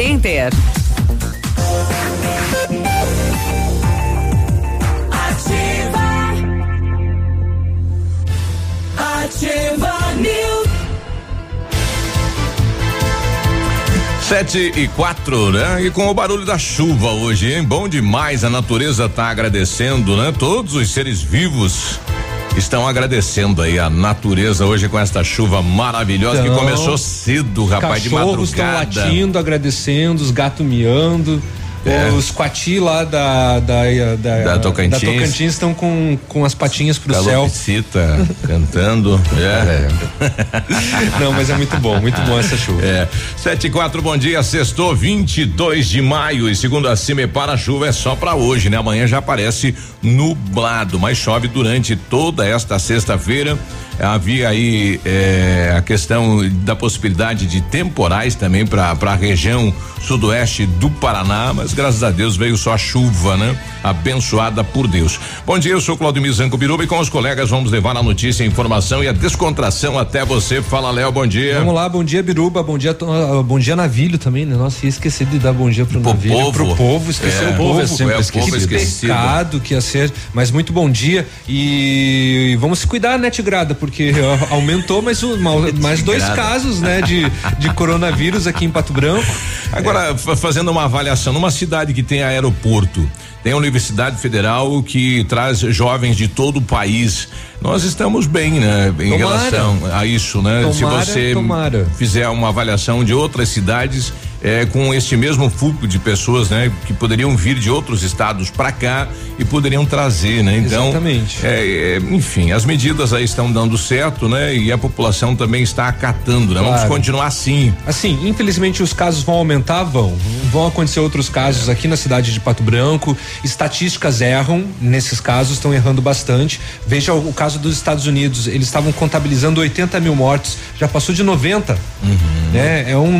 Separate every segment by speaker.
Speaker 1: Center.
Speaker 2: Ativa. Ativa News.
Speaker 3: Sete e quatro, né? E com o barulho da chuva hoje, hein? Bom demais, a natureza tá agradecendo, né? Todos os seres vivos estão agradecendo aí a natureza hoje com esta chuva maravilhosa
Speaker 4: Então,
Speaker 3: que começou cedo, rapaz, de
Speaker 4: Cachorros estão
Speaker 3: madrugada.
Speaker 4: latindo, agradecendo, os gatos miando.
Speaker 3: É.
Speaker 4: Os coati lá da da, da,
Speaker 3: Da Tocantins.
Speaker 4: Tocantins estão com, com as patinhas pro céu.
Speaker 3: Calopsita cantando. É.
Speaker 4: Não, mas é muito bom, muito bom essa chuva.
Speaker 3: É. 7 e 4, bom dia. Sextou 22 de maio. E segundo a Cimepar, a chuva é só para hoje, né? Amanhã já aparece nublado, mas chove durante toda esta sexta-feira. Havia aí eh, a questão da possibilidade de temporais também para a região sudoeste do Paraná, mas graças a Deus veio só a chuva, né? Abençoada por Deus. Bom dia, eu sou Claudio Zanco Biruba e com os colegas vamos levar a notícia, a informação e a descontração até você. Fala, Léo, bom dia.
Speaker 4: Vamos lá, bom dia Biruba, bom dia, uh, bom dia Navilho também, né? Nossa, ia esquecer de dar bom dia pro,
Speaker 3: Pro
Speaker 4: Navilho,
Speaker 3: povo.
Speaker 4: pro povo, esqueceu
Speaker 3: É,
Speaker 4: o
Speaker 3: o
Speaker 4: povo.
Speaker 3: povo é sempre
Speaker 4: que
Speaker 3: esquecido. esquecido.
Speaker 4: pecado que ia ser, mas muito bom dia e vamos se cuidar, né, Tigrada, porque ó, aumentou mais, um, mais dois casos, né, de, de coronavírus aqui em Pato Branco.
Speaker 3: Agora, fa- fazendo uma avaliação, numa cidade que tem aeroporto, tem a Universidade Federal que traz jovens de todo o país. Nós estamos bem, né? Em
Speaker 4: Tomara.
Speaker 3: relação a isso, né?
Speaker 4: Tomara,
Speaker 3: Se você
Speaker 4: tomara.
Speaker 3: fizer uma avaliação de outras cidades, é, com este mesmo fluxo de pessoas, né? Que poderiam vir de outros estados para cá e poderiam trazer, né? Então,
Speaker 4: Exatamente.
Speaker 3: é, é, enfim, as medidas aí estão dando certo, né? E a população também está acatando, né? Vamos
Speaker 4: Claro.
Speaker 3: continuar assim.
Speaker 4: Assim, infelizmente os casos vão aumentar, vão. Vão acontecer outros casos aqui na cidade de Pato Branco. Estatísticas erram nesses casos, estão errando bastante. Veja o, o caso dos Estados Unidos, eles estavam contabilizando 80 mil mortes, já passou de 90. Né? É um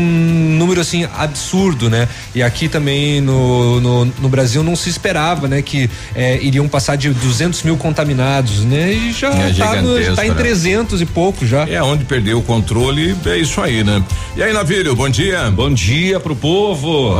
Speaker 4: número assim absurdo, né? E aqui também no, no, no Brasil não se esperava, né? Que eh, iriam passar de 200 mil contaminados, né? E já
Speaker 3: É
Speaker 4: tá, no- tá em
Speaker 3: né?
Speaker 4: 300 e pouco já.
Speaker 3: É onde perdeu o controle, é isso aí, né? E aí, Navírio, bom dia.
Speaker 5: Bom dia pro povo.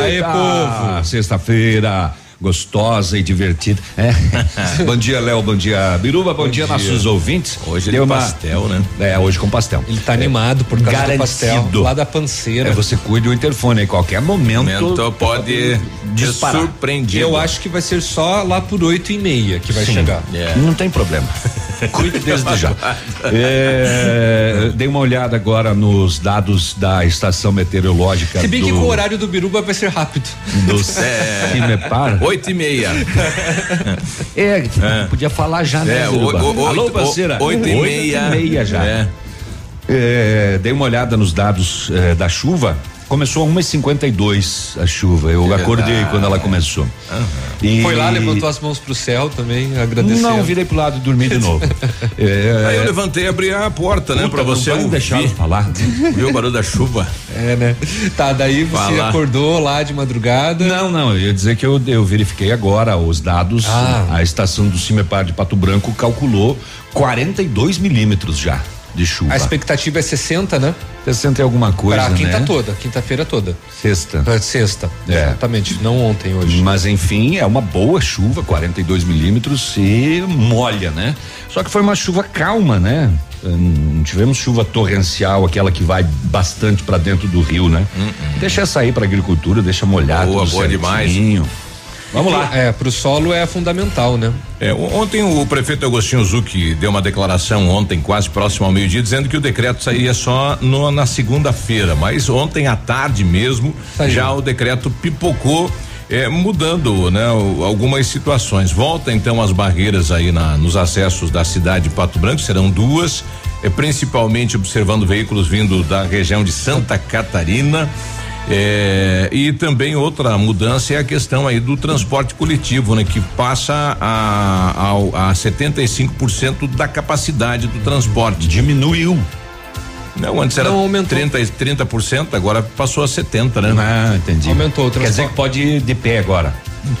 Speaker 4: Aê,
Speaker 5: Eita,
Speaker 4: povo.
Speaker 5: Sexta-feira. Gostosa e divertida. É. bom dia, Léo. Bom dia, Biruba. Bom, dia,
Speaker 3: dia.
Speaker 5: nossos ouvintes.
Speaker 3: Hoje
Speaker 5: Deu
Speaker 3: de
Speaker 5: uma-
Speaker 3: pastel, né?
Speaker 5: É, hoje com pastel.
Speaker 4: Ele tá animado por causa
Speaker 5: Garantido.
Speaker 4: do pastel lá da panceira.
Speaker 5: É, você cuide do interfone, em qualquer momento.
Speaker 3: Momento pode
Speaker 5: disparar.
Speaker 3: ser surpreendido.
Speaker 4: Eu acho que vai ser só lá por oito e meia que vai
Speaker 5: Sim.
Speaker 4: chegar.
Speaker 3: É.
Speaker 5: Não tem problema. Cuide desde já. É, dei uma olhada agora nos dados da estação meteorológica.
Speaker 4: Se bem
Speaker 5: do,
Speaker 4: que com o horário do Biruba vai ser rápido.
Speaker 5: do
Speaker 3: É.
Speaker 5: Cimepar.
Speaker 3: Oito e meia.
Speaker 5: É, podia falar já, né?
Speaker 3: É, o-
Speaker 5: Biruba?
Speaker 3: o-
Speaker 5: Alô,
Speaker 3: oito-
Speaker 5: parceira.
Speaker 3: oito e meia.
Speaker 5: e meia já.
Speaker 3: É.
Speaker 5: É, dei uma olhada nos dados é, da chuva. Começou a 1h52 a chuva. Eu acordei quando ela começou. E-
Speaker 4: Foi lá, levantou as mãos pro céu também, agradeceu.
Speaker 5: Não, virei pro lado e dormi de novo. É,
Speaker 3: Aí eu levantei e abri a porta, né? Pra você
Speaker 5: não deixar falar.
Speaker 3: Viu o barulho da chuva?
Speaker 4: É, né? Tá, daí você acordou lá de madrugada.
Speaker 5: Não, não, eu ia dizer que eu, eu verifiquei agora os dados.
Speaker 4: Ah.
Speaker 5: A estação do Cimepar de Pato Branco calculou 42 milímetros já de chuva.
Speaker 4: A expectativa é 60, né?
Speaker 5: 60 e alguma coisa,
Speaker 4: pra quinta
Speaker 5: né?
Speaker 4: toda, quinta-feira toda.
Speaker 5: Sexta.
Speaker 4: Pra sexta.
Speaker 5: É.
Speaker 4: Exatamente, não ontem, hoje.
Speaker 5: Mas enfim, é uma boa chuva, 42 milímetros e molha, né? Só que foi uma chuva calma, né? Hum, Não tivemos chuva torrencial, aquela que vai bastante pra dentro do rio, né? Deixa sair pra agricultura, deixa molhar
Speaker 3: Boa,
Speaker 5: tudo
Speaker 3: boa demais.
Speaker 5: Vamos lá.
Speaker 4: É, pro solo é fundamental, né?
Speaker 3: É, o- ontem o prefeito Agostinho Zucchi deu uma declaração ontem, quase próximo ao meio-dia, dizendo que o decreto sairia só no- na segunda-feira, mas ontem à tarde mesmo,
Speaker 4: Saiu.
Speaker 3: já o decreto pipocou. é, mudando né, o- algumas situações. Volta então as barreiras aí na- nos acessos da cidade de Pato Branco, serão duas, é, principalmente observando veículos vindo da região de Santa Catarina. É, e também outra mudança é a questão aí do transporte coletivo, né? Que passa a, ao- a 75% da capacidade do transporte.
Speaker 5: Diminuiu.
Speaker 3: Não, antes era
Speaker 4: Não, aumentou.
Speaker 3: 30, e 30%, agora passou a 70, né?
Speaker 5: Ah, entendi.
Speaker 4: Aumentou o
Speaker 5: Quer dizer
Speaker 4: transporte.
Speaker 5: que pode ir de pé agora.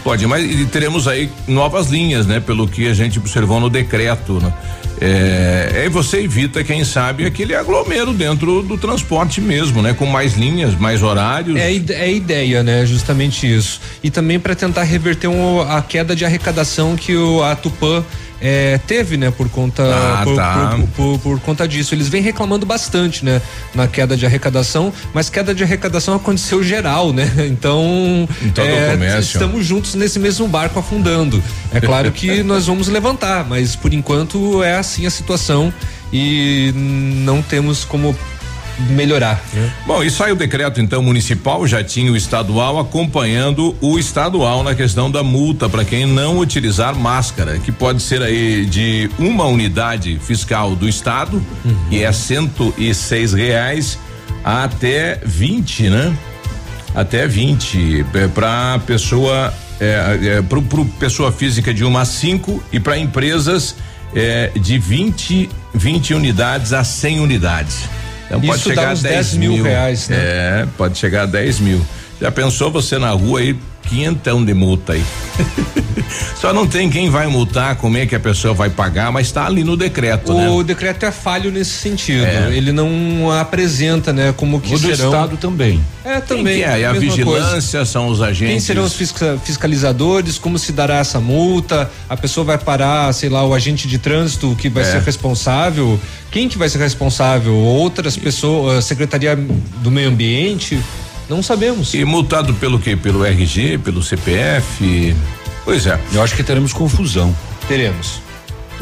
Speaker 3: Pode, mas e teremos aí novas linhas, né? Pelo que a gente observou no decreto, né? É, aí você evita, quem sabe, aquele aglomero dentro do transporte mesmo, né? Com mais linhas, mais horários.
Speaker 4: É, é ideia, né? Justamente isso. E também para tentar reverter um- a queda de arrecadação que o, a Tupã é, teve, né? Por conta
Speaker 3: Ah,
Speaker 4: por,
Speaker 3: tá.
Speaker 4: por- por- por conta disso. Eles vêm reclamando bastante, né? Na queda de arrecadação, mas queda de arrecadação aconteceu geral, né? Então
Speaker 3: Em todo o comércio.
Speaker 4: estamos juntos nesse mesmo barco afundando. É claro que nós vamos levantar, mas por enquanto é assim a situação e não temos como melhorar. Né?
Speaker 3: Bom, e sai o decreto então municipal, já tinha o estadual acompanhando o estadual na questão da multa para quem não utilizar máscara, que pode ser aí de uma unidade fiscal do estado, que é cento e seis reais, até 20, né? Até 20 para pessoa é, é, pro, pro pessoa física de uma a cinco e para empresas é, de 20 20 unidades a 100 unidades. Então pode
Speaker 4: Isso dá
Speaker 3: chegar a
Speaker 4: uns
Speaker 3: 10
Speaker 4: 10 mil reais, né?
Speaker 3: É, pode chegar a 10 mil. Já pensou você na rua aí, quinhentão de multa aí. Só não tem quem vai multar, como é que a pessoa vai pagar, mas está ali no decreto, né?
Speaker 4: O decreto é falho nesse sentido.
Speaker 3: É.
Speaker 4: Ele não apresenta, né, como que
Speaker 5: O do
Speaker 4: serão.
Speaker 5: estado também.
Speaker 4: É
Speaker 3: Quem
Speaker 4: também.
Speaker 3: que é? E a
Speaker 4: mesma coisa.
Speaker 3: vigilância são os agentes.
Speaker 4: Quem serão os fisca- fiscalizadores? Como se dará essa multa? A pessoa vai parar, sei lá, o agente de trânsito que vai
Speaker 3: É.
Speaker 4: ser responsável? Quem que vai ser responsável? Outras pessoas, Secretaria do Meio Ambiente? Não sabemos.
Speaker 3: E multado pelo quê? Pelo RG, pelo CPF? Pois é.
Speaker 5: Eu acho que teremos confusão,
Speaker 4: Teremos.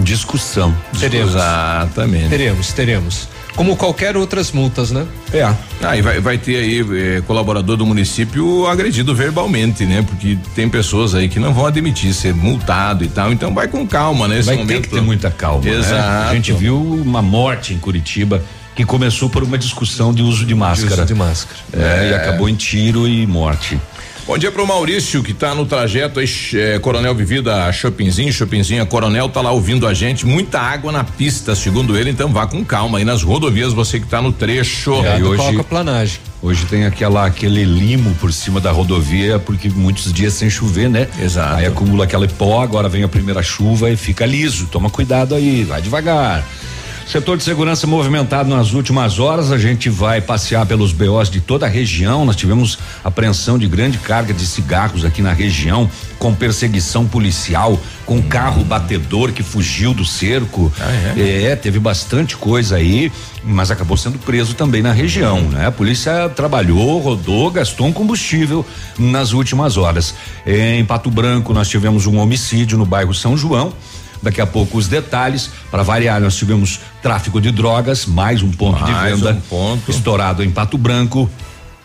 Speaker 5: discussão.
Speaker 4: Teremos.
Speaker 3: Exatamente.
Speaker 4: Teremos, teremos. Como qualquer outras multas, né?
Speaker 5: É.
Speaker 3: Ah, e vai, vai ter aí eh, colaborador do município agredido verbalmente, né? Porque tem pessoas aí que não vão admitir ser multado e tal, então vai com calma, né? Esse
Speaker 5: Vai
Speaker 3: momento.
Speaker 5: ter que ter muita calma. né?
Speaker 3: Exato.
Speaker 5: A gente viu uma morte em Curitiba que começou por uma discussão de uso de máscara.
Speaker 4: Uso de máscara.
Speaker 5: É, e acabou em tiro e morte.
Speaker 3: Bom dia pro Maurício, que tá no trajeto aí, eh, Coronel Vivida Chopinzinho, Chopinzinho, a Coronel tá lá ouvindo a gente, muita água na pista, segundo ele, então vá com calma aí nas rodovias, você que tá no trecho.
Speaker 5: É, e hoje-
Speaker 4: a aquaplanagem.
Speaker 5: Hoje tem aquela aquele limo por cima da rodovia, porque muitos dias sem chover, né?
Speaker 3: Exato.
Speaker 5: Aí acumula aquele pó, agora vem a primeira chuva e fica liso. Toma cuidado aí, vai devagar. Setor de segurança movimentado nas últimas horas, a gente vai passear pelos BOs de toda a região. Nós tivemos apreensão de grande carga de cigarros aqui na região, com perseguição policial, com carro batedor que fugiu do cerco.
Speaker 3: Ah,
Speaker 5: é, teve bastante coisa aí, mas acabou sendo preso também na região, né? A polícia trabalhou, rodou, gastou um combustível nas últimas horas. Em Pato Branco nós tivemos um homicídio no bairro São João. Daqui a pouco os detalhes. Para variar, nós tivemos tráfico de drogas, mais um ponto
Speaker 3: Mais
Speaker 5: de venda
Speaker 3: um ponto.
Speaker 5: estourado em Pato Branco.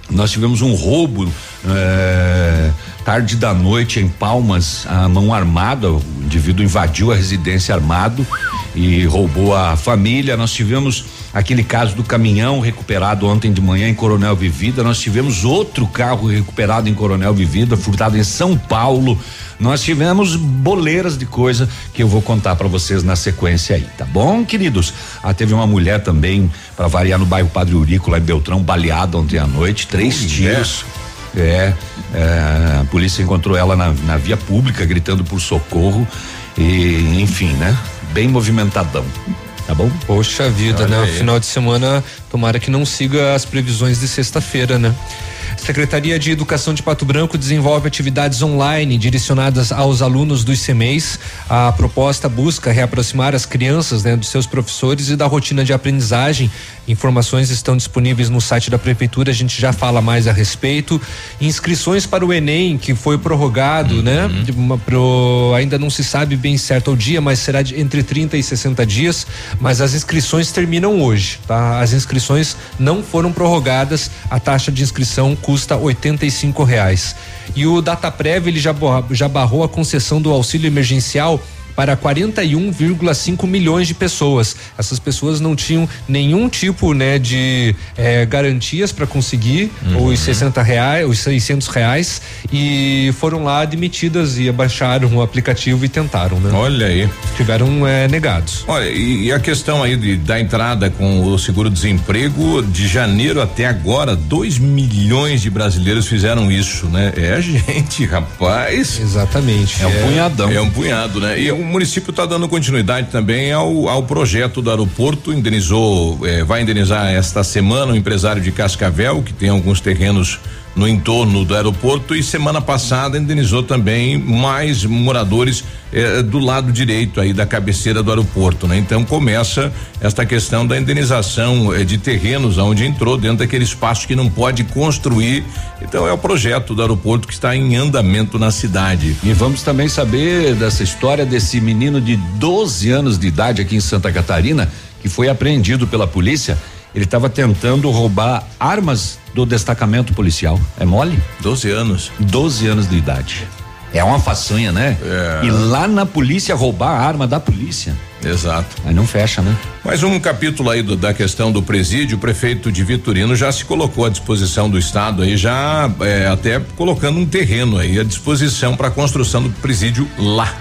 Speaker 5: Nós tivemos um roubo eh, tarde da noite em Palmas, a mão armada. O indivíduo invadiu a residência armado e roubou a família. Nós tivemos aquele caso do caminhão recuperado ontem de manhã em Coronel Vivida, nós tivemos outro carro recuperado em Coronel Vivida, furtado em São Paulo. Nós tivemos boleiras de coisa que eu vou contar para vocês na sequência aí, tá bom, queridos? Ah, teve uma mulher também, para variar no bairro Padre Urico, lá em Beltrão, baleada ontem à noite, três
Speaker 3: Ui,
Speaker 5: tiros. É, é, a polícia encontrou ela na, na via pública gritando por socorro e enfim, né? Bem movimentadão. Tá bom?
Speaker 4: Poxa vida,
Speaker 3: Olha
Speaker 4: né?
Speaker 3: aí.
Speaker 4: Final de semana, tomara que não siga as previsões de sexta-feira, né? Secretaria de Educação de Pato Branco desenvolve atividades online direcionadas aos alunos dos CMEs. A proposta busca reaproximar as crianças né, dos seus professores e da rotina de aprendizagem. Informações estão disponíveis no site da prefeitura, a gente já fala mais a respeito. Inscrições para o Enem, que foi prorrogado, né? De uma- pro- ainda não se sabe bem certo o dia, mas será de entre 30 e 60 dias. Mas as inscrições terminam hoje, tá? As inscrições não foram prorrogadas, a taxa de inscrição custa 85 reais. E o Dataprev ele já, já barrou a concessão do auxílio emergencial para 41,5 milhões de pessoas. Essas pessoas não tinham nenhum tipo, né, de eh, garantias para conseguir os 60 reais, os 600 reais e foram lá admitidas e abaixaram o aplicativo e tentaram, né?
Speaker 3: Olha aí.
Speaker 4: Tiveram eh, negados.
Speaker 3: Olha, e, e a questão aí de, da entrada com o seguro-desemprego, de janeiro até agora, 2 milhões de brasileiros fizeram isso, né? É gente, rapaz.
Speaker 4: Exatamente.
Speaker 5: É um punhadão.
Speaker 3: É um punhado, né? E o município está dando continuidade também ao, ao projeto do aeroporto, indenizou, eh, vai indenizar esta semana o empresário de Cascavel, que tem alguns terrenos no entorno do aeroporto, e semana passada indenizou também mais moradores eh, do lado direito aí da cabeceira do aeroporto, né? Então começa esta questão da indenização eh, de terrenos onde entrou dentro daquele espaço que não pode construir. Então é o projeto do aeroporto que está em andamento na cidade.
Speaker 5: E vamos também saber dessa história desse menino de 12 anos de idade aqui em Santa Catarina, que foi apreendido pela polícia. Ele estava tentando roubar armas do destacamento policial. É mole?
Speaker 3: 12 anos.
Speaker 5: 12 anos de idade. É uma façanha, né?
Speaker 3: É.
Speaker 5: E lá na polícia roubar a arma da polícia.
Speaker 3: Exato.
Speaker 5: Aí não fecha, né?
Speaker 3: Mais um capítulo aí do- da questão do presídio, o prefeito de Vitorino já se colocou à disposição do estado aí, já é, até colocando um terreno aí à disposição para a construção do presídio lá.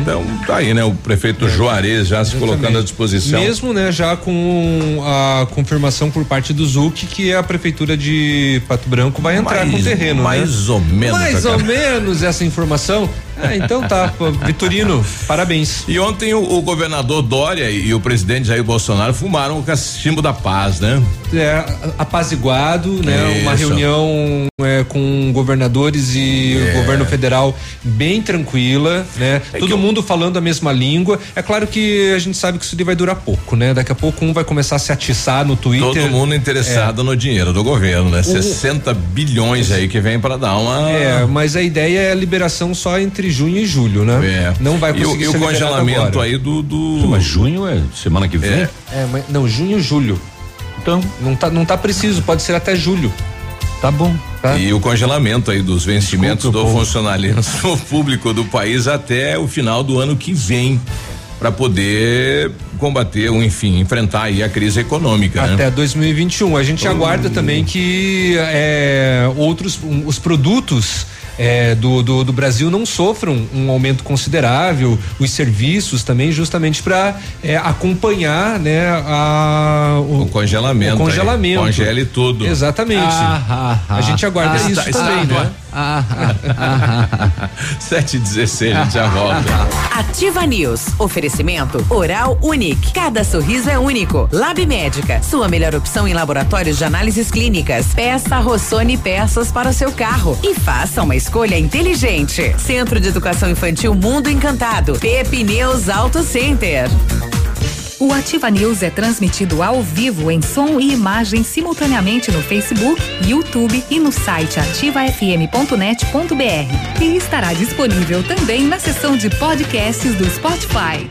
Speaker 3: Então tá aí, né? O prefeito Juarez já se colocando à
Speaker 4: Exatamente.
Speaker 3: disposição.
Speaker 4: Mesmo, né, já com a confirmação por parte do ZUC que a prefeitura de Pato Branco vai entrar
Speaker 3: Mais-
Speaker 4: com o terreno,
Speaker 3: mais
Speaker 4: né?
Speaker 3: ou menos,
Speaker 4: Mais ou menos essa informação. Ah, então tá, pô, Vitorino, parabéns.
Speaker 3: E ontem o, o governador Dória e, o presidente Jair Bolsonaro fumaram o cachimbo da paz, né?
Speaker 4: É, apaziguado, né? Uma
Speaker 3: Isso.
Speaker 4: reunião é, com governadores e
Speaker 3: É.
Speaker 4: o governo federal bem tranquila, né? Todo
Speaker 3: eu-
Speaker 4: mundo falando a mesma língua. É claro que a gente sabe que isso vai durar pouco, né? Daqui a pouco um vai começar a se atiçar no Twitter.
Speaker 3: Todo mundo interessado no dinheiro do governo, né? 60 bilhões aí que vem para dar uma.
Speaker 4: É, mas a ideia é a liberação só entre junho e julho, né?
Speaker 3: É.
Speaker 4: Não vai
Speaker 3: E o-
Speaker 4: conseguir
Speaker 3: E o, congelamento
Speaker 4: agora.
Speaker 3: aí do. do
Speaker 5: Mas junho é semana que vem?
Speaker 3: É.
Speaker 4: É, mas, não, junho e julho.
Speaker 5: Então,
Speaker 4: Não tá, não tá preciso, pode ser até julho.
Speaker 5: tá bom.
Speaker 4: Tá?
Speaker 3: E o congelamento aí dos vencimentos
Speaker 5: Desculpa,
Speaker 3: do
Speaker 5: povo.
Speaker 3: funcionalismo público do país até o final do ano que vem, para poder combater, ou enfim, enfrentar aí a crise econômica, né?
Speaker 4: Até 2021. A gente aguarda também que é, outros um, os produtos é, do, do, do Brasil não sofram um aumento considerável, os serviços também, justamente para acompanhar né, a, o,
Speaker 3: O congelamento.
Speaker 4: o congelamento.
Speaker 3: Aí, congele tudo.
Speaker 4: Exatamente.
Speaker 5: Ah,
Speaker 4: a gente aguarda
Speaker 3: ah,
Speaker 4: isso
Speaker 3: está-
Speaker 4: também,
Speaker 3: está-
Speaker 4: né?
Speaker 3: 7 e 16, a gente já volta.
Speaker 1: Ativa News. Oferecimento Oral Unique. Cada sorriso é único. Lab Médica. Sua melhor opção em laboratórios de análises clínicas. Peça Rossoni peças para o seu carro. E faça uma escolha inteligente. Centro de Educação Infantil Mundo Encantado. Pepineus Auto Center.
Speaker 6: O Ativa News é transmitido ao vivo em som e imagem simultaneamente no Facebook, YouTube e no site ativafm.net.br. E estará disponível também na seção de podcasts do Spotify.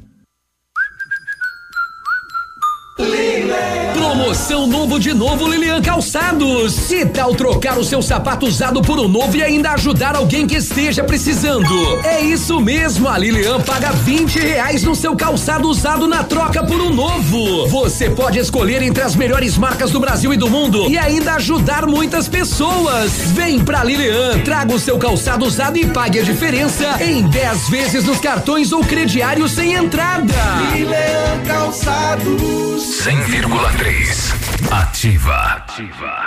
Speaker 7: Promoção novo de novo Lilian Calçados. Se tal trocar o seu sapato usado por um novo e ainda ajudar alguém que esteja precisando? É isso mesmo, a Lilian paga 20 reais no seu calçado usado na troca por um novo. Você pode escolher entre as melhores marcas do Brasil e do mundo e ainda ajudar muitas pessoas. Vem pra Lilian, traga o seu calçado usado e pague a diferença em 10 vezes nos cartões ou crediário sem entrada.
Speaker 8: Lilian Calçados.
Speaker 9: 100,3. Music. Ativa.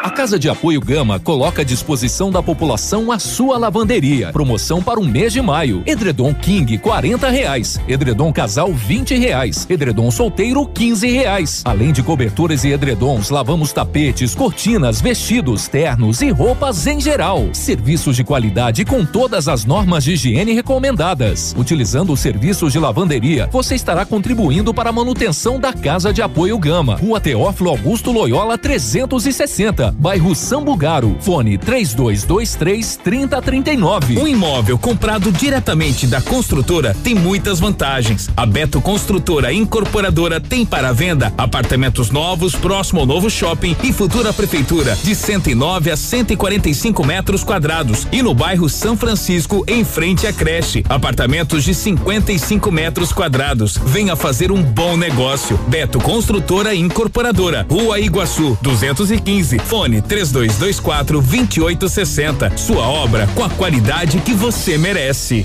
Speaker 9: A Casa de Apoio Gama coloca à disposição da população a sua lavanderia. Promoção para o mês de maio. Edredom King, 40 reais. Edredom Casal, 20 reais. Edredom Solteiro, 15 reais. Além de coberturas e edredons, lavamos tapetes, cortinas, vestidos, ternos e roupas em geral. Serviços de qualidade com todas as normas de higiene recomendadas. Utilizando os serviços de lavanderia, você estará contribuindo para a manutenção da Casa de Apoio Gama. Rua Teófilo Augusto Loyola 360, bairro Sambugaro. Fone 3223 3039.
Speaker 10: Um imóvel comprado diretamente da construtora tem muitas vantagens. A Beto Construtora Incorporadora tem para venda apartamentos novos próximo ao novo shopping e futura prefeitura de 109 a 145 metros quadrados e no bairro São Francisco em frente à creche, apartamentos de 55 metros quadrados. Venha fazer um bom negócio. Beto Construtora Incorporadora, Rua Iguaçu, 215, fone 3224 2860. Sua obra com a qualidade que você merece.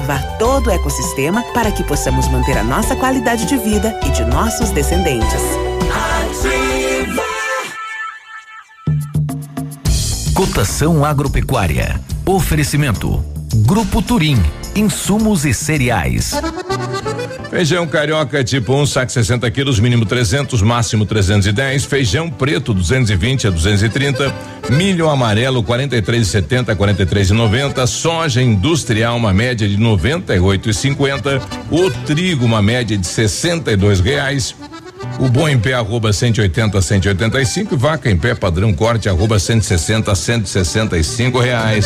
Speaker 11: todo o ecossistema para que possamos manter a nossa qualidade de vida e de nossos descendentes.
Speaker 9: Cotação agropecuária. Oferecimento. Grupo Turim. Insumos e cereais.
Speaker 3: Feijão carioca tipo 1, um, saco 60 quilos, mínimo 300, máximo 310. Feijão preto 220 a 230. Milho amarelo 43,70 a 43,90. Soja industrial uma média de 98,50. O trigo uma média de 62 reais. O bom em pé arroba 180 a 185 e vaca em pé padrão corte arroba 160 a 165 reais.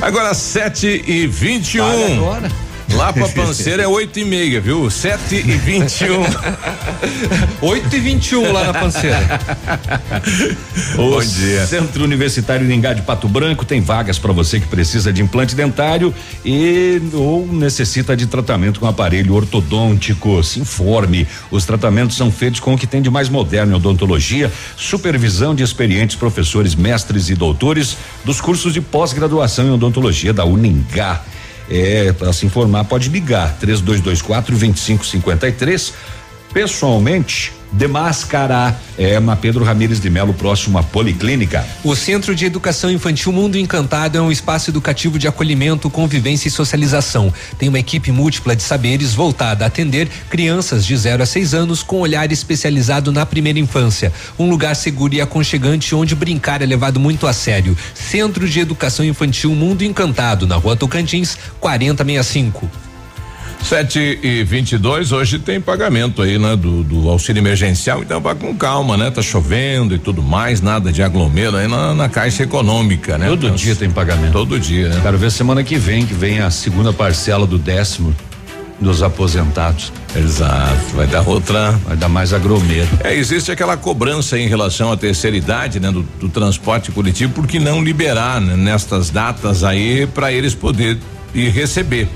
Speaker 3: Agora 7 e 21
Speaker 4: Vale agora.
Speaker 3: Lá pra Panceira é 8 e meia, viu? 7 e 21
Speaker 4: 8 e 21 lá na Panceira.
Speaker 5: O
Speaker 3: Bom dia.
Speaker 5: Centro Universitário Ningá de Pato Branco tem vagas para você que precisa de implante dentário e ou necessita de tratamento com aparelho ortodôntico. Se informe. Os tratamentos são feitos com o que tem de mais moderno em odontologia, supervisão de experientes professores, mestres e doutores dos cursos de pós-graduação em odontologia da Uningá. É, para se informar, pode ligar 3224 2553 pessoalmente Demascará é na Pedro Ramires de Melo, próximo à Policlínica.
Speaker 4: O Centro de Educação Infantil Mundo Encantado é um espaço educativo de acolhimento, convivência e socialização. Tem uma equipe múltipla de saberes voltada a atender crianças de 0 a 6 anos com olhar especializado na primeira infância. Um lugar seguro e aconchegante onde brincar é levado muito a sério. Centro de Educação Infantil Mundo Encantado, na rua Tocantins, 4065.
Speaker 3: 7 e 22 hoje tem pagamento aí, né? Do, do auxílio emergencial, então vá com calma, né? Tá chovendo e tudo mais, nada de aglomero aí na, na Caixa Econômica, né?
Speaker 5: Todo
Speaker 3: Então,
Speaker 5: dia tem pagamento.
Speaker 3: Todo dia, né?
Speaker 5: Quero ver semana que vem, que vem a segunda parcela do décimo dos aposentados.
Speaker 3: Exato, vai dar outra.
Speaker 5: Vai dar mais agromero.
Speaker 3: É, existe aquela cobrança em relação à terceira idade, né, do, do transporte coletivo, por que não liberar né, nestas datas aí para eles poder ir receber,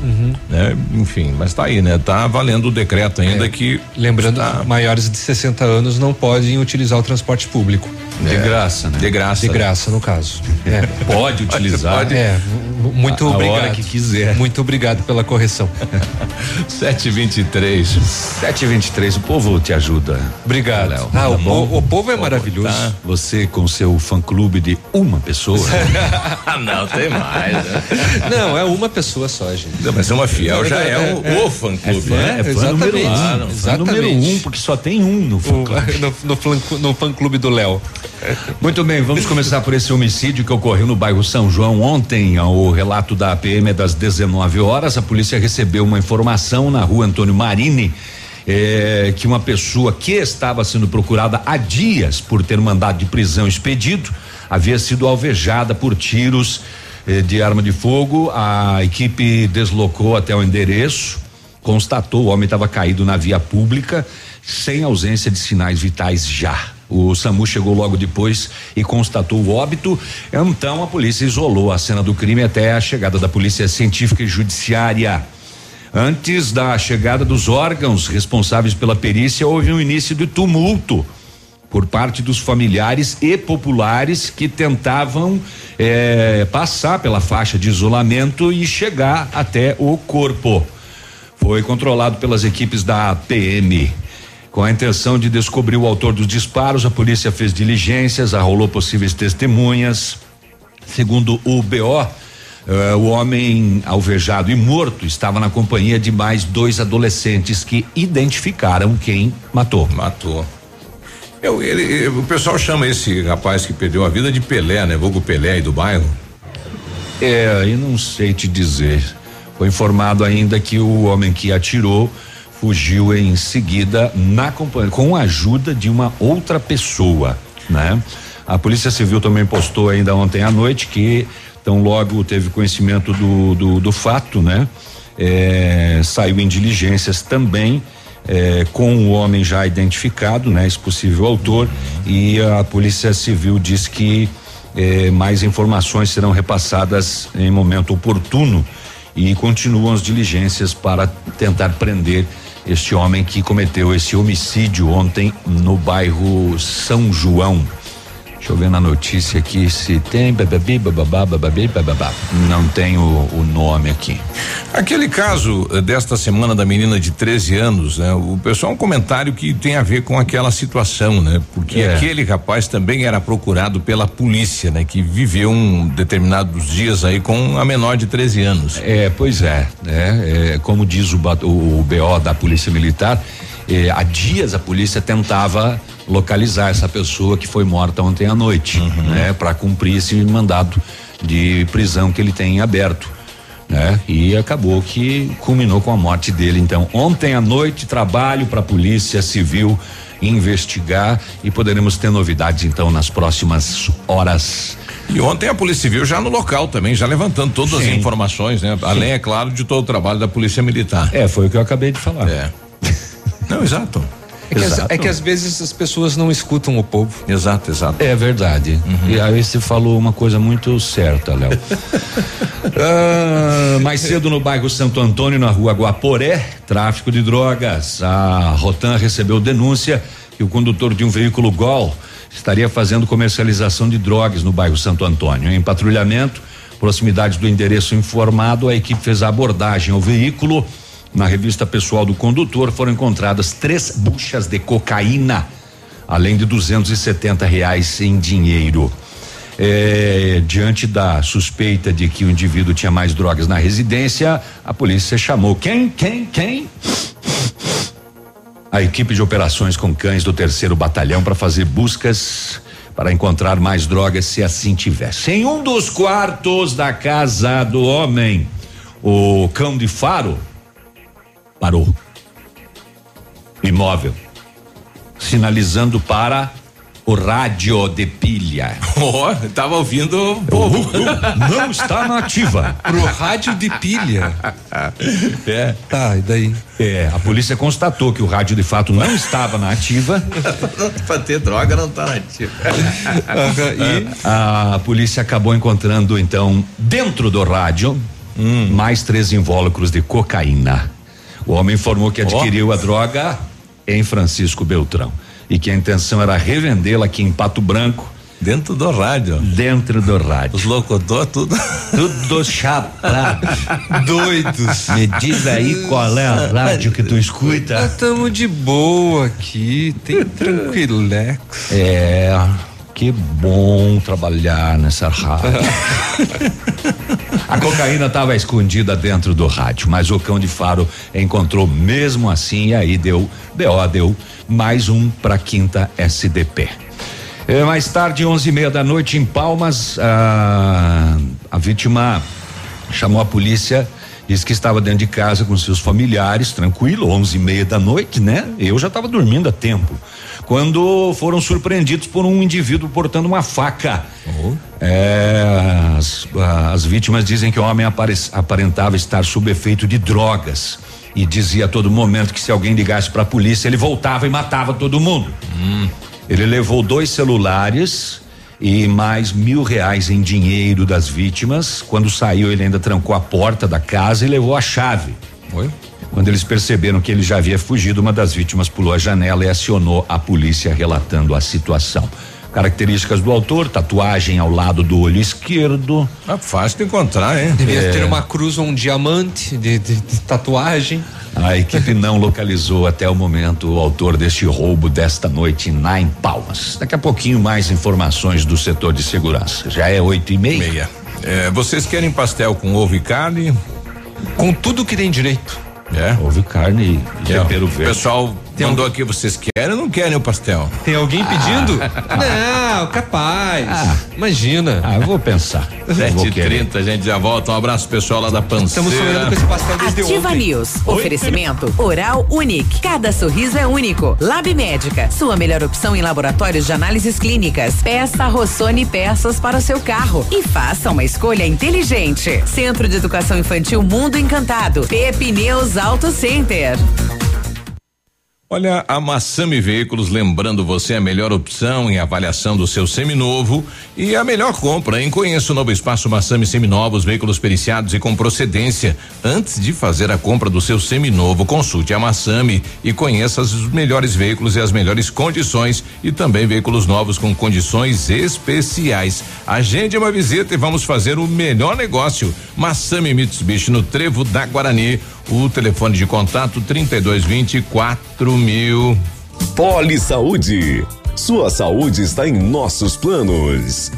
Speaker 3: né? Enfim, mas tá aí, né? Tá valendo o decreto ainda
Speaker 4: É,
Speaker 3: que
Speaker 4: Lembrando
Speaker 3: está-
Speaker 4: que maiores de 60 anos não podem utilizar o transporte público.
Speaker 5: De
Speaker 3: É,
Speaker 5: graça, né?
Speaker 3: De graça.
Speaker 4: De graça, no caso. É.
Speaker 5: Pode utilizar.
Speaker 3: Pode.
Speaker 4: É, mu- muito
Speaker 5: A- a
Speaker 4: obrigado.
Speaker 5: hora que quiser.
Speaker 4: Muito obrigado pela correção.
Speaker 3: 723.
Speaker 5: 723, o povo te ajuda.
Speaker 4: Obrigado.
Speaker 5: Léo,
Speaker 4: ah,
Speaker 5: tá
Speaker 4: o, o povo é maravilhoso.
Speaker 5: Tá? Você com seu fã clube de uma pessoa.
Speaker 3: não, tem mais, né?
Speaker 4: Não, é uma pessoa só, gente.
Speaker 3: Não, mas uma fiel já é, o, o fã clube, né?
Speaker 5: É fã
Speaker 4: Exatamente.
Speaker 5: número um.
Speaker 4: Claro,
Speaker 5: Fã número um, porque só tem um no fã
Speaker 4: O-
Speaker 5: clube.
Speaker 4: no, no, fã, no fã clube do Léo.
Speaker 5: Muito bem, vamos começar por esse homicídio que ocorreu no bairro São João ontem. O relato da PM é das 19 horas. A polícia recebeu uma informação na rua Antônio Marini. eh, que uma pessoa que estava sendo procurada há dias por ter mandado de prisão expedido havia sido alvejada por tiros eh, de arma de fogo. A equipe deslocou até o endereço, constatou o homem estava caído na via pública, sem ausência de sinais vitais já. O SAMU chegou logo depois e constatou o óbito. Então a polícia isolou a cena do crime até a chegada da polícia científica e judiciária. Antes da chegada dos órgãos responsáveis pela perícia, houve um início de tumulto por parte dos familiares e populares que tentavam eh, passar pela faixa de isolamento e chegar até o corpo. Foi controlado pelas equipes da PM. Com a intenção de descobrir o autor dos disparos, a polícia fez diligências, arrolou possíveis testemunhas. Segundo o BO, eh, o homem alvejado e morto estava na companhia de mais dois adolescentes que identificaram quem matou.
Speaker 3: Matou. Eu, ele, o pessoal chama esse rapaz que perdeu a vida de Pelé, né? Vulgo Pelé aí do bairro.
Speaker 5: É, aí não sei te dizer. Foi informado ainda que o homem que atirou fugiu em seguida na companhia, com a ajuda de uma outra pessoa, né? A Polícia Civil também postou ainda ontem à noite que tão logo teve conhecimento do, do, do fato, né? É, saiu em diligências também é, com o homem já identificado, né? Esse possível autor e a Polícia Civil diz que eh, mais informações serão repassadas em momento oportuno e continuam as diligências para tentar prender este homem que cometeu esse homicídio ontem no bairro São João. Deixa eu ver na notícia aqui se tem bababi, bababá, bababi, bababá. Não tem o, o nome aqui.
Speaker 3: Aquele caso eh, desta semana da menina de 13 anos, né? O pessoal um comentário que tem a ver com aquela situação, né? Porque
Speaker 5: É.
Speaker 3: aquele rapaz também era procurado pela polícia, né? Que viveu um determinados dias aí com a menor de 13 anos.
Speaker 5: É, pois é, né? É, como diz o, o, o BO da Polícia Militar, eh, há dias a polícia tentava localizar essa pessoa que foi morta ontem à noite, né? Para cumprir esse mandado de prisão que ele tem em aberto. Né? E acabou que culminou com a morte dele. Então, ontem à noite, trabalho para a Polícia Civil investigar e poderemos ter novidades então nas próximas horas.
Speaker 3: E ontem a Polícia Civil já no local também, já levantando todas
Speaker 5: Sim.
Speaker 3: as informações, né? Além, é claro, de todo o trabalho da Polícia Militar.
Speaker 5: É, foi o que eu acabei de falar.
Speaker 3: É. Não, exato.
Speaker 4: É que, as- é que às vezes as pessoas não escutam o povo.
Speaker 3: Exato, exato.
Speaker 5: É verdade. E aí você falou uma coisa muito certa, Léo. Ah, mais cedo no bairro Santo Antônio, na rua Guaporé, tráfico de drogas. A Rotan recebeu denúncia que o condutor de um veículo Gol estaria fazendo comercialização de drogas no bairro Santo Antônio. Em patrulhamento, proximidade do endereço informado, a equipe fez a abordagem ao veículo. Na revista pessoal do condutor foram encontradas três buchas de cocaína, além de 270 reais em dinheiro. É, diante da suspeita de que o indivíduo tinha mais drogas na residência, a polícia chamou quem? Quem? Quem? A equipe de operações com cães do terceiro batalhão para fazer buscas para encontrar mais drogas se assim tivesse. Em um dos quartos da casa do homem, o cão de faro parou. Imóvel. Sinalizando para o rádio de pilha.
Speaker 3: Ó, tava ouvindo.
Speaker 5: Não está na ativa.
Speaker 4: Pro rádio de pilha.
Speaker 3: É.
Speaker 4: Tá, e daí?
Speaker 5: É, a polícia constatou que o rádio de fato não estava na ativa.
Speaker 3: pra ter droga não tá nativa.
Speaker 4: e
Speaker 5: A polícia acabou encontrando então dentro do rádio mais três invólucros de cocaína. O homem informou que adquiriu a droga em Francisco Beltrão e que a intenção era revendê-la aqui em Pato Branco.
Speaker 3: Dentro do rádio.
Speaker 5: Dentro do rádio.
Speaker 3: Os locutores, tudo.
Speaker 5: Tudo chapado.
Speaker 4: doidos.
Speaker 5: Me diz aí qual é a rádio que tu escuta.
Speaker 4: Nós estamos de boa aqui, tem tranquilex.
Speaker 5: É, que bom trabalhar nessa rádio. A cocaína estava escondida dentro do rádio, mas o cão de faro encontrou mesmo assim e aí deu BO, deu mais um para quinta SDP. É, mais tarde, onze e meia da noite em Palmas, a, a vítima chamou a polícia, disse que estava dentro de casa com seus familiares, tranquilo, onze e meia da noite, né? Eu já estava dormindo há tempo. Quando foram surpreendidos por um indivíduo portando uma faca. É, as, as vítimas dizem que o homem apare- aparentava estar sob efeito de drogas e dizia a todo momento que se alguém ligasse para a polícia ele voltava e matava todo mundo. Ele levou dois celulares e mais mil reais em dinheiro das vítimas. Quando saiu, ele ainda trancou a porta da casa e levou a chave.
Speaker 3: Oi?
Speaker 5: Quando eles perceberam que ele já havia fugido, uma das vítimas pulou a janela e acionou a polícia relatando a situação. Características do autor: tatuagem ao lado do olho esquerdo.
Speaker 3: É fácil de encontrar, hein?
Speaker 4: Devia
Speaker 5: É.
Speaker 4: ter uma cruz ou um diamante de, de- de tatuagem.
Speaker 5: A equipe não localizou até o momento o autor deste roubo desta noite na em Palmas. Daqui a pouquinho mais informações do setor de segurança. Já é oito e meia.
Speaker 3: Meia. É, vocês querem pastel com ovo e carne?
Speaker 4: Com tudo que tem direito.
Speaker 3: É.
Speaker 5: Houve carne e
Speaker 3: É,
Speaker 5: tempero
Speaker 3: o
Speaker 5: verde.
Speaker 3: Pessoal mandou aqui, vocês querem ou não querem o pastel?
Speaker 4: Tem alguém pedindo? Não, capaz. Imagina.
Speaker 5: Ah, eu vou pensar. Eu
Speaker 3: Sete
Speaker 5: vou
Speaker 3: e
Speaker 5: querer.
Speaker 3: trinta, a gente já volta. Um abraço pessoal lá da
Speaker 4: Estamos sonhando
Speaker 3: Panceira.
Speaker 4: com esse pastel desde
Speaker 1: Ativa
Speaker 4: ontem.
Speaker 1: News. Oferecimento Oral Unique. Cada sorriso é único. Lab Médica. Sua melhor opção em laboratórios de análises clínicas. Peça Rossoni peças para o seu carro. E faça uma escolha inteligente. Centro de Educação Infantil Mundo Encantado. Pepineus Auto Center.
Speaker 3: Olha, a Massami Veículos lembrando você a melhor opção em avaliação do seu seminovo e a melhor compra, hein? Conheça o novo espaço Massami Seminovos, veículos periciados e com procedência. Antes de fazer a compra do seu seminovo, consulte a Massami e conheça os melhores veículos e as melhores condições e também veículos novos com condições especiais. Agende uma visita e vamos fazer o melhor negócio. Massami Mitsubishi no Trevo da Guarani. O telefone de contato 3220 4000.
Speaker 12: Poli Saúde. Sua saúde está em nossos planos.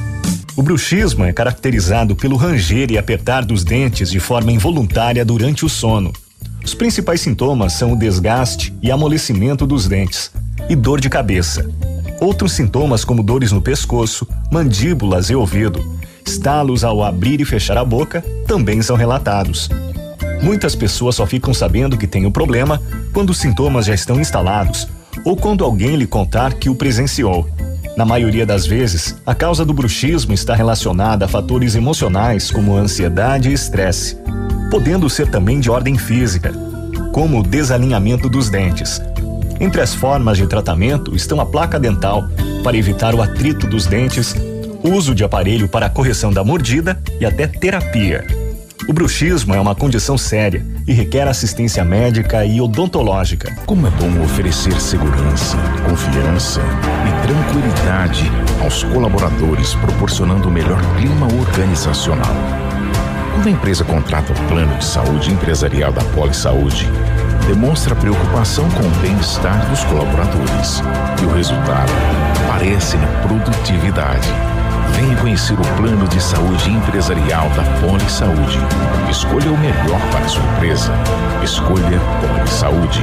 Speaker 13: O bruxismo é caracterizado pelo ranger e apertar dos dentes de forma involuntária durante o sono. Os principais sintomas são o desgaste e amolecimento dos dentes e dor de cabeça. Outros sintomas, como dores no pescoço, mandíbulas e ouvido, estalos ao abrir e fechar a boca, também são relatados. Muitas pessoas só ficam sabendo que têm o problema quando os sintomas já estão instalados ou quando alguém lhe contar que o presenciou. Na maioria das vezes, a causa do bruxismo está relacionada a fatores emocionais como ansiedade e estresse, podendo ser também de ordem física, como o desalinhamento dos dentes. Entre as formas de tratamento estão a placa dental, para evitar o atrito dos dentes, uso de aparelho para correção da mordida e até terapia. O bruxismo é uma condição séria e requer assistência médica e odontológica.
Speaker 14: Como é bom oferecer segurança, confiança e tranquilidade aos colaboradores, proporcionando o melhor clima organizacional. Quando a empresa contrata o plano de saúde empresarial da Poli Saúde, demonstra preocupação com o bem-estar dos colaboradores e o resultado aparece na produtividade Venha conhecer o plano de saúde empresarial da Poli Saúde. Escolha o melhor para a sua empresa. Escolha Poli Saúde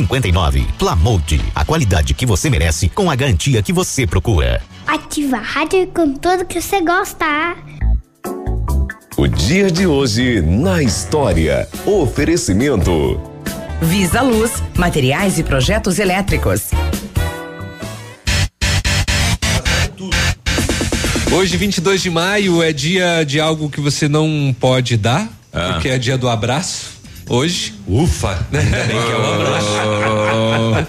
Speaker 15: 59. Plamode, a qualidade que você merece com a garantia que você procura.
Speaker 16: Ativa a rádio com tudo que você gosta.
Speaker 12: O dia de hoje na história. Oferecimento.
Speaker 1: Visa Luz, materiais e projetos elétricos.
Speaker 4: Hoje, 22 de maio, é dia de algo que você não pode dar, ah. porque é dia do abraço hoje.
Speaker 5: Ufa! Ainda bem que é um
Speaker 4: abraço.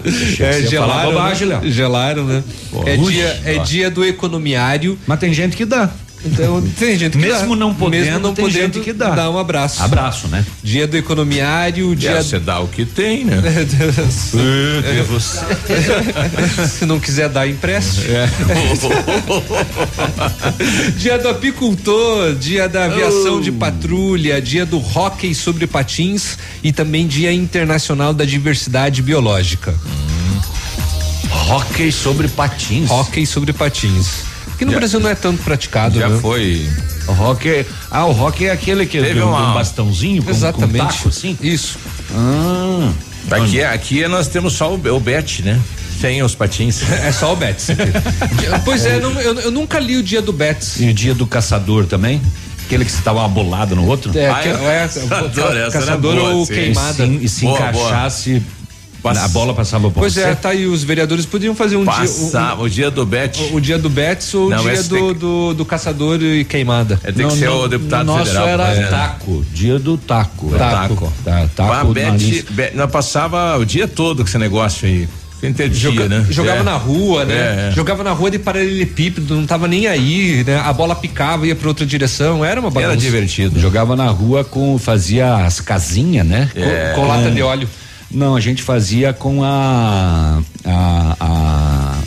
Speaker 4: é, gelaram, bobagem, né? Gelaram, né? Pô, é, dia, é dia do economiário.
Speaker 5: Mas tem gente que dá.
Speaker 4: Então, tem gente que
Speaker 5: Mesmo
Speaker 4: dá.
Speaker 5: não podendo, Mesmo não
Speaker 4: tem podendo, gente que dá. Dá um abraço.
Speaker 5: Abraço, né?
Speaker 4: Dia do economiário, dia.
Speaker 3: Você dá o que tem, né?
Speaker 4: Se não quiser dar, empréstimo. É. dia do apicultor, dia da aviação oh. de patrulha, dia do hóquei sobre patins e também dia internacional da diversidade biológica. Hum.
Speaker 5: Hóquei sobre patins.
Speaker 4: Hóquei sobre patins. Aqui no já, Brasil não é tanto praticado,
Speaker 3: Já
Speaker 4: né?
Speaker 3: foi.
Speaker 5: O rock é, ah, o rock é aquele que
Speaker 3: Teve uma,
Speaker 5: um bastãozinho com,
Speaker 4: Exatamente.
Speaker 5: com taco, assim?
Speaker 4: Isso.
Speaker 5: Ah.
Speaker 3: Aqui, aqui nós temos só o, o Bet, né? Sem os patins.
Speaker 4: É só o Betis. pois é, não, eu, eu, nunca li o dia do Betis.
Speaker 5: E o dia do caçador também? Aquele que estava uma bolada no outro?
Speaker 4: É, ah, que, é, é, caçador boa, ou sim. queimada.
Speaker 5: E se, e se boa, encaixasse boa a bola passava
Speaker 4: por Pois é, tá aí, os vereadores podiam fazer um
Speaker 3: Passar,
Speaker 4: dia.
Speaker 3: Um, o dia do Bet.
Speaker 4: O, o, dia do Betis ou não, o dia do, do, do, caçador e queimada.
Speaker 3: É, tem não, que ser não, o deputado
Speaker 5: nosso
Speaker 3: federal.
Speaker 5: era é. taco, dia do taco.
Speaker 4: Taco. taco.
Speaker 3: Tá, taco Bet, Bet, nós passava o dia todo com esse negócio aí. Entendi, Joga, né?
Speaker 4: Jogava é. na rua, né? É, é. Jogava na rua de paralelepípedo, não tava nem aí, né? A bola picava, ia pra outra direção, era uma bagunça.
Speaker 3: Era divertido.
Speaker 5: Jogava na rua com, fazia as casinhas, né?
Speaker 4: Com, com lata de óleo.
Speaker 5: Não, a gente fazia com a. a, a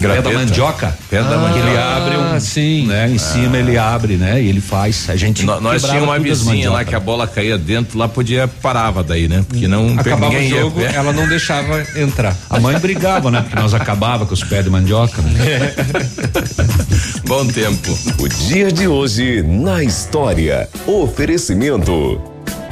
Speaker 5: Pé da mandioca.
Speaker 3: Pé da
Speaker 5: ah,
Speaker 3: mandioca.
Speaker 5: Ele abre um.
Speaker 4: Sim.
Speaker 5: Né, em ah. cima ele abre, né? E ele faz. A gente.
Speaker 3: No, nós tínhamos uma vizinha lá que a bola caía dentro, lá podia, parava daí, né? Porque não.
Speaker 4: Acabava o jogo, ia, ela não deixava entrar.
Speaker 5: A mãe brigava, né? Porque nós acabava com os pés de mandioca. Né?
Speaker 3: Bom tempo.
Speaker 12: O dia de hoje na história. Oferecimento.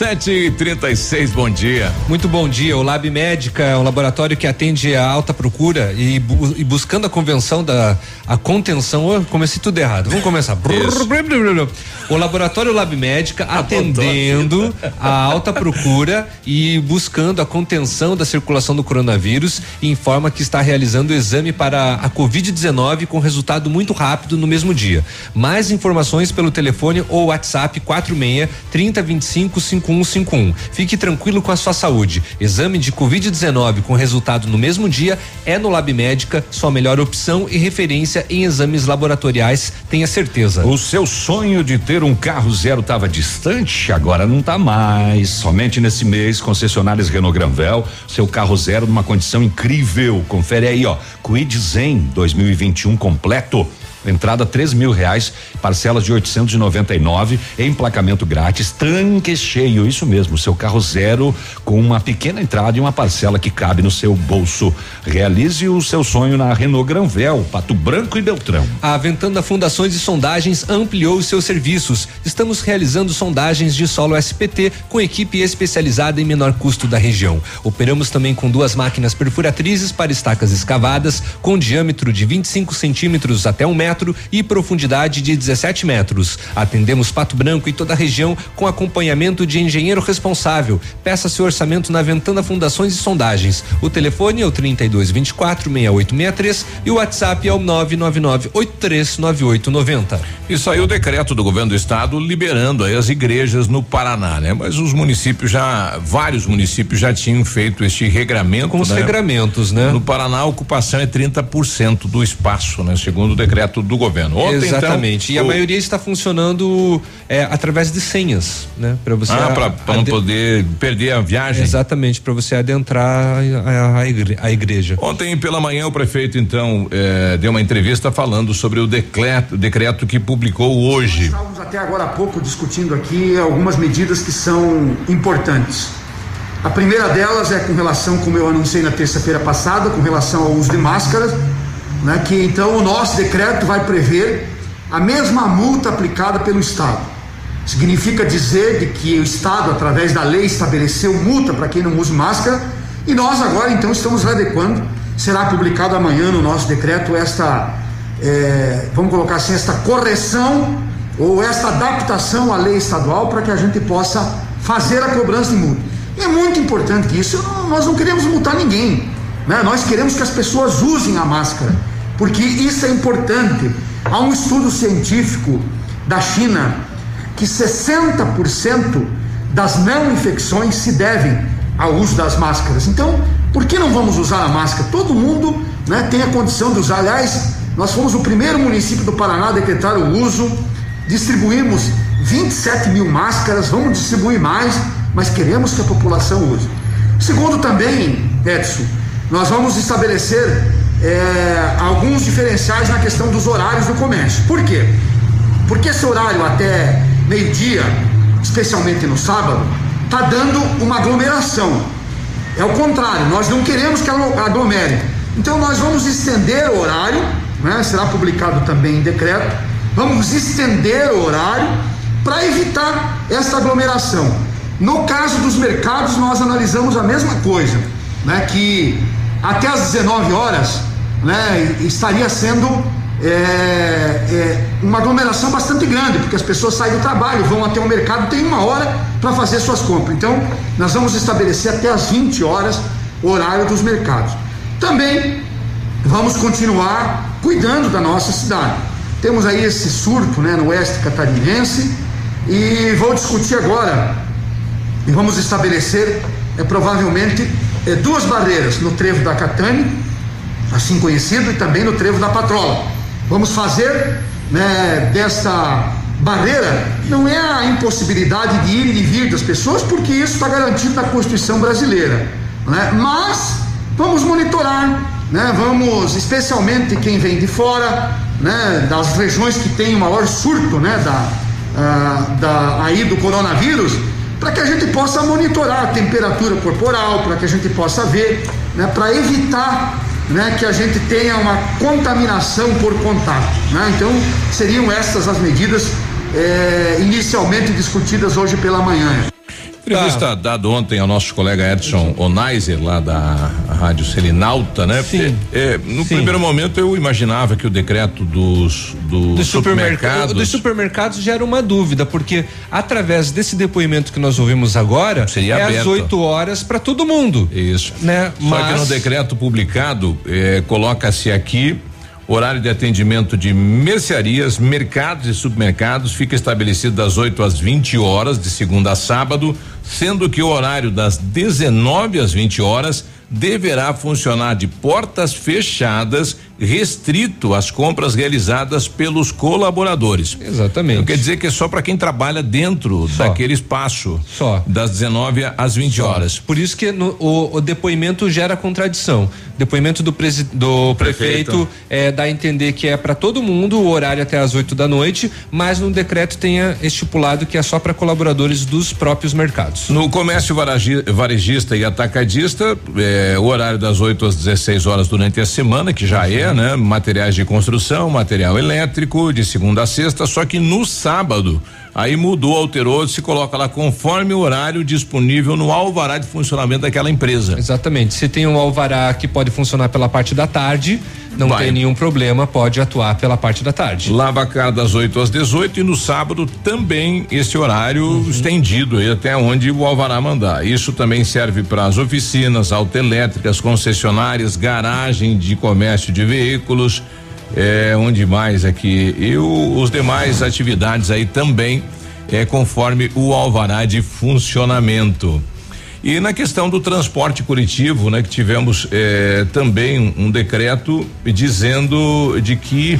Speaker 3: Sete e trinta e seis, bom dia.
Speaker 4: Muito bom dia. O Lab Médica é um laboratório que atende a alta procura e, bu e buscando a convenção da a contenção. Oh, comecei tudo errado. Vamos começar. o laboratório Lab Médica atendendo a alta procura e buscando a contenção da circulação do coronavírus e informa que está realizando o exame para a Covid-19 com resultado muito rápido no mesmo dia. Mais informações pelo telefone ou WhatsApp 46 3025 5151. Fique tranquilo com a sua saúde. Exame de Covid-19 com resultado no mesmo dia é no Lab Médica, sua melhor opção e referência em exames laboratoriais, tenha certeza.
Speaker 5: O seu sonho de ter um carro zero estava distante, agora não está mais. Somente nesse mês, concessionárias Renault Granvel, seu carro zero numa condição incrível. Confere aí, ó. Quid Zen 2021 completo Entrada três mil reais, parcelas de 899, emplacamento grátis, tanque cheio, isso mesmo, seu carro zero com uma pequena entrada e uma parcela que cabe no seu bolso. Realize o seu sonho na Renault Granvel, Pato Branco e Beltrão.
Speaker 4: A Ventanda Fundações e Sondagens ampliou os seus serviços. Estamos realizando sondagens de solo SPT com equipe especializada em menor custo da região. Operamos também com duas máquinas perfuratrizes para estacas escavadas com diâmetro de 25 centímetros até um metro metro e profundidade de 17 metros. Atendemos Pato Branco e toda a região com acompanhamento de engenheiro responsável. Peça seu orçamento na Ventana Fundações e Sondagens. O telefone é o 32 24 6863 e o WhatsApp é o 999 839890.
Speaker 3: E saiu o decreto do governo do estado liberando as igrejas no Paraná, né? Mas os municípios já, vários municípios já tinham feito este regramento.
Speaker 4: Com os
Speaker 3: né?
Speaker 4: regramentos, né?
Speaker 3: No Paraná a ocupação é 30% do espaço, né? Segundo o decreto do governo.
Speaker 4: Ontem, Exatamente. Então, e a maioria está funcionando é, através de senhas, né? Para você.
Speaker 3: Ah, para não poder perder a viagem.
Speaker 4: Exatamente, para você adentrar a, a, igre, a, igreja.
Speaker 3: Ontem pela manhã o prefeito então eh, deu uma entrevista falando sobre o decreto, decreto que publicou hoje. Nós
Speaker 17: estávamos até agora há pouco discutindo aqui algumas medidas que são importantes. A primeira delas é com relação, como eu anunciei na terça-feira passada, com relação ao uso de máscaras né, que então o nosso decreto vai prever a mesma multa aplicada pelo Estado. Significa dizer de que o Estado, através da lei, estabeleceu multa para quem não usa máscara e nós agora então estamos adequando. Será publicado amanhã no nosso decreto esta, é, vamos colocar assim, esta correção ou esta adaptação à lei estadual para que a gente possa fazer a cobrança de multa. E é muito importante isso. Nós não queremos multar ninguém. Né? Nós queremos que as pessoas usem a máscara porque isso é importante. Há um estudo científico da China que 60% das não infecções se devem ao uso das máscaras. Então, por que não vamos usar a máscara? Todo mundo né, tem a condição de usar. Aliás, nós fomos o primeiro município do Paraná a decretar o uso, distribuímos 27 mil máscaras, vamos distribuir mais, mas queremos que a população use. Segundo também, Edson, nós vamos estabelecer é, alguns diferenciais na questão dos horários do comércio. Por quê? Porque esse horário até meio-dia, especialmente no sábado, está dando uma aglomeração. É o contrário, nós não queremos que aglomere. Então nós vamos estender o horário, né? será publicado também em decreto, vamos estender o horário para evitar essa aglomeração. No caso dos mercados, nós analisamos a mesma coisa, né? que até às 19 horas né, estaria sendo é, é, uma aglomeração bastante grande, porque as pessoas saem do trabalho, vão até o mercado, tem uma hora para fazer suas compras. Então, nós vamos estabelecer até as 20 horas o horário dos mercados. Também vamos continuar cuidando da nossa cidade. Temos aí esse surto né, no oeste catarinense e vou discutir agora e vamos estabelecer é, provavelmente é, duas barreiras no trevo da Catane assim conhecido, e também no trevo da patrola. Vamos fazer né, desta barreira, não é a impossibilidade de ir e de vir das pessoas, porque isso está garantido na Constituição brasileira, né? mas vamos monitorar, né? vamos, especialmente quem vem de fora, né, das regiões que tem o maior surto né, da, uh, da, aí do coronavírus, para que a gente possa monitorar a temperatura corporal, para que a gente possa ver, né, para evitar né, que a gente tenha uma contaminação por contato. Né? Então, seriam estas as medidas é, inicialmente discutidas hoje pela manhã.
Speaker 3: Entrevista dada ontem ao nosso colega Edson Onaiser, lá da Rádio Selinalta, né?
Speaker 4: Sim.
Speaker 3: É, no
Speaker 4: Sim.
Speaker 3: primeiro momento eu imaginava que o decreto dos, dos,
Speaker 4: Dos supermercados. Dos supermercados gera uma dúvida, porque através desse depoimento que nós ouvimos agora,
Speaker 3: Seria
Speaker 4: é às
Speaker 3: aberto.
Speaker 4: 8 horas para todo mundo.
Speaker 3: Isso.
Speaker 4: Né?
Speaker 3: Só que no
Speaker 4: Mas-
Speaker 3: decreto publicado, eh, coloca-se aqui horário de atendimento de mercearias, mercados e supermercados fica estabelecido das 8 às 20 horas, de segunda a sábado, sendo que o horário das 19 às 20 horas deverá funcionar de portas fechadas, restrito às compras realizadas pelos colaboradores.
Speaker 4: Exatamente.
Speaker 3: Não quer dizer que é só para quem trabalha dentro daquele espaço.
Speaker 4: Só.
Speaker 3: Das 19 às 20
Speaker 4: Só.
Speaker 3: horas.
Speaker 4: Por isso que no- o, o depoimento gera contradição. Depoimento do, presi- do prefeito,
Speaker 3: Prefeito.
Speaker 4: é, dá a entender que é para todo mundo o horário até às 8 da noite, mas no decreto tenha estipulado que é só para colaboradores dos próprios mercados.
Speaker 3: No comércio varejista e atacadista, é, o horário das 8 às 16 horas durante a semana, que já é, né? Materiais de construção, material elétrico, de segunda a sexta, só que no sábado, aí mudou, alterou, se coloca lá conforme o horário disponível no alvará de funcionamento daquela empresa.
Speaker 4: Exatamente. Se tem um alvará que pode funcionar pela parte da tarde, não
Speaker 3: Vai.
Speaker 4: tem nenhum problema, pode atuar pela parte da tarde.
Speaker 3: Lava a cara das 8 às 18 e no sábado também esse horário
Speaker 4: Uhum.
Speaker 3: estendido aí até onde o Alvará mandar. Isso também serve para as oficinas, autoelétricas, concessionárias, garagem de comércio de veículos, é, onde mais aqui e o- os demais atividades aí também é conforme o Alvará de funcionamento. E na questão do transporte coletivo, né, que tivemos eh, também um, decreto dizendo de que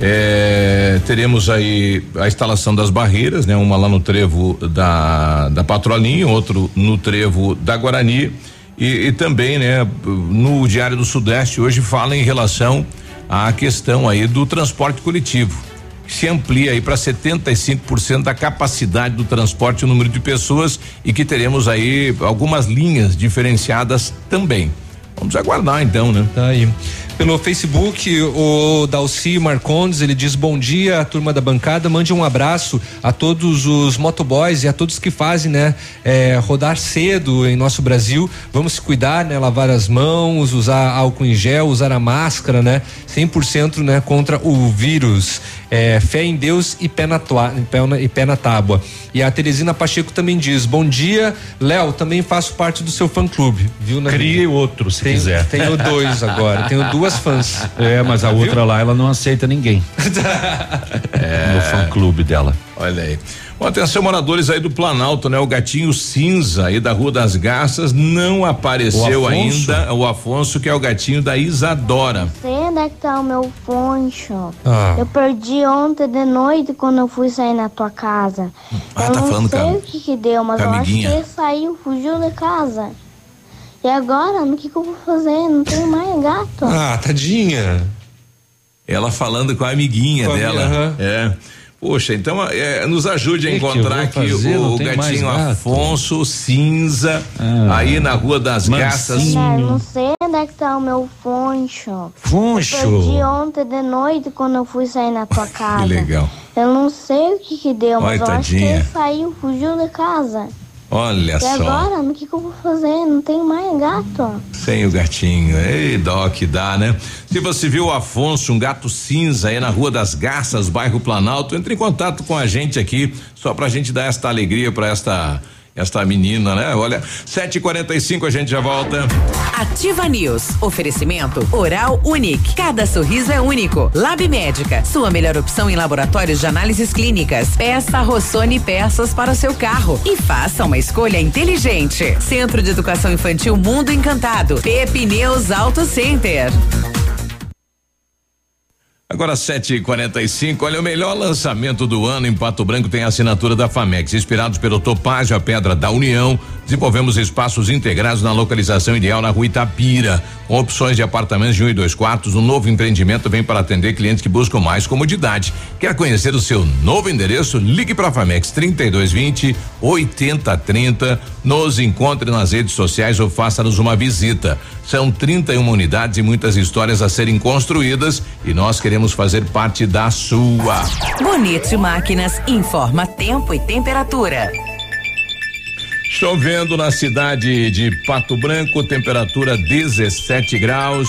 Speaker 3: eh, teremos aí a instalação das barreiras, né, uma lá no trevo da da Patrolinha, outro no trevo da Guarani e, e também, né, no Diário do Sudeste hoje fala em relação à questão aí do transporte coletivo se amplia aí para 75% da capacidade do transporte o número de pessoas e que teremos aí algumas linhas diferenciadas também. Vamos aguardar então, né?
Speaker 4: Tá aí. Pelo Facebook, o Dalci Marcondes, ele diz bom dia, turma da bancada, mande um abraço a todos os motoboys e a todos que fazem, né, eh, rodar cedo em nosso Brasil. Vamos se cuidar, né, lavar as mãos, usar álcool em gel, usar a máscara, né, 100% né, contra o vírus. Eh, fé em Deus e pé na, tua, pé na- e pé na tábua. E a Teresina Pacheco também diz: Bom dia, Léo, também faço parte do seu fã clube, viu? Na
Speaker 5: Crie outro, se
Speaker 4: Tenho-
Speaker 5: quiser.
Speaker 4: Tenho dois agora, tenho duas fãs.
Speaker 5: É, mas a outra lá, ela não aceita ninguém.
Speaker 3: É.
Speaker 5: No fã clube dela.
Speaker 3: Olha aí. Atenção, moradores aí do Planalto, né? O gatinho cinza aí da Rua das Garças não apareceu
Speaker 5: O Afonso?
Speaker 3: ainda. O Afonso, que é o gatinho da Isadora.
Speaker 16: Sei onde é que tá o meu poncho.
Speaker 3: Ah.
Speaker 16: Eu perdi ontem de noite quando eu fui sair na tua casa.
Speaker 3: Ah,
Speaker 16: eu
Speaker 3: tá
Speaker 16: não
Speaker 3: falando
Speaker 16: sei
Speaker 3: com a-
Speaker 16: o que que deu, mas eu acho que
Speaker 3: amiguinha.
Speaker 16: ele saiu, fugiu de casa. E agora, o que, que eu vou fazer? Não tenho mais gato.
Speaker 4: Ah, tadinha.
Speaker 3: Ela falando com a amiguinha
Speaker 4: Com a
Speaker 3: dela.
Speaker 4: minha.
Speaker 3: É. Poxa, então é, nos ajude a
Speaker 5: Que
Speaker 3: encontrar aqui
Speaker 5: fazer?
Speaker 3: o, o gatinho
Speaker 5: gato.
Speaker 3: Afonso cinza
Speaker 5: Ah.
Speaker 3: aí na Rua das Garças.
Speaker 16: Né, eu não sei onde é que tá o meu poncho.
Speaker 3: Foncho.
Speaker 16: Eu perdi ontem de noite quando eu fui sair na tua casa.
Speaker 3: Que legal.
Speaker 16: Eu não sei o que que deu, mas eu acho que ele saiu, fugiu de casa.
Speaker 3: Olha
Speaker 16: e
Speaker 3: só.
Speaker 16: agora, o que, que eu vou fazer? Não tenho mais gato.
Speaker 3: Sem o gatinho. Ei, dó que dá, né? Se você viu o Afonso, um gato cinza aí na Rua das Garças, bairro Planalto, entre em contato com a gente aqui, só pra gente dar esta alegria pra esta esta menina, né? Olha, 7h45 a gente já volta.
Speaker 1: Ativa News. Oferecimento Oral Unique. Cada sorriso é único. Lab Médica. Sua melhor opção em laboratórios de análises clínicas. Peça Rossoni peças para o seu carro e faça uma escolha inteligente. Centro de Educação Infantil Mundo Encantado. Pepineus Auto Center.
Speaker 3: Agora 7h45, olha, o melhor lançamento do ano em Pato Branco tem a assinatura da Famex. Inspirados pelo Topázio, a Pedra da União, desenvolvemos espaços integrados na localização ideal na rua Itapira, com opções de apartamentos de um e dois quartos. O novo empreendimento vem para atender clientes que buscam mais comodidade. Quer conhecer o seu novo endereço? Ligue para a Famex 3220 8030. Nos encontre nas redes sociais ou faça-nos uma visita. São 31 unidades e muitas histórias a serem construídas e nós queremos fazer parte da sua.
Speaker 1: Bonito Máquinas informa tempo e temperatura.
Speaker 3: Chovendo na cidade de Pato Branco, temperatura 17 graus.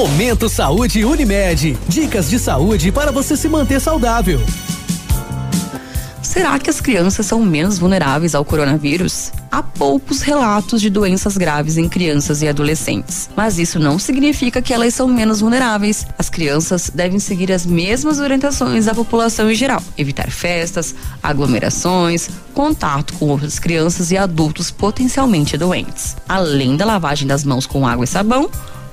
Speaker 18: Momento Saúde Unimed. Dicas de saúde para você se manter saudável.
Speaker 19: Será que as crianças são menos vulneráveis ao coronavírus? Há poucos relatos de doenças graves em crianças e adolescentes, mas isso não significa que elas são menos vulneráveis. As crianças devem seguir as mesmas orientações da população em geral: evitar festas, aglomerações, contato com outras crianças e adultos potencialmente doentes, além da lavagem das mãos com água e sabão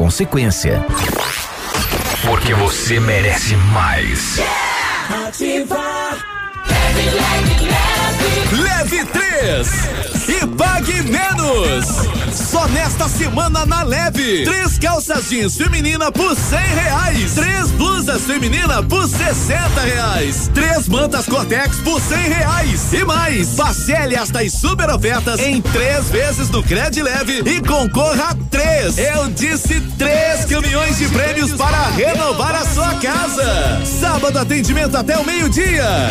Speaker 20: consequência.
Speaker 21: Porque você merece mais.
Speaker 22: Ativa.
Speaker 23: Leve 3 e pague menos. Só nesta semana na Leve. Três calças jeans feminina por cem reais. Três blusas feminina por sessenta reais. Três mantas Cortex por cem reais. E mais, parcele estas super ofertas em três vezes no Cred Leve e concorra a três. Eu disse três caminhões de prêmios para renovar a sua casa. Sábado atendimento até o meio-dia.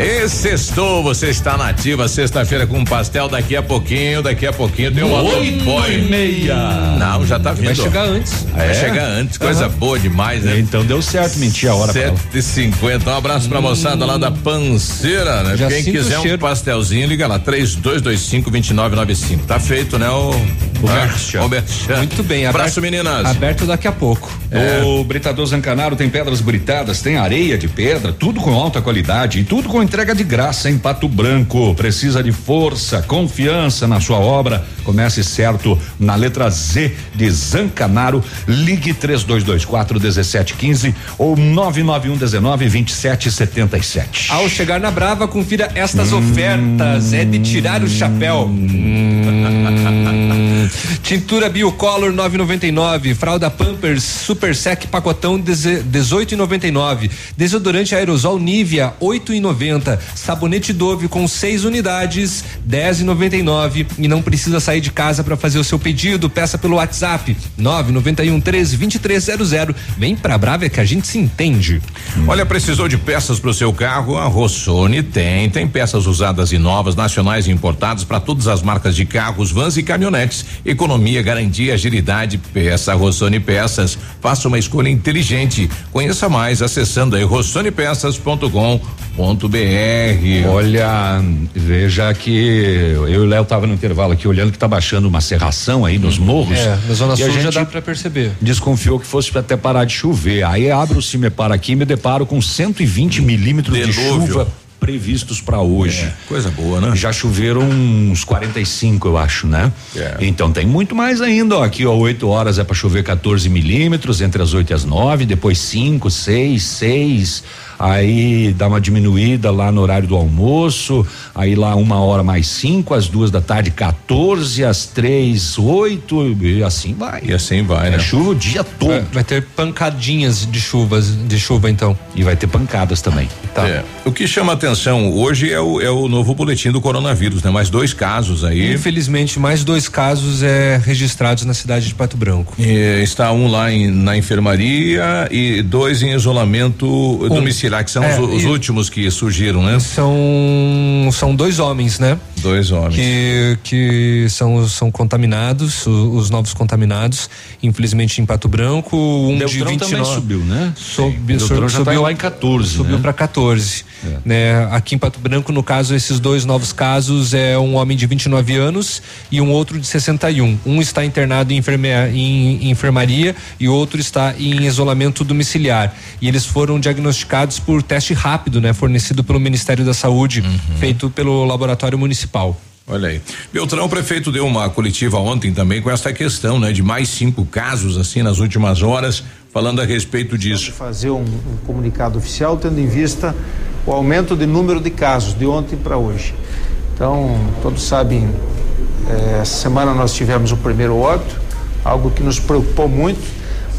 Speaker 3: E sextou, você está na ativa, sexta-feira com um pastel, daqui a pouquinho, daqui a pouquinho tem uma
Speaker 4: Oito
Speaker 3: boy.
Speaker 4: e meia.
Speaker 3: Não, já tá vindo.
Speaker 4: Vai chegar antes.
Speaker 3: Vai
Speaker 4: É?
Speaker 3: chegar antes, coisa
Speaker 4: Aham.
Speaker 3: boa demais, né?
Speaker 5: Então deu certo, menti a hora pra ela.
Speaker 3: 7h50, um abraço pra moçada lá da Panceira, né?
Speaker 5: Já
Speaker 3: Quem quiser um pastelzinho, liga lá, 3225-2995. Tá feito, né? O,
Speaker 4: O
Speaker 3: ah,
Speaker 4: merchan.
Speaker 3: o merchan.
Speaker 4: Muito bem,
Speaker 3: Abraço, meninas.
Speaker 4: Aberto daqui a pouco.
Speaker 5: É. O Britador Zancanaro tem pedras britadas, tem areia de pedra, tudo com alta qualidade e tudo com entrega de graça em Pato Branco. Precisa de força, confiança na sua obra. Comece certo na letra Z de Zancanaro. Ligue 3224 1715 ou 991 19 2777.
Speaker 4: Ao chegar na Brava, confira estas ofertas. É de tirar o chapéu. Tintura Biocolor 9,99. Fralda Pampers Super Sec pacotão deze- 18,99. Desodorante aerosol Nivea 8,90. 60. Sabonete Dove com seis unidades, 10,99 e não precisa sair de casa para fazer o seu pedido. Peça pelo WhatsApp 991 13 2300. Vem pra Brava que a gente se entende.
Speaker 3: Olha, precisou de peças para o seu carro? A Rossoni tem. Tem peças usadas e novas, nacionais e importadas para todas as marcas de carros, vans e caminhonetes. Economia, garantia, agilidade. Peça Rossoni Peças. Faça uma escolha inteligente. Conheça mais acessando aí rossonepeças.com
Speaker 5: Olha, veja que eu e o Léo tava no intervalo aqui olhando que tá baixando uma serração aí nos morros.
Speaker 4: É, na zona
Speaker 5: e
Speaker 4: sul
Speaker 5: a
Speaker 4: já
Speaker 5: gente
Speaker 4: dá pra perceber.
Speaker 5: Desconfiou que fosse até parar de chover. Aí abro o Cimepar aqui e me deparo com 120 milímetros de chuva previstos para hoje.
Speaker 3: É, coisa boa, né?
Speaker 5: Já choveram uns 45, eu acho, né?
Speaker 3: É.
Speaker 5: Então tem muito mais ainda, ó. Aqui, ó, 8 horas é para chover 14 milímetros, entre as 8 e as 9, depois 5, 6, 6. Aí dá uma diminuída lá no horário do almoço, aí lá uma hora mais cinco, às duas da tarde 14, às três, oito, e assim vai.
Speaker 3: E assim vai,
Speaker 5: É
Speaker 3: né?
Speaker 5: chuva o dia todo.
Speaker 4: Vai, vai ter pancadinhas de chuvas, de chuva então.
Speaker 5: E vai ter pancadas também.
Speaker 4: Tá.
Speaker 3: É. O que chama atenção hoje é o, é o novo boletim do coronavírus, né? Mais dois casos aí.
Speaker 4: Infelizmente, mais dois casos é, registrados na cidade de Pato Branco.
Speaker 3: E está um lá em- na enfermaria e dois em isolamento domiciliar, que são
Speaker 4: É,
Speaker 3: os, os últimos que surgiram, né?
Speaker 4: São são dois homens, né?
Speaker 3: Dois homens.
Speaker 4: Que, que são, são contaminados, o- os novos contaminados, infelizmente em Pato Branco, um de
Speaker 5: Beltrão
Speaker 4: 29.
Speaker 5: também subiu, né?
Speaker 4: Sobe,
Speaker 5: Beltrão já tá
Speaker 4: subiu
Speaker 5: lá em 14,
Speaker 4: Subiu
Speaker 5: né?
Speaker 4: para 14. Né? Aqui em Pato Branco, no caso, esses dois novos casos é um homem de 29 anos e um outro de 61. Um está internado em, enferme- em- em enfermaria e outro está em isolamento domiciliar. E eles foram diagnosticados por teste rápido, né? Fornecido pelo Ministério da Saúde, feito pelo laboratório municipal.
Speaker 3: Olha aí. Beltrão, o prefeito deu uma coletiva ontem também com essa questão, né? De mais cinco casos, assim, nas últimas horas, falando a respeito disso.
Speaker 24: fazer um, um comunicado oficial tendo em vista o aumento de número de casos de ontem para hoje. Então, todos sabem, eh, essa semana nós tivemos o primeiro óbito, algo que nos preocupou muito,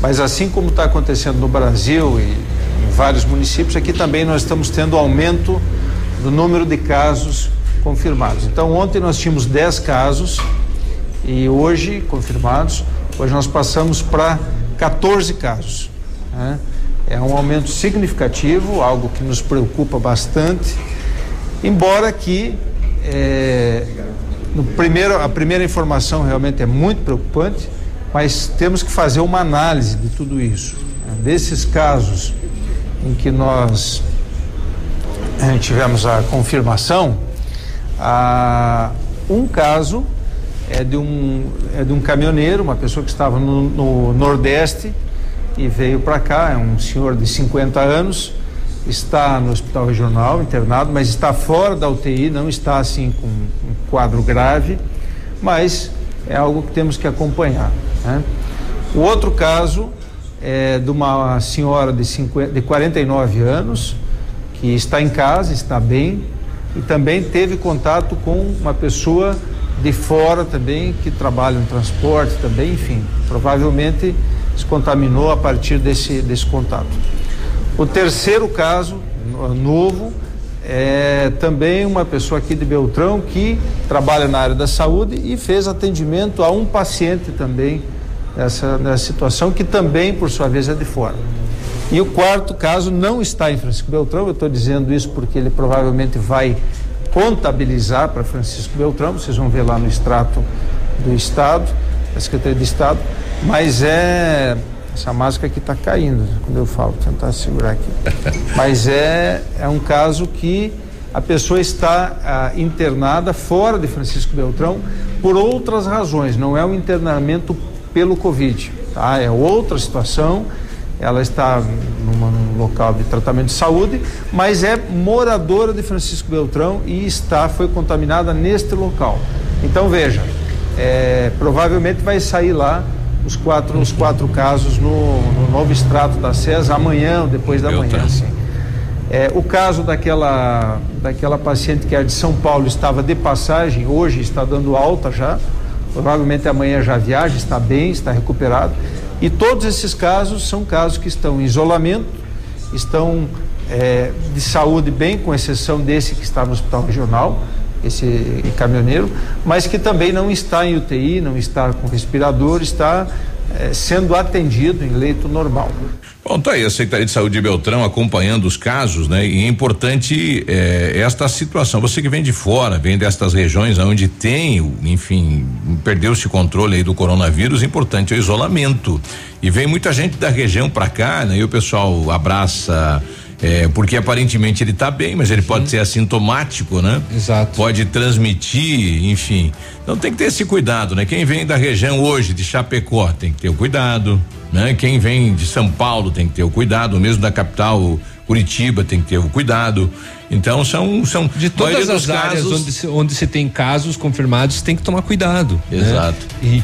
Speaker 24: mas assim como está acontecendo no Brasil e em vários municípios, aqui também nós estamos tendo aumento do número de casos confirmados. Então, ontem nós tínhamos 10 casos e hoje confirmados, hoje nós passamos para 14 casos. né? É um aumento significativo, algo que nos preocupa bastante, embora que eh, no primeiro, a primeira informação realmente é muito preocupante, mas temos que fazer uma análise de tudo isso. né? Desses casos em que nós eh, tivemos a confirmação, ah, um caso é de um, é de um caminhoneiro, uma pessoa que estava no, no Nordeste e veio para cá, é um senhor de 50 anos, está no hospital regional internado, mas está fora da UTI, não está assim com um quadro grave, mas é algo que temos que acompanhar. né? O outro caso é de uma senhora de, 50, de 49 anos que está em casa, está bem e também teve contato com uma pessoa de fora também que trabalha no transporte também, enfim, provavelmente se contaminou a partir desse, desse contato. O terceiro caso no- novo é também uma pessoa aqui de Beltrão que trabalha na área da saúde e fez atendimento a um paciente também nessa, nessa situação que também por sua vez é de fora. E o quarto caso não está em Francisco Beltrão, eu estou dizendo isso porque ele provavelmente vai contabilizar para Francisco Beltrão, vocês vão ver lá no extrato do Estado, da Secretaria de Estado, mas é. Essa máscara aqui está caindo quando eu falo, vou tentar segurar aqui. Mas é, é um caso que a pessoa está ah, internada fora de Francisco Beltrão por outras razões, não é um internamento pelo Covid, tá? É outra situação ela está numa- num local de tratamento de saúde, mas é moradora de Francisco Beltrão e está foi contaminada neste local. Então veja, é, provavelmente vai sair lá os quatro os quatro casos no, no novo extrato da SES amanhã ou depois da manhã. Assim. É, o caso daquela, daquela paciente que é de São Paulo estava de passagem, hoje está dando alta já, provavelmente amanhã já viaja, está bem, está recuperado. E todos esses casos são casos que estão em isolamento, estão é, de saúde bem, com exceção desse que está no hospital regional, esse caminhoneiro, mas que também não está em UTI, não está com respirador, está é, sendo atendido em leito normal.
Speaker 3: Bom, tá aí a Secretaria de Saúde de Beltrão acompanhando os casos, né? E é importante é, esta situação. Você que vem de fora, vem destas regiões onde tem, enfim, perdeu-se o controle aí do coronavírus, importante é o isolamento. E vem muita gente da região para cá, né? E o pessoal abraça é, porque aparentemente ele está bem, mas ele Sim. pode ser assintomático, né?
Speaker 4: Exato.
Speaker 3: Pode transmitir, enfim. Então tem que ter esse cuidado, né? Quem vem da região hoje de Chapecó tem que ter o cuidado, né? Quem vem de São Paulo tem que ter o cuidado, mesmo da capital Curitiba tem que ter o cuidado. Então são são
Speaker 4: de todas as áreas casos, onde se, onde se tem casos confirmados tem que tomar cuidado.
Speaker 3: Né? Exato.
Speaker 4: Né?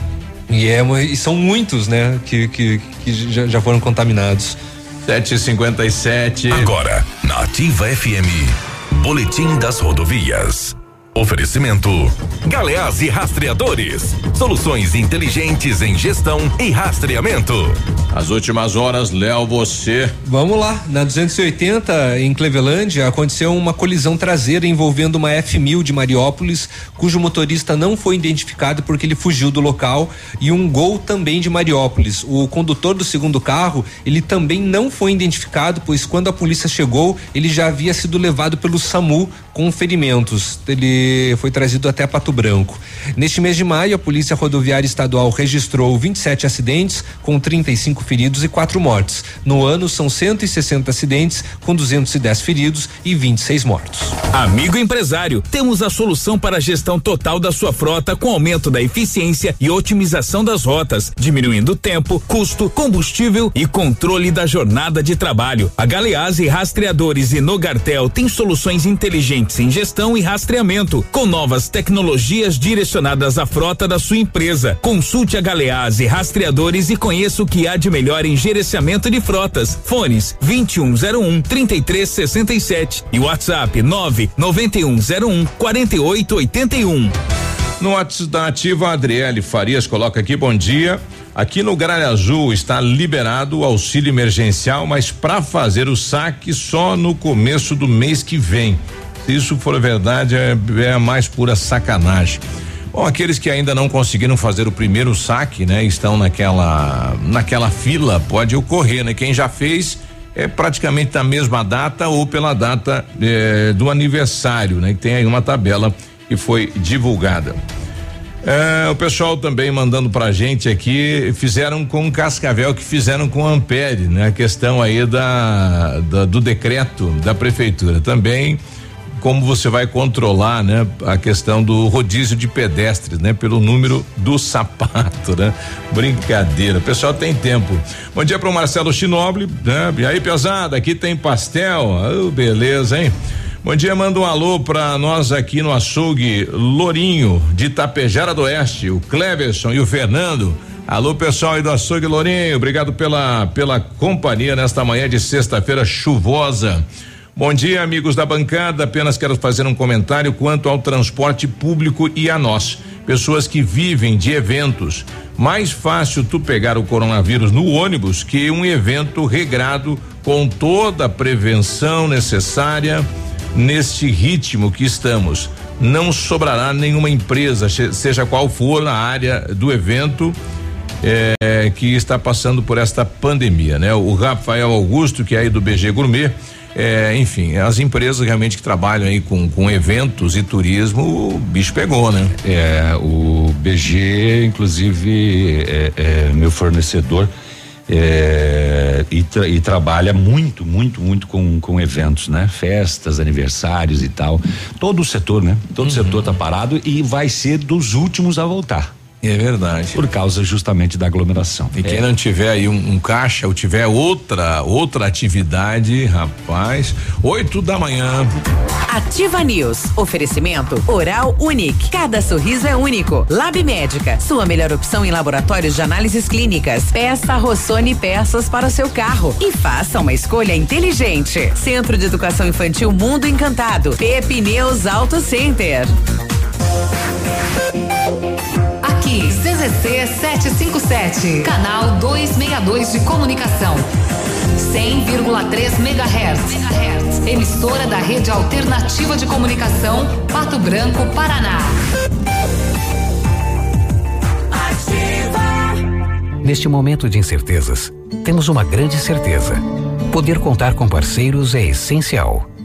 Speaker 4: E, e, é, e são muitos, né? Que, que, que já, já foram contaminados.
Speaker 3: Sete cinquenta e sete.
Speaker 25: Agora, na Ativa FM, Boletim das Rodovias. Oferecimento: Galeás e Rastreadores. Soluções inteligentes em gestão e rastreamento.
Speaker 3: As últimas horas, Léo, você.
Speaker 4: Vamos lá. Na 280, em Clevelândia, aconteceu uma colisão traseira envolvendo uma F1000 de Mariópolis, cujo motorista não foi identificado porque ele fugiu do local, e um Gol também de Mariópolis. O condutor do segundo carro, ele também não foi identificado, pois quando a polícia chegou, ele já havia sido levado pelo SAMU com ferimentos. Ele foi trazido até Pato Branco. Neste mês de maio, a Polícia Rodoviária Estadual registrou 27 acidentes com 35 feridos e quatro mortes. No ano são 160 acidentes com 210 feridos e 26 mortos.
Speaker 10: Amigo empresário, temos a solução para a gestão total da sua frota com aumento da eficiência e otimização das rotas, diminuindo tempo, custo, combustível e controle da jornada de trabalho. A Galease Rastreadores e Nogartel tem soluções inteligentes em gestão e rastreamento, com novas tecnologias direcionadas à frota da sua empresa. Consulte a Galease Rastreadores e conheça o que há de melhor em gerenciamento de frotas. Fones 2101 3367 e WhatsApp 99101 4881.
Speaker 3: No WhatsApp da Ativa, Adriele Farias coloca aqui, bom dia. Aqui no Gralha Azul está liberado o auxílio emergencial, mas para fazer o saque só no começo do mês que vem. Se isso for verdade, é, é a mais pura sacanagem. Bom, aqueles que ainda não conseguiram fazer o primeiro saque, né, estão naquela naquela fila, pode ocorrer, né? Quem já fez é praticamente na mesma data ou pela data é, do aniversário, né? Que tem aí uma tabela que foi divulgada. É, o pessoal também mandando pra gente aqui, fizeram com Cascavel que fizeram com Ampere, né? A questão aí da, da do decreto da prefeitura também como você vai controlar, né, a questão do rodízio de pedestres, né, pelo número do sapato, né? Brincadeira. O pessoal tem tempo. Bom dia para o Marcelo Chinoble, né? E aí, pesada, aqui tem pastel. Oh, beleza, hein? Bom dia, manda um alô para nós aqui no açougue Lourinho, de Tapejara do Oeste, o Cleverson e o Fernando. Alô, pessoal aí do açougue Lourinho, obrigado pela pela companhia nesta manhã de sexta-feira chuvosa. Bom dia, amigos da bancada. Apenas quero fazer um comentário quanto ao transporte público e a nós, pessoas que vivem de eventos. Mais fácil tu pegar o coronavírus no ônibus que um evento regrado com toda a prevenção necessária neste ritmo que estamos. Não sobrará nenhuma empresa, seja qual for a área do evento. É, que está passando por esta pandemia, né? O Rafael Augusto, que é aí do BG Gourmet, é, enfim, as empresas realmente que trabalham aí com, com eventos e turismo, o bicho pegou, né?
Speaker 5: É, o BG, inclusive, é, é meu fornecedor. É, e, tra, e, trabalha muito, muito, muito com, com eventos, né? Festas, aniversários e tal. Todo o setor, né? Todo uhum. o setor tá parado e vai ser dos últimos a voltar.
Speaker 3: É verdade.
Speaker 5: Por causa justamente da aglomeração.
Speaker 3: E quem é. não tiver aí um, um, caixa ou tiver outra outra atividade, rapaz, oito da manhã.
Speaker 1: Ativa News. Oferecimento Oral Unique. Cada sorriso é único. Lab Médica. Sua melhor opção em laboratórios de análises clínicas. Peça Rossoni peças para o seu carro e faça uma escolha inteligente. Centro de Educação Infantil Mundo Encantado. Pepineus Auto Center.
Speaker 26: CZC 757, canal 262 de comunicação.
Speaker 27: 100,3 MHz. Emissora da Rede Alternativa de Comunicação, Pato Branco, Paraná.
Speaker 28: Neste momento de incertezas, temos uma grande certeza. Poder contar com parceiros é essencial.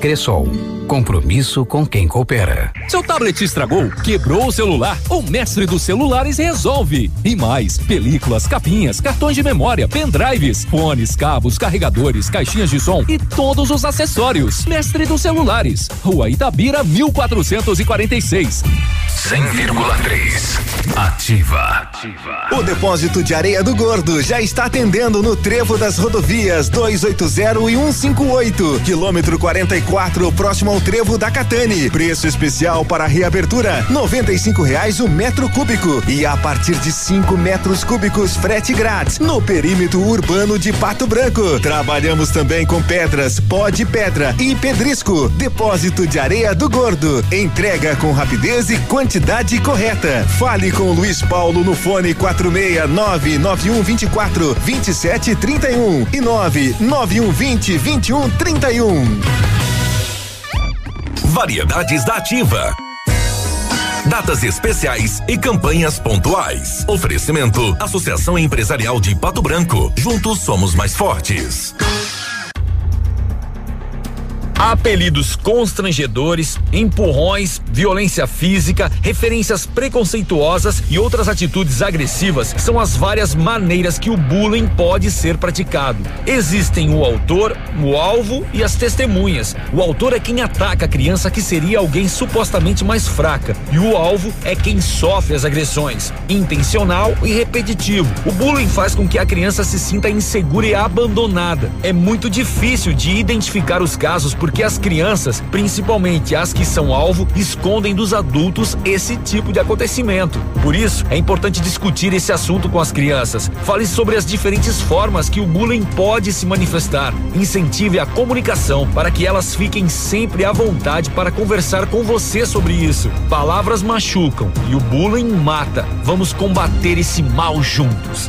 Speaker 28: Cressol. Compromisso com quem coopera.
Speaker 9: Seu tablet estragou, quebrou o celular, o mestre dos celulares resolve. E mais, películas, capinhas, cartões de memória, pendrives, fones, cabos, carregadores, caixinhas de som e todos os acessórios. Mestre dos celulares. Rua Itabira, 1446.
Speaker 29: 100,3. Ativa.
Speaker 30: O depósito de areia do Gordo já está atendendo no trevo das rodovias 280 e 158, quilômetro 44, próximo ao trevo da Catane. Preço especial para reabertura: R$ reais o metro cúbico e a partir de 5 metros cúbicos frete grátis no perímetro urbano de Pato Branco. Trabalhamos também com pedras, pó de pedra e pedrisco. Depósito de areia do Gordo. Entrega com rapidez e quantidade correta. Fale com Luiz Paulo no fone 469 9124 2731 e 99120 2131.
Speaker 29: Variedades da Ativa. Datas especiais e campanhas pontuais. Oferecimento: Associação Empresarial de Pato Branco. Juntos somos mais fortes.
Speaker 20: Apelidos constrangedores, empurrões, violência física, referências preconceituosas e outras atitudes agressivas são as várias maneiras que o bullying pode ser praticado. Existem o autor, o alvo e as testemunhas. O autor é quem ataca a criança que seria alguém supostamente mais fraca, e o alvo é quem sofre as agressões, intencional e repetitivo. O bullying faz com que a criança se sinta insegura e abandonada. É muito difícil de identificar os casos por porque as crianças, principalmente as que são alvo, escondem dos adultos esse tipo de acontecimento. Por isso, é importante discutir esse assunto com as crianças. Fale sobre as diferentes formas que o bullying pode se manifestar. Incentive a comunicação para que elas fiquem sempre à vontade para conversar com você sobre isso. Palavras machucam e o bullying mata. Vamos combater esse mal juntos.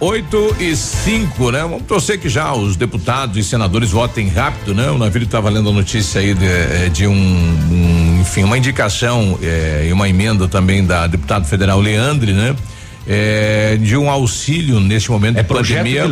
Speaker 3: 8 e 5, né? Vamos torcer que já os deputados e senadores votem rápido, né? O navio estava lendo a notícia aí de, eh, de um, um, enfim, uma indicação é, e uma emenda também da deputado federal Leandre, né? É, de um auxílio neste momento
Speaker 5: é
Speaker 3: de pandemia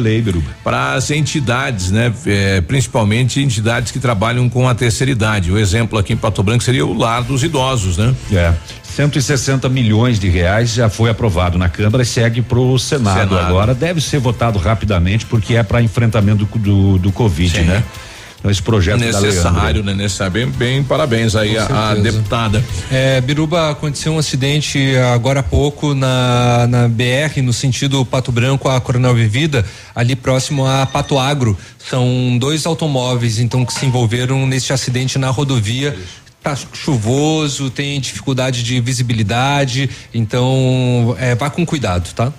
Speaker 3: para as entidades, né? É, principalmente entidades que trabalham com a terceira idade. O exemplo aqui em Pato Branco seria o lar dos idosos, né?
Speaker 5: É. 160 milhões de reais já foi aprovado na Câmara e segue para o Senado, Senado, agora. Deve ser votado rapidamente porque é para enfrentamento do, do, do Covid,
Speaker 3: Sim.
Speaker 5: né? Então, esse projeto
Speaker 3: necessário, né? Necessário. Bem, bem parabéns aí a, a, deputada.
Speaker 4: É, Biruba, aconteceu um acidente agora há pouco na, na BR, no sentido Pato Branco a Coronel Vivida, ali próximo a Pato Agro. São dois automóveis, então, que se envolveram neste acidente na rodovia tá chuvoso, tem dificuldade de visibilidade, então é, vá com cuidado, tá?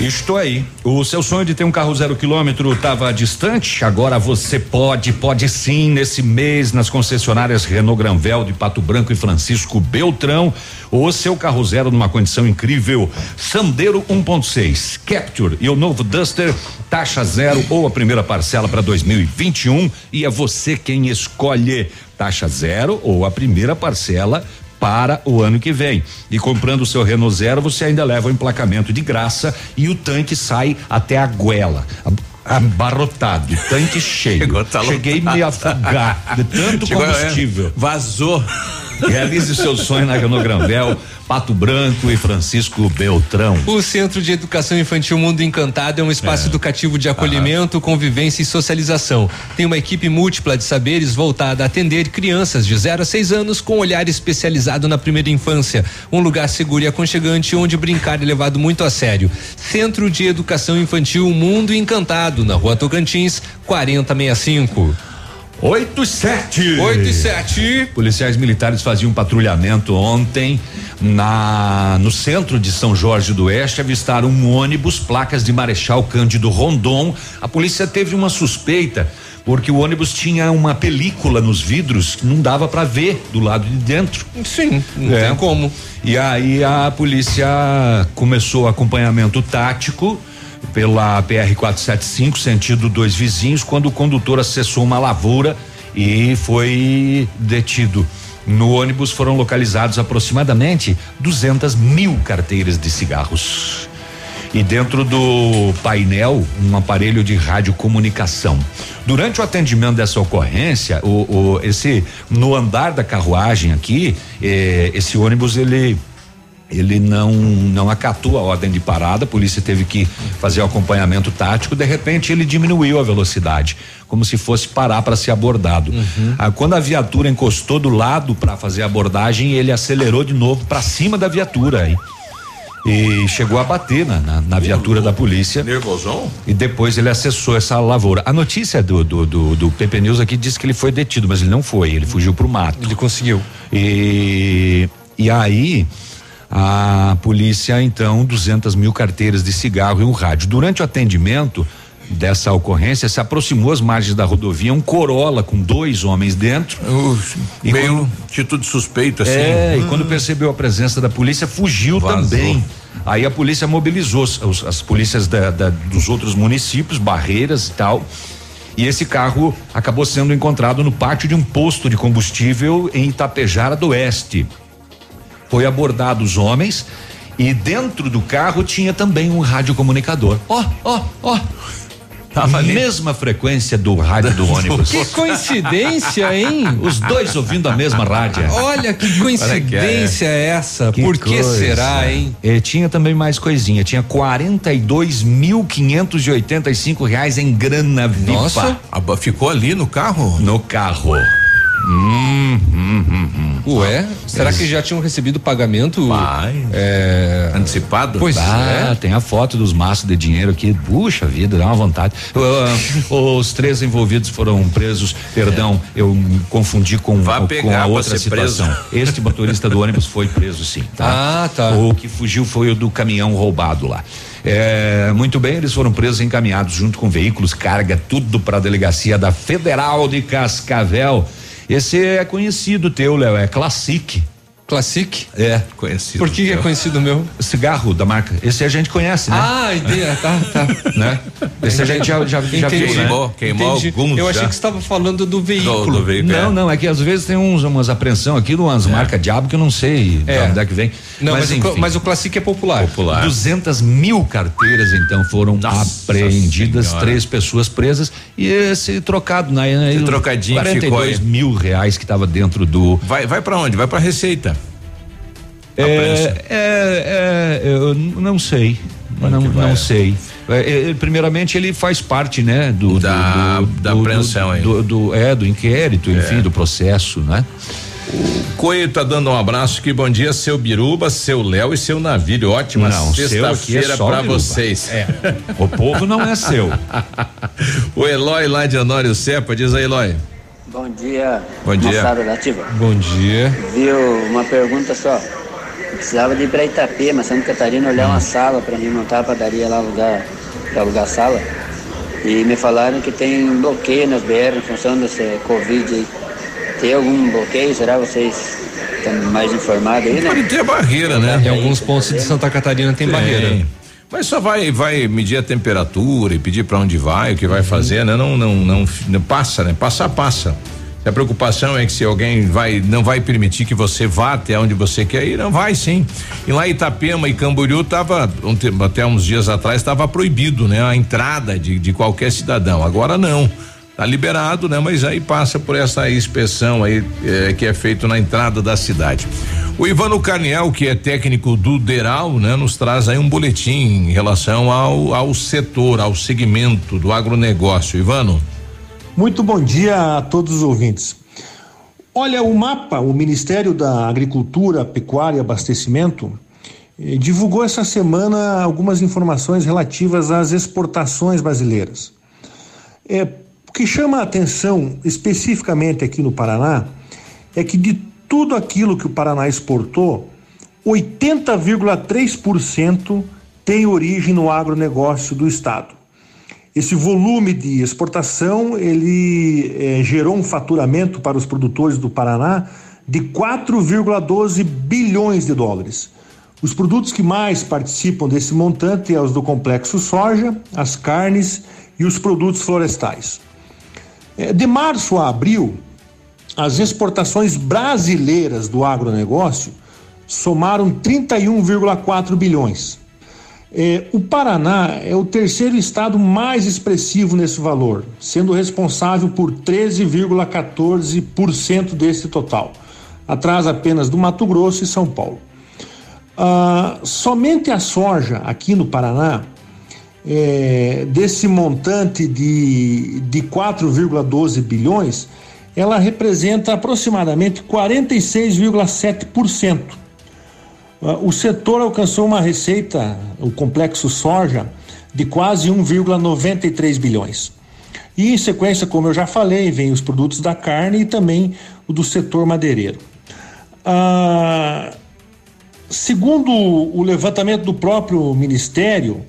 Speaker 5: Estou aí. O seu sonho de ter um carro zero quilômetro estava distante? Agora você pode, pode sim, nesse mês, nas concessionárias Renault Granvel de Pato Branco e Francisco Beltrão. O seu carro zero numa condição incrível. Sandero 1.6, Capture e o novo Duster, taxa zero ou a primeira parcela para 2021. E é você quem escolhe taxa zero ou a primeira parcela para o ano que vem. E comprando o seu Renault Zero, você ainda leva o emplacamento de graça e o tanque sai até a goela. Abarrotado, tanque cheio.
Speaker 3: Chegou, tá
Speaker 5: Cheguei a me afogar de tanto
Speaker 3: Chegou, é,
Speaker 5: combustível.
Speaker 3: Vazou.
Speaker 5: Realize seu sonho na Renault Granvel, Pato Branco e Francisco Beltrão.
Speaker 4: O Centro de Educação Infantil Mundo Encantado é um espaço
Speaker 5: É.
Speaker 4: educativo de acolhimento, convivência e socialização. Tem uma equipe múltipla de saberes voltada a atender crianças de 0 a 6 anos com olhar especializado na primeira infância. Um lugar seguro e aconchegante onde brincar é levado muito a sério. Centro de Educação Infantil Mundo Encantado, na Rua Tocantins, 4065.
Speaker 5: 8 e 7.
Speaker 4: 8 e 7.
Speaker 5: Policiais militares faziam um patrulhamento ontem na no centro de São Jorge do Oeste, avistaram um ônibus, placas de Marechal Cândido Rondon. A polícia teve uma suspeita porque o ônibus tinha uma película nos vidros que não dava para ver do lado de dentro.
Speaker 4: Sim, não
Speaker 5: É.
Speaker 4: tem como.
Speaker 5: E aí a polícia começou acompanhamento tático pela PR 475, sentido dois vizinhos, quando o condutor acessou uma lavoura e foi detido. No ônibus foram localizados aproximadamente 200 mil carteiras de cigarros. E dentro do painel, um aparelho de radiocomunicação. Durante o atendimento dessa ocorrência, o, o- esse no andar da carruagem aqui, eh, esse ônibus ele ele não não acatou a ordem de parada, a polícia teve que fazer o acompanhamento tático, de repente ele diminuiu a velocidade, como se fosse parar para ser abordado. Ah, quando a viatura encostou do lado para fazer a abordagem, ele acelerou de novo para cima da viatura aí. E chegou a bater na, na, na viatura da polícia.
Speaker 3: Nervosão?
Speaker 5: E depois ele acessou essa lavoura. A notícia do, do, do, do PP News aqui diz que ele foi detido, mas ele não foi, ele fugiu pro mato.
Speaker 4: Ele conseguiu.
Speaker 5: E, e aí, a polícia, então, 200 mil carteiras de cigarro e um rádio. Durante o atendimento dessa ocorrência, se aproximou às margens da rodovia um Corolla com dois homens dentro. E
Speaker 3: meio atitude suspeita, assim.
Speaker 5: É, e
Speaker 3: Hum.
Speaker 5: quando percebeu a presença da polícia, fugiu
Speaker 3: Vazou.
Speaker 5: também. Aí a polícia mobilizou os- as polícias da- da- dos outros municípios, barreiras e tal. E esse carro acabou sendo encontrado no pátio de um posto de combustível em Itapejara do Oeste. Foi abordado os homens e dentro do carro tinha também um radiocomunicador. Ó, ó, ó. Mesma frequência do rádio do ônibus.
Speaker 4: Que coincidência, hein?
Speaker 5: Os dois ouvindo a mesma rádio.
Speaker 4: Olha que coincidência é essa. Por que
Speaker 5: coisa.
Speaker 4: será, hein?
Speaker 5: É, tinha também mais coisinha. Tinha 42.585 reais em grana viva.
Speaker 3: Nossa. Ficou ali no carro?
Speaker 5: No carro. Hum, hum, hum, hum.
Speaker 4: Ué, será que já tinham recebido pagamento? É...
Speaker 3: Antecipado?
Speaker 4: Pois
Speaker 5: ah,
Speaker 4: é.
Speaker 5: tem a foto dos maços de dinheiro aqui. Puxa vida, dá uma vontade. Ah, os três envolvidos foram presos. Perdão, eu me confundi com, com a outra
Speaker 3: ser preso.
Speaker 5: situação. Este motorista do ônibus foi preso, sim. Tá?
Speaker 4: Ah, tá.
Speaker 5: O que fugiu foi o do caminhão roubado lá. É, muito bem, eles foram presos e encaminhados junto com veículos, carga, tudo para a delegacia da Federal de Cascavel. Esse é conhecido teu, Léo, é Classic.
Speaker 4: Classic?
Speaker 5: É.
Speaker 3: Conhecido.
Speaker 4: Por que, que é conhecido meu?
Speaker 5: Cigarro da marca. Esse a gente conhece, né?
Speaker 4: Ah, entendi. Tá, tá.
Speaker 5: né? Esse a gente já, já, já viu, né?
Speaker 3: Queimou, queimou
Speaker 4: Entendi.
Speaker 3: alguns
Speaker 4: Eu achei
Speaker 3: já.
Speaker 4: que você estava falando do veículo.
Speaker 3: Do- do veículo.
Speaker 5: Não, não, é que às vezes tem uns, umas apreensão aqui, umas marcas diabo que eu não sei
Speaker 4: É.
Speaker 5: de onde é que vem.
Speaker 4: Não, mas, o,
Speaker 5: enfim.
Speaker 4: cla- mas o Classic é popular.
Speaker 3: Popular.
Speaker 5: 200 mil carteiras então foram
Speaker 3: Nossa
Speaker 5: apreendidas,
Speaker 3: Senhora.
Speaker 5: três pessoas presas e esse trocado, né?
Speaker 3: Esse trocadinho que
Speaker 5: 42
Speaker 3: ficou aí.
Speaker 5: mil reais que estava dentro do.
Speaker 3: Vai, vai pra onde? Vai pra Receita.
Speaker 5: É, é, é, eu não sei. Não,
Speaker 3: que
Speaker 5: não sei. É, é, primeiramente, ele faz parte, né? Do,
Speaker 3: Da-
Speaker 5: do,
Speaker 3: da
Speaker 5: do-
Speaker 3: apreensão aí.
Speaker 5: do, do- é, do inquérito, enfim, do processo, né?
Speaker 3: Coelho tá dando um abraço aqui. Bom dia, seu Biruba, seu Léo e seu Navírio. Ótima
Speaker 5: Não, seu aqui é
Speaker 3: sexta-feira pra
Speaker 5: Biruba.
Speaker 3: vocês.
Speaker 5: O povo não é seu.
Speaker 3: o Eloy lá de Honório Cepa, diz aí, Eloy.
Speaker 31: Bom dia.
Speaker 3: Bom dia.
Speaker 31: moçada da Ativa.
Speaker 4: Bom dia.
Speaker 31: Viu, uma pergunta só. Precisava de ir pra Itapema, Santa Catarina, olhar uma sala pra mim montar a padaria lá, alugar, pra alugar sala. E me falaram que tem bloqueio nas BR em função desse Covid aí. Tem algum bloqueio? Será vocês estão mais informados aí, né?
Speaker 3: Pode ter barreira, né?
Speaker 4: Em alguns pontos de Santa Catarina tem, barreira.
Speaker 3: Mas só vai vai medir a temperatura e pedir para onde vai, o que vai
Speaker 4: Uhum.
Speaker 3: fazer, né? Não, não, não, não passa, né? Passar, passa. A preocupação é que se alguém vai, não vai permitir que você vá até onde você quer ir, não vai sim. E lá em Itapema e Camboriú tava, até uns dias atrás, estava proibido, né? A entrada de, de qualquer cidadão. Agora não. Tá liberado, né? Mas aí passa por essa inspeção aí eh, que é feito na entrada da cidade. O Ivano Carniel, que é técnico do Deral, né, nos traz aí um boletim em relação ao, ao setor, ao segmento do agronegócio. Ivano.
Speaker 32: Muito bom dia a todos os ouvintes. Olha, o MAPA, o Ministério da Agricultura, Pecuária e Abastecimento, eh, divulgou essa semana algumas informações relativas às exportações brasileiras. É, o que chama a atenção especificamente aqui no Paraná é que de tudo aquilo que o Paraná exportou, 80,3% tem origem no agronegócio do estado. Esse volume de exportação ele eh, gerou um faturamento para os produtores do Paraná de 4,12 bilhões de dólares. Os produtos que mais participam desse montante são os do complexo soja, as carnes e os produtos florestais. Eh, De março a abril, as exportações brasileiras do agronegócio somaram 31,4 bilhões. É, o Paraná é o terceiro estado mais expressivo nesse valor, sendo responsável por 13,14% desse total, atrás apenas do Mato Grosso e São Paulo. Ah, somente a soja aqui no Paraná, é, desse montante de, de 4,12 bilhões, ela representa aproximadamente 46,7%. Ah, O setor alcançou uma receita, o complexo soja, de quase 1,93 bilhões. E em sequência, como eu já falei, vem os produtos da carne e também o do setor madeireiro. Ah, segundo o levantamento do próprio Ministério,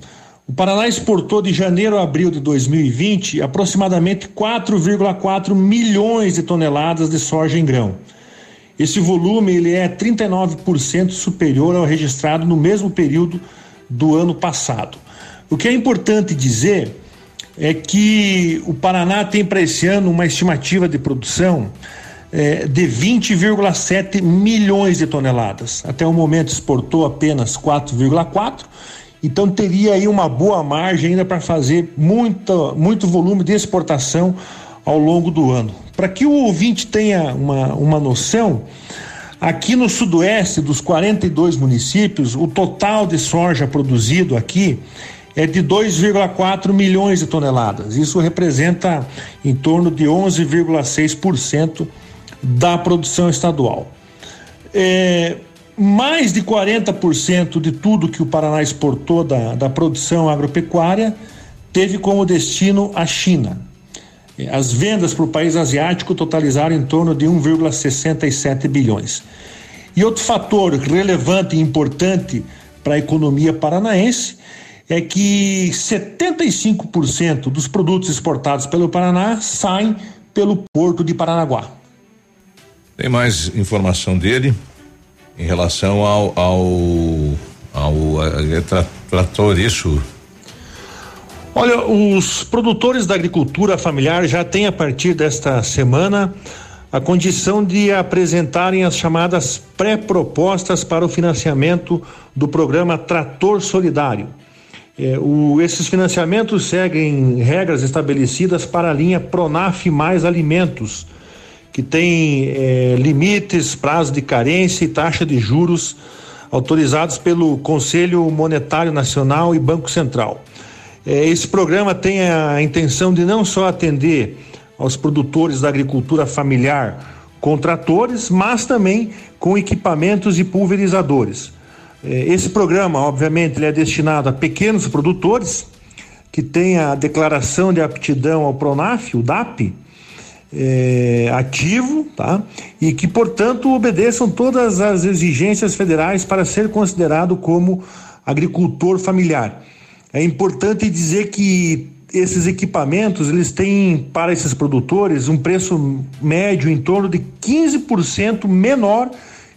Speaker 32: o Paraná exportou de janeiro a abril de 2020 aproximadamente 4,4 milhões de toneladas de soja em grão. Esse volume ele é 39% superior ao registrado no mesmo período do ano passado. O que é importante dizer é que o Paraná tem para esse ano uma estimativa de produção eh, de 20,7 milhões de toneladas. Até o momento exportou apenas 4,4, então teria aí uma boa margem ainda para fazer muita, muito volume de exportação ao longo do ano. Para que o ouvinte tenha uma, uma noção, aqui no sudoeste dos 42 municípios, o total de soja produzido aqui é de 2,4 milhões de toneladas. Isso representa em torno de 11,6% da produção estadual. É, mais de 40% de tudo que o Paraná exportou da, da produção agropecuária teve como destino a China. As vendas para o país asiático totalizaram em torno de 1,67 bilhões. E outro fator relevante e importante para a economia paranaense é que 75% dos produtos exportados pelo Paraná saem pelo porto de Paranaguá.
Speaker 3: Tem mais informação dele em relação ao ao, ao é, tra, trator isso
Speaker 32: Olha, os produtores da agricultura familiar já têm a partir desta semana a condição de apresentarem as chamadas pré-propostas para o financiamento do programa Trator Solidário. É, o, esses financiamentos seguem regras estabelecidas para a linha Pronaf mais Alimentos, que tem é, limites, prazo de carência e taxa de juros autorizados pelo Conselho Monetário Nacional e Banco Central. É, esse programa tem a intenção de não só atender aos produtores da agricultura familiar com tratores, mas também com equipamentos e pulverizadores. É, esse programa, obviamente, ele é destinado a pequenos produtores que têm a declaração de aptidão ao Pronaf, o DAP, é, ativo, tá? E que, portanto, obedeçam todas as exigências federais para ser considerado como agricultor familiar. É importante dizer que esses equipamentos eles têm para esses produtores um preço médio em torno de 15% menor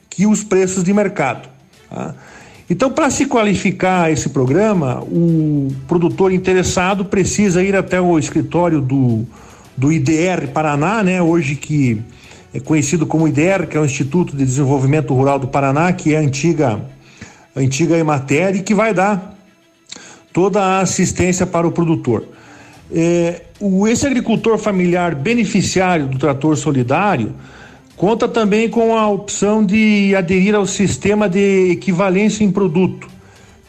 Speaker 32: que os preços de mercado. Tá? Então, para se qualificar esse programa, o produtor interessado precisa ir até o escritório do, do IDR Paraná, né? Hoje que é conhecido como IDR, que é o Instituto de Desenvolvimento Rural do Paraná, que é a antiga, a antiga Emater e que vai dar toda a assistência para o produtor. É, o, esse agricultor familiar beneficiário do trator solidário conta também com a opção de aderir ao sistema de equivalência em produto,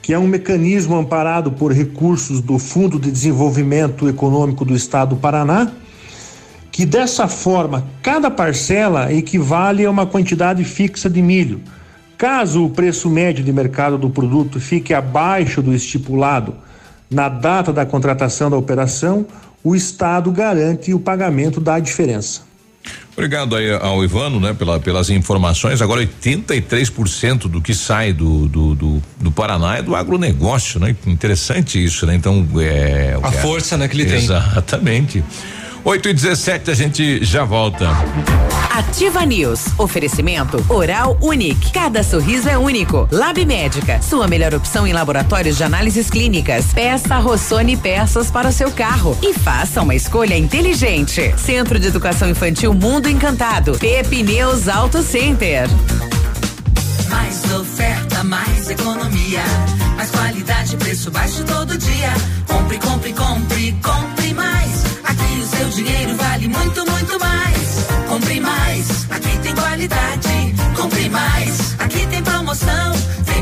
Speaker 32: que é um mecanismo amparado por recursos do Fundo de Desenvolvimento Econômico do Estado do Paraná, que dessa forma cada parcela equivale a uma quantidade fixa de milho. Caso o preço médio de mercado do produto fique abaixo do estipulado na data da contratação da operação, o Estado garante o pagamento da diferença.
Speaker 3: Obrigado aí ao Ivano, né, pela, pelas informações. Agora, 83% do que sai do, do, do, do, Paraná é do agronegócio, né? Interessante isso, né? Então, é.
Speaker 4: A força, né, que ele
Speaker 3: exatamente. tem. Exatamente. 8 e 17 a gente já volta.
Speaker 1: Ativa News. Oferecimento Oral Unique. Cada sorriso é único. Lab Médica. Sua melhor opção em laboratórios de análises clínicas. Peça Rossoni peças para o seu carro e faça uma escolha inteligente. Centro de Educação Infantil Mundo Encantado. Pepineus Auto Center.
Speaker 33: Mais oferta, mais economia. Mais qualidade, preço baixo todo dia. Compre, compre, compre, compre mais. Aqui o seu dinheiro vale muito, muito mais. Compre mais, aqui tem qualidade. Compre mais, aqui tem promoção.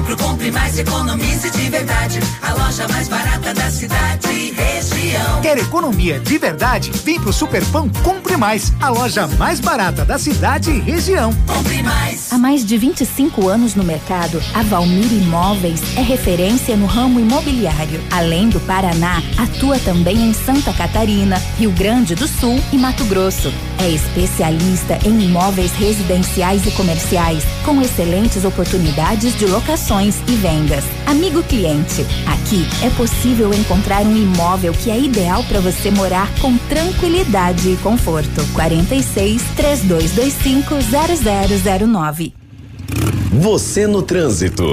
Speaker 33: Pro Compre Mais, economize de verdade. A loja mais barata da cidade e região.
Speaker 34: Quer economia de verdade? Vem pro Superpão Compre Mais, a loja mais barata da cidade e região.
Speaker 33: Compre Mais.
Speaker 35: Há mais de 25 anos no mercado, a Valmir Imóveis é referência no ramo imobiliário. Além do Paraná, atua também em Santa Catarina, Rio Grande do Sul e Mato Grosso. É especialista em imóveis residenciais e comerciais, com excelentes oportunidades de locações e vendas. Amigo cliente, aqui é possível encontrar um imóvel que é ideal para você morar com tranquilidade e conforto. 46 3225 0009.
Speaker 36: Você no trânsito.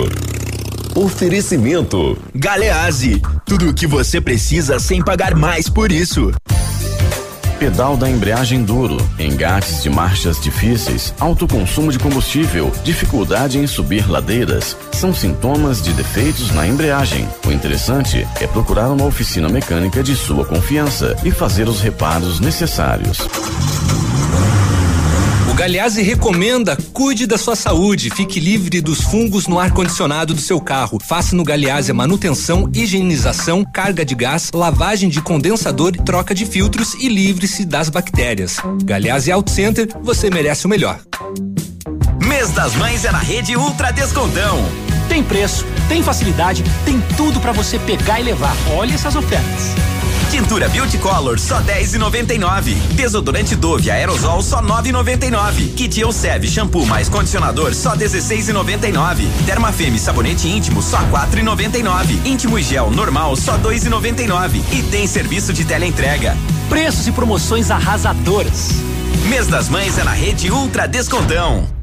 Speaker 36: Oferecimento.
Speaker 37: Galease. Tudo o que você precisa sem pagar mais por isso.
Speaker 38: Pedal da embreagem duro, engates de marchas difíceis, alto consumo de combustível, dificuldade em subir ladeiras, são sintomas de defeitos na embreagem. O interessante é procurar uma oficina mecânica de sua confiança e fazer os reparos necessários.
Speaker 20: O Galeazzi recomenda cuide da sua saúde, fique livre dos fungos no ar-condicionado do seu carro. Faça no Galeazzi a manutenção, higienização, carga de gás, lavagem de condensador, troca de filtros e livre-se das bactérias. Galeazzi Auto Center, você merece o melhor.
Speaker 37: Mês das Mães é na rede Ultra Descontão.
Speaker 39: Tem preço, tem facilidade, tem tudo para você pegar e levar. Olha essas ofertas.
Speaker 37: Tintura Beauty Color só 10,99. Desodorante Dove Aerosol só 9,99. Kit Elseve shampoo mais condicionador só 16,99. Dermafeme sabonete íntimo só 4,99. Íntimo e gel normal só 2,99. E tem serviço de teleentrega.
Speaker 39: Preços e promoções arrasadoras.
Speaker 37: Mês das Mães é na rede Ultra Descontão.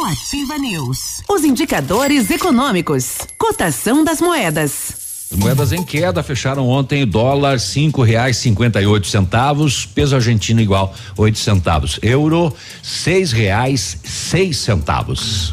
Speaker 1: no Ativa News, os indicadores econômicos, cotação das moedas.
Speaker 5: As moedas em queda fecharam ontem dólar cinco reais cinquenta e oito centavos, peso argentino igual oito centavos, euro seis reais seis centavos.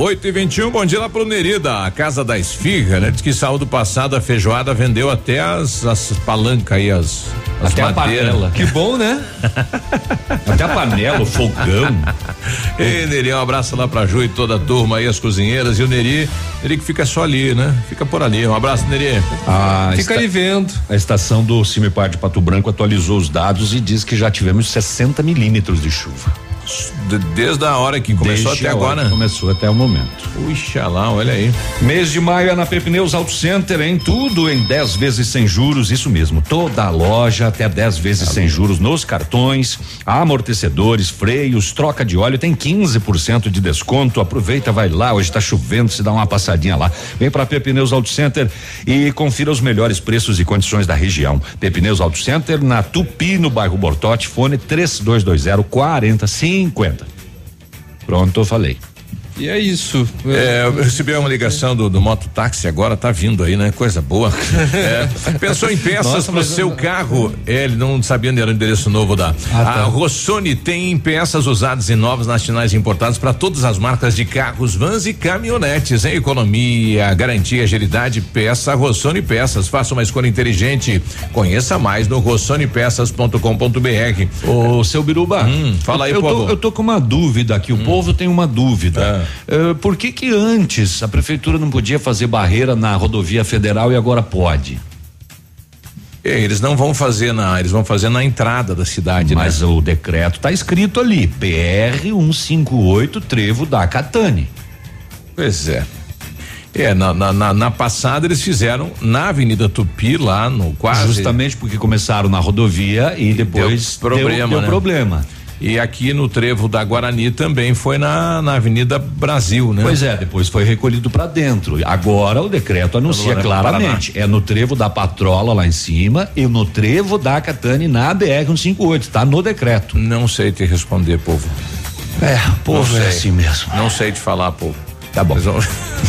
Speaker 3: 8 e 21 bom dia lá pro Nerida, a casa da esfirra, né? Diz que sábado passado a feijoada vendeu até as, as palancas aí, as, as
Speaker 5: Até a
Speaker 3: madeiras.
Speaker 5: panela.
Speaker 4: Que bom, né?
Speaker 5: Até a panela, o fogão.
Speaker 3: Ei, Neri, um abraço lá pra Ju e toda a turma aí, as cozinheiras. E o Neri, ele que fica só ali, né? Fica por ali. Um abraço, Neri.
Speaker 5: A
Speaker 4: Fica ali vendo.
Speaker 5: A estação do Cimepar de Pato Branco atualizou os dados e diz que já tivemos 60 milímetros de chuva.
Speaker 3: De- Desde a hora que começou
Speaker 5: Desde
Speaker 3: até agora.
Speaker 5: Começou até o momento.
Speaker 3: Puxa lá, olha aí.
Speaker 5: Mês de maio é na Pepneus Auto Center, em tudo em 10 vezes sem juros, isso mesmo. Toda a loja até 10 vezes sem juros nos cartões, amortecedores, freios, troca de óleo, tem 15% de desconto. Aproveita, vai lá, hoje tá chovendo, se dá uma passadinha lá. Vem pra Pepneus Auto Center e confira os melhores preços e condições da região. Pepneus Auto Center na Tupi, no bairro Bortote, fone 3220 4050. Pronto, eu falei.
Speaker 4: E é isso.
Speaker 3: É, eu recebi uma ligação do, do mototáxi agora, tá vindo aí, né? Coisa boa. É, pensou em peças
Speaker 4: Nossa,
Speaker 3: pro
Speaker 4: mas
Speaker 3: seu
Speaker 4: não-
Speaker 3: carro? É, ele não sabia onde era o endereço novo da.
Speaker 4: Ah, tá.
Speaker 3: A Rossoni tem peças usadas e novas nacionais importadas para todas as marcas de carros, vans e caminhonetes. Em economia, garantia, agilidade, peça Rossoni Peças. Faça uma escolha inteligente. Conheça mais no rossonepeças.com.br.
Speaker 5: Ô, seu Biruba.
Speaker 3: Hum, fala aí,
Speaker 5: eu
Speaker 3: povo.
Speaker 5: tô, eu tô com uma dúvida aqui. O povo tem uma dúvida.
Speaker 3: É.
Speaker 5: Eh, por que que antes a prefeitura não podia fazer barreira na rodovia federal e agora pode?
Speaker 3: É, eles não vão fazer na, eles vão fazer na entrada da cidade, né?
Speaker 5: Mas o decreto tá escrito ali, PR 158 Trevo da Catane.
Speaker 3: Pois é. É, na, na, na- na passada eles fizeram na Avenida Tupi, lá no quase.
Speaker 5: Justamente porque começaram na rodovia e depois
Speaker 3: deu problema.
Speaker 5: deu
Speaker 3: né?
Speaker 5: problema.
Speaker 3: E aqui no trevo da Guarani também foi na, na Avenida Brasil, né?
Speaker 5: Pois é, depois foi recolhido para dentro. Agora o decreto anuncia
Speaker 3: Agora é
Speaker 5: claramente. É no trevo da Patrola lá em cima e no trevo da Catane na BR 158. Tá no decreto.
Speaker 3: Não sei te responder, povo.
Speaker 5: É, povo é assim mesmo.
Speaker 3: Não sei te falar, povo.
Speaker 5: Tá bom.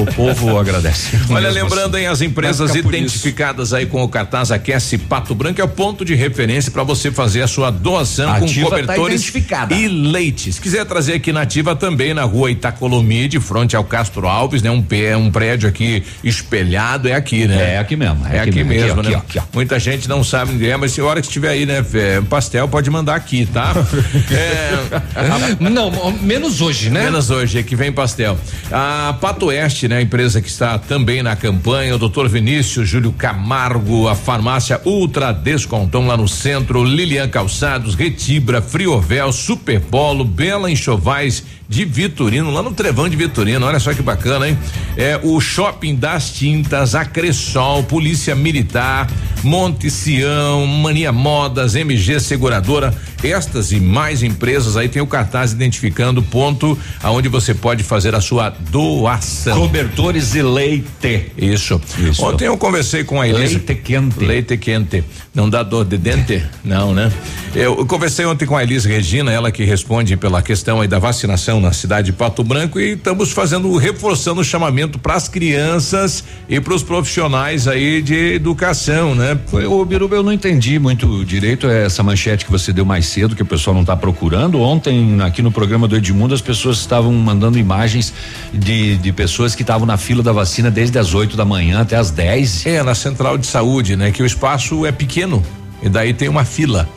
Speaker 5: O povo agradece.
Speaker 3: Olha,
Speaker 5: Mesmo
Speaker 3: lembrando
Speaker 5: assim.
Speaker 3: aí as empresas identificadas aí com o cartaz Aquece Pato Branco é o ponto de referência para você fazer a sua doação
Speaker 5: Ativa
Speaker 3: com
Speaker 5: tá
Speaker 3: cobertores
Speaker 5: identificada.
Speaker 3: e leite. Se quiser trazer aqui na Ativa também na rua Itacolomi, de frente ao Castro Alves, né? Um pé, um prédio aqui espelhado é aqui, né?
Speaker 5: É aqui mesmo.
Speaker 3: É, aqui, mesmo,
Speaker 5: aqui,
Speaker 3: né?
Speaker 5: aqui.
Speaker 3: Muita gente não sabe onde é, mas se a hora que estiver aí, né? é, pastel pode mandar aqui, tá? é,
Speaker 4: Não, menos hoje, né?
Speaker 3: Menos hoje, é que vem pastel. A Pato Oeste, né? Empresa que está também na campanha, o doutor Vinícius Júlio Camargo, a farmácia Ultra Descontão lá no centro, Lilian Calçados, Retibra, Friovel, Superpolo, Bela Enxovais de Vitorino, lá no Trevão de Vitorino, olha só que bacana, hein? É o Shopping das Tintas, a Cressol, Polícia Militar, Monte Sião, Mania Modas, MG Seguradora, estas e mais empresas aí tem o cartaz identificando o ponto aonde você pode fazer a sua doação.
Speaker 5: Cobertores e leite.
Speaker 3: Isso.
Speaker 5: Isso.
Speaker 3: Ontem eu conversei com a Elise.
Speaker 5: Leite quente.
Speaker 3: Leite quente. Não dá dor de dente? Não, né? Eu, eu conversei ontem com a Elise Regina, ela que responde pela questão aí da vacinação na cidade de Pato Branco e estamos fazendo, reforçando o chamamento para as crianças e para os profissionais aí de educação, né?
Speaker 5: Foi, ô Biruba, eu não entendi muito direito essa manchete que você deu mais cedo, que o pessoal não está procurando. Ontem, aqui no programa do Edmundo, as pessoas estavam mandando imagens de, de pessoas que estavam na fila da vacina desde as 8 da manhã até as 10.
Speaker 3: É, na central de saúde, né? Que o espaço é pequeno e daí tem uma fila.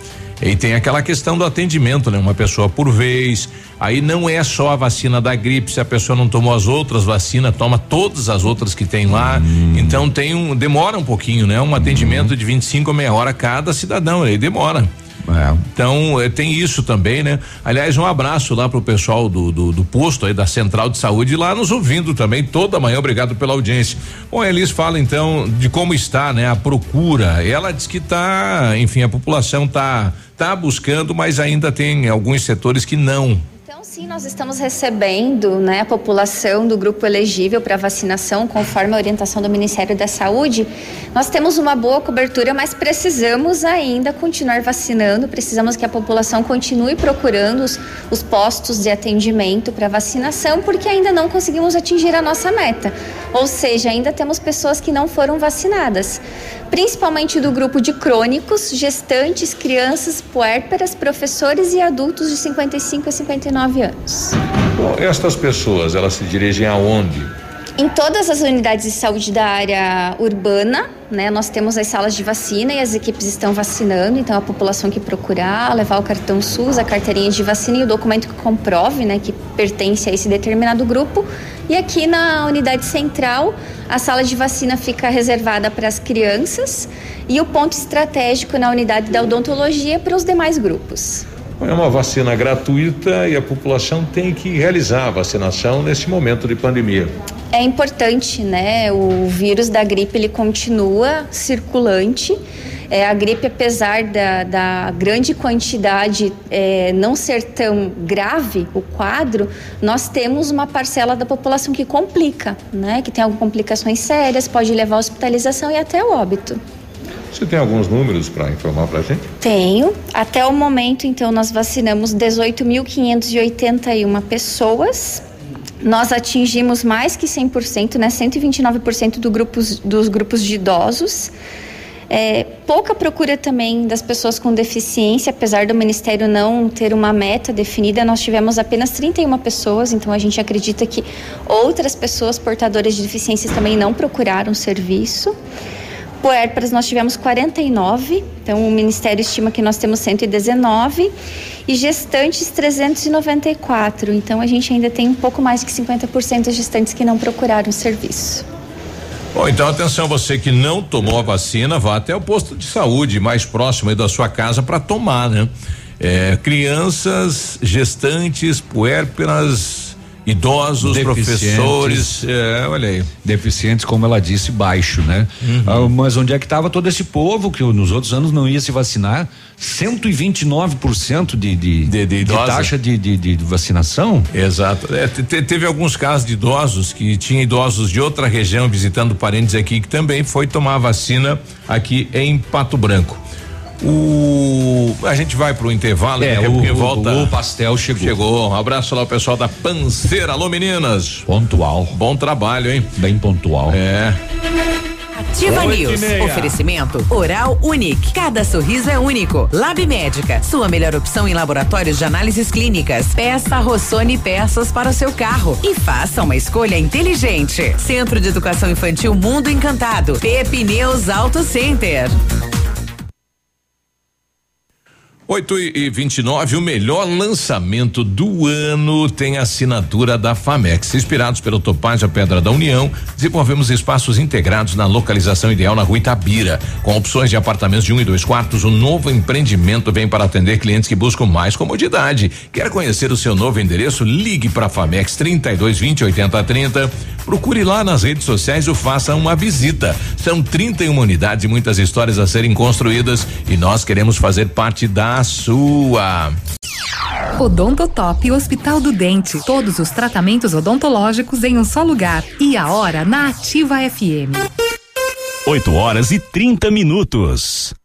Speaker 3: E tem aquela questão do atendimento, né? Uma pessoa por vez. Aí não é só a vacina da gripe, se a pessoa não tomou as outras vacinas, toma todas as outras que tem lá. Hum. Então tem um demora um pouquinho, né? Um atendimento de 25 a meia hora cada cidadão, aí demora. É. Então eh, tem isso também, né? Aliás, um abraço lá pro pessoal do, do, do, posto aí da Central de Saúde lá nos ouvindo também toda manhã. Obrigado pela audiência. Bom, Elis fala então de como está, né? A procura. Ela diz que tá, enfim, a população tá tá buscando, mas ainda tem alguns setores que não
Speaker 40: Sim, nós estamos recebendo né, a população do grupo elegível para vacinação, conforme a orientação do Ministério da Saúde. Nós temos uma boa cobertura, mas precisamos ainda continuar vacinando, precisamos que a população continue procurando os, os postos de atendimento para vacinação, porque ainda não conseguimos atingir a nossa meta. Ou seja, ainda temos pessoas que não foram vacinadas, principalmente do grupo de crônicos, gestantes, crianças, puérperas, professores e adultos de 55 a 59 anos.
Speaker 3: Bom, estas pessoas, elas se dirigem aonde?
Speaker 40: Em todas as unidades de saúde da área urbana, né, nós temos as salas de vacina e as equipes estão vacinando, então a população que procurar levar o cartão SUS, a carteirinha de vacina e o documento que comprove, né, que pertence a esse determinado grupo. E aqui na unidade central, a sala de vacina fica reservada para as crianças e o ponto estratégico na unidade da odontologia para os demais grupos.
Speaker 3: É uma vacina gratuita e a população tem que realizar a vacinação nesse momento de pandemia.
Speaker 40: É importante, né? O vírus da gripe ele continua circulante. É, a gripe, apesar da, da grande quantidade é, não ser tão grave o quadro, nós temos uma parcela da população que complica, né? Que tem algumas complicações sérias, pode levar à hospitalização e até óbito.
Speaker 3: Você tem alguns números para informar para a gente?
Speaker 40: Tenho. Até o momento, então, nós vacinamos 18.581 pessoas. Nós atingimos mais que 100%, né? 129% do grupos, dos grupos de idosos. É, pouca procura também das pessoas com deficiência, apesar do Ministério não ter uma meta definida, nós tivemos apenas 31 pessoas, então a gente acredita que outras pessoas portadoras de deficiências também não procuraram serviço. Puérperas nós tivemos 49, então o Ministério estima que nós temos 119 e gestantes 394. Então a gente ainda tem um pouco mais que 50% das gestantes que não procuraram serviço.
Speaker 3: Bom, então atenção, você que não tomou a vacina, vá até o posto de saúde mais próximo da sua casa para tomar, né? É, crianças, gestantes, puérperas, idosos, professores, é, olha aí.
Speaker 5: Deficientes, como ela disse, baixo, né? Uhum. Ah, mas onde é que estava todo esse povo que nos outros anos não ia se vacinar? 129% de, de, de, de, de taxa de, de, de, vacinação?
Speaker 3: Exato. É, te, teve alguns casos de idosos que tinha idosos de outra região visitando parentes aqui que também foi tomar a vacina aqui em Pato Branco. O a gente vai pro intervalo,
Speaker 5: é,
Speaker 3: né?
Speaker 5: o, o, volta. O, pastel chegou.
Speaker 3: Chegou. Um abraço lá ao pessoal da Panceira. Alô, meninas.
Speaker 5: Pontual.
Speaker 3: Bom trabalho, hein?
Speaker 5: Bem pontual.
Speaker 3: É.
Speaker 1: Ativa News. Oferecimento Oral Unique. Cada sorriso é único. Lab Médica. Sua melhor opção em laboratórios de análises clínicas. Peça Rossoni peças para o seu carro e faça uma escolha inteligente. Centro de Educação Infantil Mundo Encantado. Pepineus Auto Center.
Speaker 3: 8 e 29, o melhor lançamento do ano tem assinatura da Famex. Inspirados pelo Topaz a Pedra da União, desenvolvemos espaços integrados na localização ideal na rua Itabira. Com opções de apartamentos de um e dois quartos, o novo empreendimento vem para atender clientes que buscam mais comodidade. Quer conhecer o seu novo endereço? Ligue para a Famex 32 20 80 30. Procure lá nas redes sociais ou faça uma visita. São 31 unidades e muitas histórias a serem construídas e nós queremos fazer parte da sua.
Speaker 27: Odontotop Hospital do Dente. Todos os tratamentos odontológicos em um só lugar. E a hora na Ativa FM.
Speaker 41: 8 horas e 30 minutos.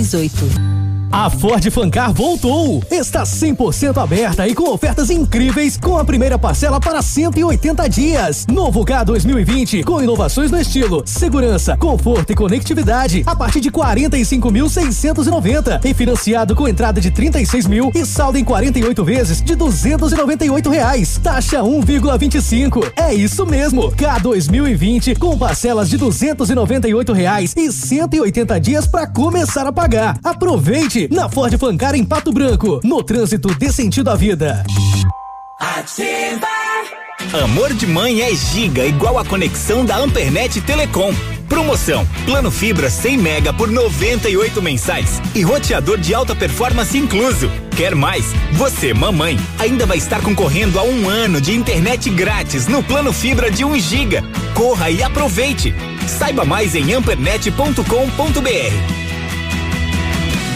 Speaker 42: 38.
Speaker 18: A Ford Fancar voltou! Está 100% aberta e com ofertas incríveis, com a primeira parcela para 180 dias. Novo K 2020 com inovações no estilo, segurança, conforto e conectividade a partir de 45.690 e financiado com entrada de 36 mil e saldo em 48 vezes de 298 reais. Taxa 1,25. É isso mesmo. K 2020 com parcelas de 298 reais e 180 dias para começar a pagar. Aproveite na Ford Fancar em Pato Branco. No trânsito dê sentido à vida.
Speaker 43: Ativa! Amor de mãe é giga igual a conexão da Ampernet Telecom. Promoção: plano fibra 100 mega por 98 mensais e roteador de alta performance incluso. Quer mais? Você, mamãe, ainda vai estar concorrendo a um ano de internet grátis no plano fibra de 1 giga. Corra e aproveite. Saiba mais em ampernet.com.br.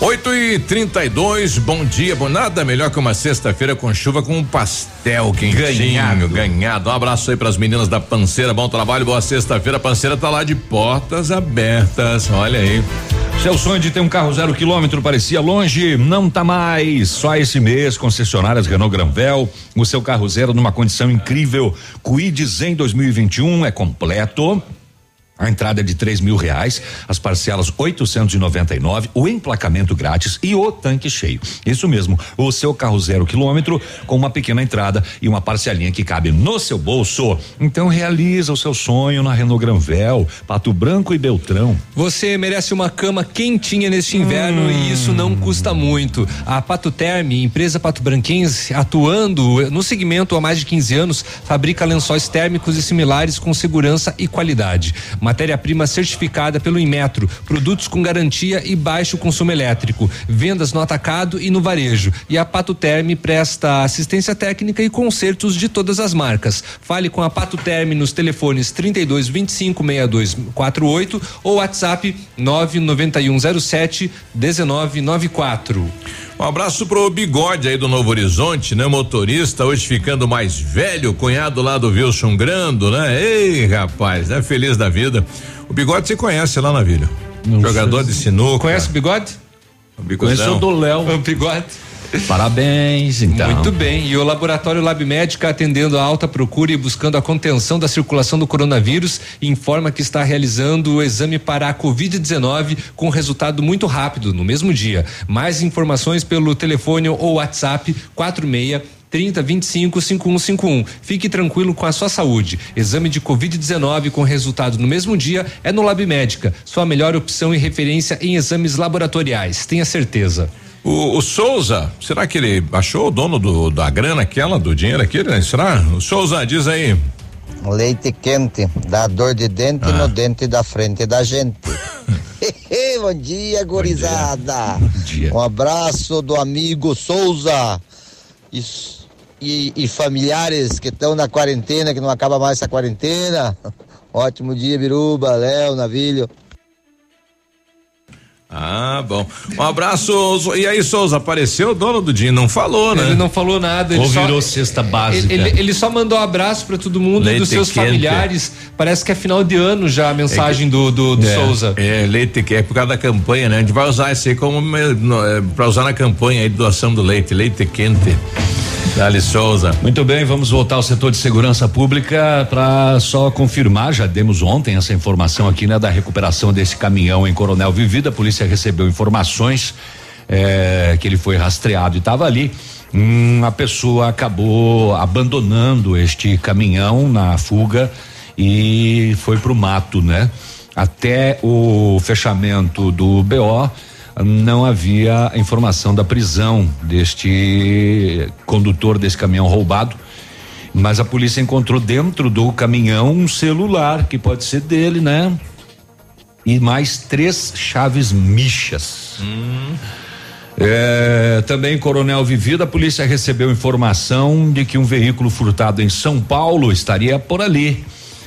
Speaker 3: Oito e trinta e dois, bom dia, bom nada melhor que uma sexta-feira com chuva com um pastel quentinho, ganhado. ganhado. Um abraço aí pras meninas da Panceira, bom trabalho, boa sexta-feira, a Panceira tá lá de portas abertas, olha aí.
Speaker 5: Seu sonho de ter um carro zero quilômetro parecia longe, não tá mais. Só esse mês, concessionárias Renault Granvel, o seu carro zero numa condição incrível. Quid Zen 2021 é completo. A entrada é de três mil reais, as parcelas 899, o emplacamento grátis e o tanque cheio. Isso mesmo, o seu carro zero quilômetro com uma pequena entrada e uma parcelinha que cabe no seu bolso. Então realiza o seu sonho na Renault Granvel, Pato Branco e Beltrão.
Speaker 4: Você merece uma cama quentinha neste inverno e isso não custa muito. A Pato Terme, empresa pato branquense, atuando no segmento há mais de 15 anos, fabrica lençóis térmicos e similares com segurança e qualidade. Matéria-prima certificada pelo Inmetro, produtos com garantia e baixo consumo elétrico, vendas no atacado e no varejo. E a Pato Terme presta assistência técnica e consertos de todas as marcas. Fale com a Pato Terme nos telefones 32 25 62 48 ou WhatsApp 99107 1994.
Speaker 3: Um abraço pro Bigode aí do Novo Horizonte, né? Motorista, hoje ficando mais velho, cunhado lá do Wilson Grando, né? Ei, rapaz, né? Feliz da vida. O Bigode você conhece lá na Vila. Jogador de sinuca.
Speaker 4: Conhece o Bigode?
Speaker 3: O bigodão.
Speaker 5: Conheço o do Léo.
Speaker 4: O Bigode.
Speaker 5: Parabéns, então.
Speaker 4: Muito bem. E o Laboratório Lab Médica, atendendo a alta procura e buscando a contenção da circulação do coronavírus, informa que está realizando o exame para a Covid-19 com resultado muito rápido, no mesmo dia. Mais informações pelo telefone ou WhatsApp 46 30 25 5151. Fique tranquilo com a sua saúde. Exame de Covid-19 com resultado no mesmo dia é no Lab Médica, sua melhor opção e referência em exames laboratoriais. Tenha certeza.
Speaker 3: O, o Souza, será que ele achou o dono do, da grana aquela, do dinheiro aquele? Né? Será? O Souza, diz aí.
Speaker 44: Leite quente, dá dor de dente
Speaker 3: Ah.
Speaker 44: no dente da frente da gente. Bom dia, gurizada. Um abraço do amigo Souza e, e- e familiares que estão na quarentena, que não acaba mais essa quarentena. Ótimo dia, Biruba, Léo, Navilho.
Speaker 3: Ah, bom. Um abraço. E aí, Souza, apareceu o dono do dinheiro? Não falou, né?
Speaker 4: Ele não falou nada. Ele
Speaker 5: Ou
Speaker 4: só,
Speaker 5: virou cesta básica.
Speaker 4: Ele, ele- ele só mandou um abraço para todo mundo
Speaker 3: Leite
Speaker 4: dos seus
Speaker 3: quente.
Speaker 4: familiares. Parece que é final de ano já a mensagem do, do, do
Speaker 3: é,
Speaker 4: Souza.
Speaker 3: É, leite que é por causa da campanha, né? A gente vai usar esse aí como é, pra usar na campanha aí de doação do leite, leite quente. Dali Souza.
Speaker 5: Muito bem, vamos voltar ao setor de segurança pública para só confirmar, já demos ontem essa informação aqui, né, da recuperação desse caminhão em Coronel Vivida. A polícia recebeu informações eh, que ele foi rastreado e estava ali. Hum, a pessoa acabou abandonando este caminhão na fuga e foi pro mato, né? Até o fechamento do BO, não havia informação da prisão deste condutor desse caminhão roubado. Mas a polícia encontrou dentro do caminhão um celular que pode ser dele, né? E mais três chaves michas.
Speaker 3: Hum.
Speaker 5: É, também Coronel Vivida, a polícia recebeu informação de que um veículo furtado em São Paulo estaria por ali.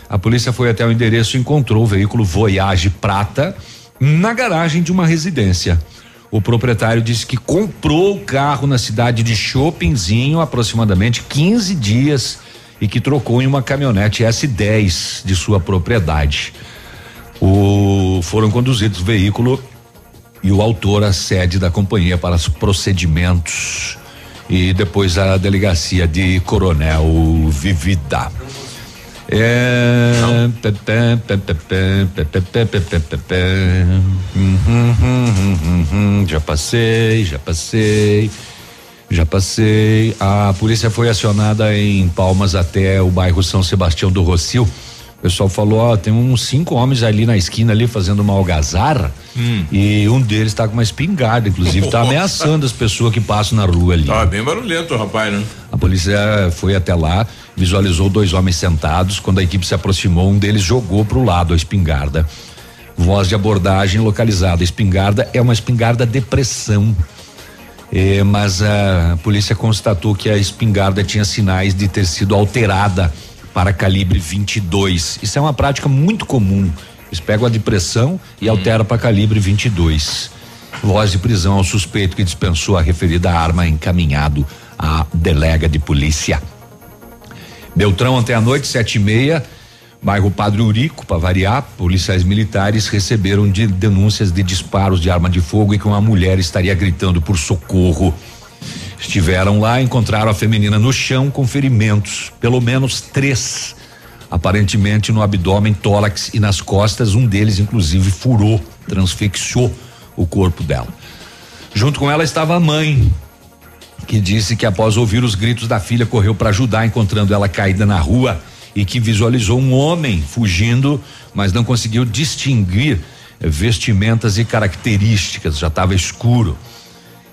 Speaker 5: A polícia foi até o endereço e encontrou o veículo Voyage Prata na garagem de uma residência. O proprietário disse que comprou o carro na cidade de Chopinzinho há aproximadamente 15 dias e que trocou em uma caminhonete S10 de sua propriedade. O, foram conduzidos o veículo e o autor à sede da companhia para os procedimentos e depois a delegacia de Coronel Vivida. É... Já passei, já passei, já passei. A polícia foi acionada em Palmas até o bairro São Sebastião do Rocio o pessoal falou, ó, tem uns cinco homens ali na esquina ali fazendo uma algazarra
Speaker 3: Hum.
Speaker 5: e um deles tá com uma espingarda, inclusive tá
Speaker 3: Nossa.
Speaker 5: ameaçando as pessoas que passam na rua ali.
Speaker 3: Tá bem barulhento, rapaz, né?
Speaker 5: A polícia foi até lá, visualizou dois homens sentados. Quando a equipe se aproximou, um deles jogou pro lado a espingarda. Voz de abordagem localizada. A espingarda é uma espingarda depressão. Eh, mas a polícia constatou que a espingarda tinha sinais de ter sido alterada para calibre 22. Isso é uma prática muito comum. Eles pegam a depressão e alteram para calibre 22. Voz de prisão ao suspeito que dispensou a referida arma encaminhado à delega de polícia. Beltrão ontem à noite, sete e meia, bairro Padre Urico, para variar, policiais militares receberam de denúncias de disparos de arma de fogo e que uma mulher estaria gritando por socorro. Estiveram lá, encontraram a feminina no chão com ferimentos, pelo menos três. Aparentemente no abdômen, tórax e nas costas, um deles inclusive furou, transfixou o corpo dela. Junto com ela estava a mãe, que disse que após ouvir os gritos da filha correu para ajudar, encontrando ela caída na rua e que visualizou um homem fugindo, mas não conseguiu distinguir eh, vestimentas e características, já estava escuro.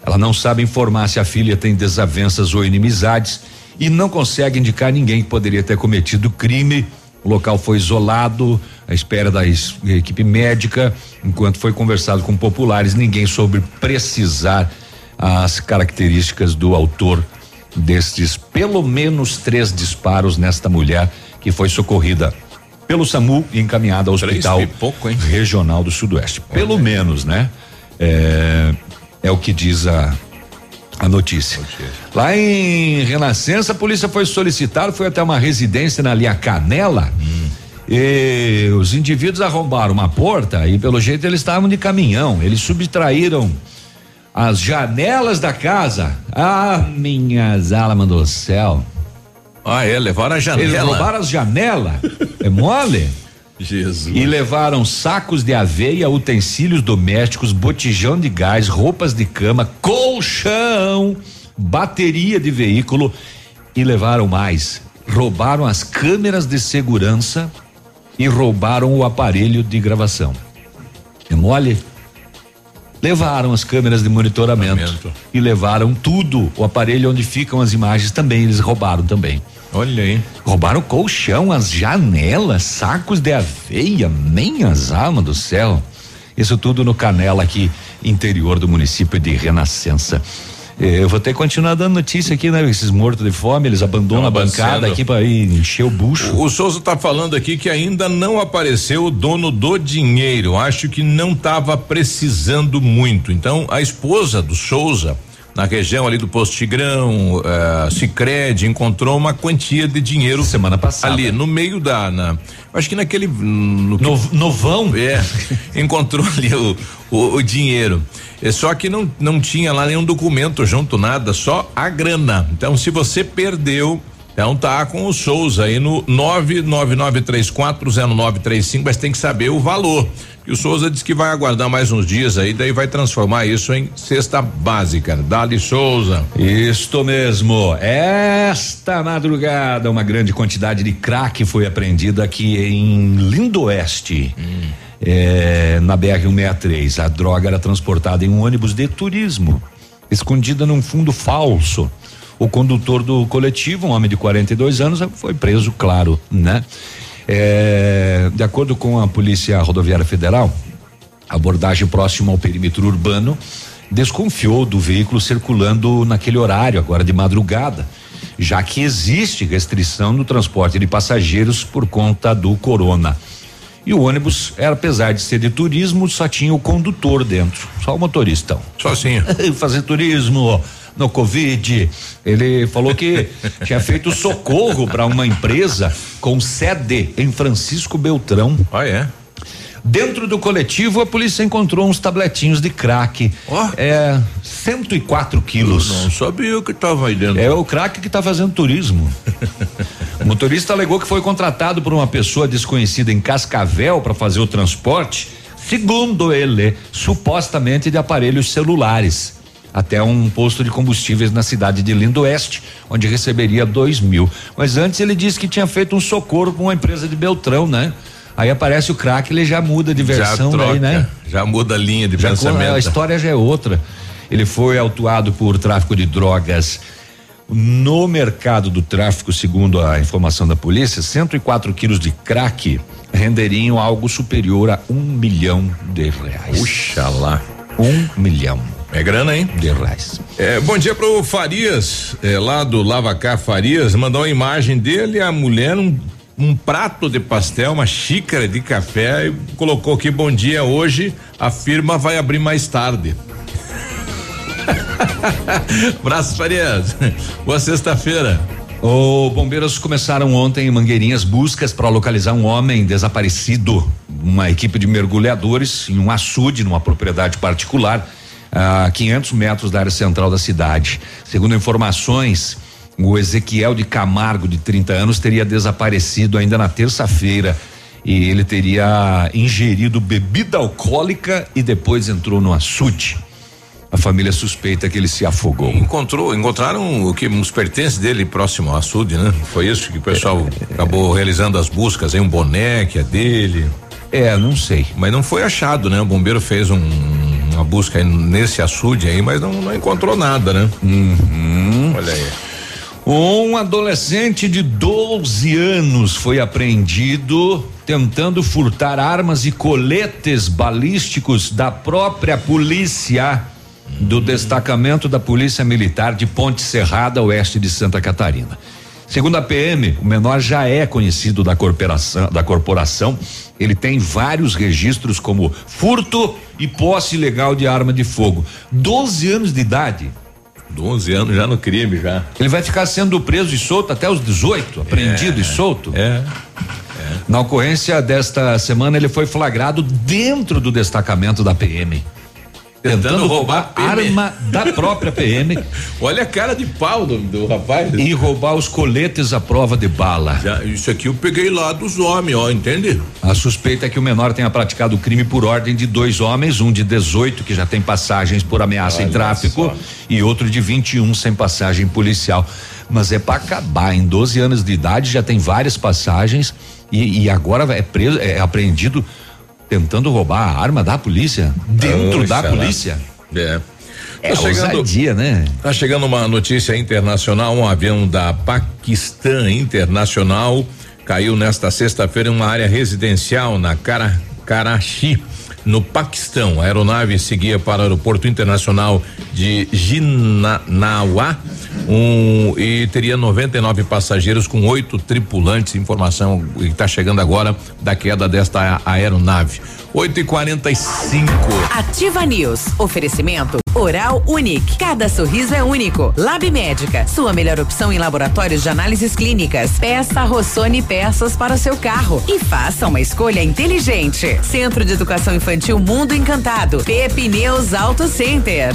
Speaker 5: Ela não sabe informar se a filha tem desavenças ou inimizades e não consegue indicar ninguém que poderia ter cometido crime. O local foi isolado, à espera da equipe médica. Enquanto foi conversado com populares, ninguém soube precisar as características do autor destes pelo menos três disparos nesta mulher que foi socorrida pelo SAMU e encaminhada ao hospital regional do Sudoeste. Pelo menos, né? É, é o que diz a a notícia. Lá em Renascença, a polícia foi solicitada, foi até uma residência na linha Canela. E os indivíduos arrombaram uma porta e pelo jeito eles estavam de caminhão. Eles subtraíram as janelas da casa. Ah, minhas almas do céu.
Speaker 3: Ah, é, levaram a janela.
Speaker 5: Eles roubaram as janelas. é mole?
Speaker 3: Jesus.
Speaker 5: E levaram sacos de aveia, utensílios domésticos, botijão de gás, roupas de cama, colchão, bateria de veículo e levaram mais. Roubaram as câmeras de segurança e roubaram o aparelho de gravação. É mole? Levaram as câmeras de monitoramento, e levaram tudo, o aparelho onde ficam as imagens também, eles roubaram também.
Speaker 3: Olha aí.
Speaker 5: Roubaram o colchão, as janelas, sacos de aveia, minhas almas do céu. Isso tudo no Canela aqui, interior do município de Renascença. Eh, Eu vou ter que continuar dando notícia aqui, né? Esses mortos de fome, eles abandonam a bancada
Speaker 3: avançando.
Speaker 5: aqui para encher o bucho.
Speaker 3: O, o Souza tá falando aqui que ainda não apareceu o dono do dinheiro. Acho que não estava precisando muito. Então, a esposa do Souza, na região ali do Posto Tigrão, uh, Cicred, encontrou uma quantia de dinheiro
Speaker 5: semana passada
Speaker 3: ali no meio da, na, acho que naquele no,
Speaker 5: novão,
Speaker 3: é, encontrou ali o, o, o dinheiro. É só que não não tinha lá nenhum documento junto nada, só a grana. Então, se você perdeu Então tá com o Souza aí no 999340935, mas tem que saber o valor. E o Souza disse que vai aguardar mais uns dias aí, daí vai transformar isso em cesta básica. Dali Souza.
Speaker 5: Isto mesmo. Esta madrugada, uma grande quantidade de crack foi apreendida aqui em Lindo Oeste.
Speaker 3: Hum.
Speaker 5: É, na BR-163. A droga era transportada em um ônibus de turismo, escondida num fundo falso. O condutor do coletivo, um homem de 42 anos, foi preso, claro, né? É, de acordo com a Polícia Rodoviária Federal, abordagem próxima ao perímetro urbano desconfiou do veículo circulando naquele horário, agora de madrugada, já que existe restrição no transporte de passageiros por conta do corona. E o ônibus, era, apesar de ser de turismo, só tinha o condutor dentro, só o motorista.
Speaker 3: Sozinho.
Speaker 5: Fazer turismo no Covid. Ele falou que tinha feito socorro para uma empresa com sede em Francisco Beltrão.
Speaker 3: Ah, é?
Speaker 5: Dentro do coletivo, a polícia encontrou uns tabletinhos de crack.
Speaker 3: Oh.
Speaker 5: É, 104 quilos.
Speaker 3: Eu não sabia o que estava aí dentro.
Speaker 5: É o crack que está fazendo turismo. o motorista alegou que foi contratado por uma pessoa desconhecida em Cascavel para fazer o transporte, segundo ele, supostamente de aparelhos celulares até um posto de combustíveis na cidade de Lindo Oeste, onde receberia dois mil. Mas antes ele disse que tinha feito um socorro para uma empresa de Beltrão, né? Aí aparece o crack, ele já muda de versão
Speaker 3: já troca,
Speaker 5: daí, né?
Speaker 3: Já muda a linha de
Speaker 5: já
Speaker 3: pensamento.
Speaker 5: A história já é outra. Ele foi autuado por tráfico de drogas. No mercado do tráfico, segundo a informação da polícia, 104 quilos de crack renderiam algo superior a um milhão de reais.
Speaker 3: Puxa lá.
Speaker 5: Um milhão.
Speaker 3: É grana, hein?
Speaker 5: De reais.
Speaker 3: É, bom dia pro Farias, é, lá do Lavacar Farias, mandou uma imagem dele, a mulher, um, um prato de pastel, uma xícara de café e colocou aqui, bom dia, hoje a firma vai abrir mais tarde. Braços Farias, boa sexta-feira.
Speaker 5: Os bombeiros começaram ontem em Mangueirinhas buscas para localizar um homem desaparecido. Uma equipe de mergulhadores em um açude numa propriedade particular a 500 metros da área central da cidade. Segundo informações, o Ezequiel de Camargo, de 30 anos, teria desaparecido ainda na terça-feira. E ele teria ingerido bebida alcoólica e depois entrou no açude. A família suspeita que ele se afogou.
Speaker 3: Encontrou, encontraram o que os pertences dele próximo ao açude, né? Foi isso que o pessoal acabou realizando as buscas, aí um boné que é dele.
Speaker 5: É, não sei.
Speaker 3: Mas não foi achado, né? O bombeiro fez um, uma busca nesse açude aí, mas não, não encontrou nada, né?
Speaker 5: Uhum.
Speaker 3: Olha aí.
Speaker 5: Um adolescente de 12 anos foi apreendido tentando furtar armas e coletes balísticos da própria polícia do destacamento da Polícia Militar de Ponte Serrada, oeste de Santa Catarina. Segundo a PM, o menor já é conhecido da corporação, da corporação. Ele tem vários registros como furto e posse ilegal de arma de fogo. 12 anos de idade.
Speaker 3: 12 anos já no crime já.
Speaker 5: Ele vai ficar sendo preso e solto até os 18, apreendido
Speaker 3: É,
Speaker 5: e solto?
Speaker 3: É.
Speaker 5: Na ocorrência desta semana, ele foi flagrado dentro do destacamento da PM. Tentando, roubar, arma da própria PM
Speaker 3: Olha a cara de pau do, do rapaz.
Speaker 5: e roubar os coletes à prova de bala.
Speaker 3: Já, isso aqui eu peguei lá dos homens, ó, entende?
Speaker 5: A suspeita é que o menor tenha praticado o crime por ordem de dois homens, um de 18 que já tem passagens por ameaça em
Speaker 3: Olha
Speaker 5: tráfico
Speaker 3: só.
Speaker 5: e outro de 21 sem passagem policial. Mas é para acabar, em 12 anos de idade já tem várias passagens e, e agora é preso, é apreendido tentando roubar a arma da polícia dentro da
Speaker 3: Oxalá.
Speaker 5: polícia.
Speaker 3: É.
Speaker 5: É ousadia, né?
Speaker 3: Tá chegando uma notícia internacional, um avião da Paquistã Internacional caiu nesta sexta-feira em uma área residencial na Kara, Karachi, no Paquistão. A aeronave seguia para o aeroporto internacional de Jinanawa um, e teria 99 passageiros com oito tripulantes. Informação que está chegando agora da queda desta aeronave. 8 e 45
Speaker 1: Ativa News. Oferecimento Oral Unique. Cada sorriso é único. Lab Médica. Sua melhor opção em laboratórios de análises clínicas. Peça Rossoni peças para o seu carro e faça uma escolha inteligente. Centro de Educação Infantil Mundo Encantado. Pepineus Auto Center.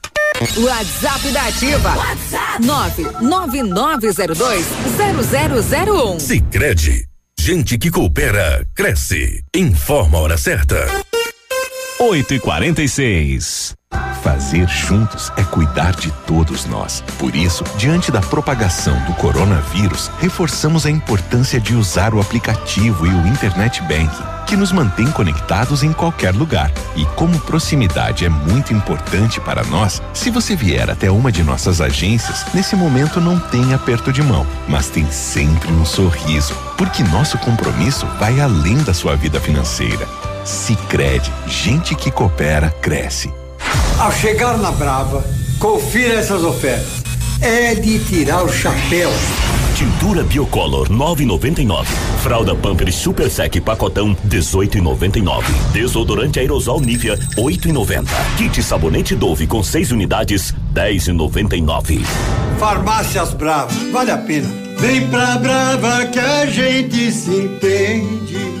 Speaker 1: WhatsApp da Ativa. WhatsApp 999020001.
Speaker 20: Sicredi. Gente que coopera, cresce. Informa a hora certa.
Speaker 10: 8 e 46
Speaker 13: Fazer juntos é cuidar de todos nós. Por isso, diante da propagação do coronavírus, reforçamos a importância de usar o aplicativo e o Internet Banking, que nos mantém conectados em qualquer lugar. E como proximidade é muito importante para nós, se você vier até uma de nossas agências, nesse momento não tem aperto de mão, mas tem sempre um sorriso, porque nosso compromisso vai além da sua vida financeira. Sicredi, gente que coopera cresce.
Speaker 45: Ao chegar na Brava, confira essas ofertas. É de tirar o chapéu.
Speaker 10: Tintura Biocolor 9,99. Fralda Pampers Super Sec pacotão 18,99. Desodorante aerosol Nivea 8,90. Kit sabonete Dove com 6 unidades 10,99.
Speaker 45: Farmácias Brava, vale a pena. Vem pra Brava que a gente se entende.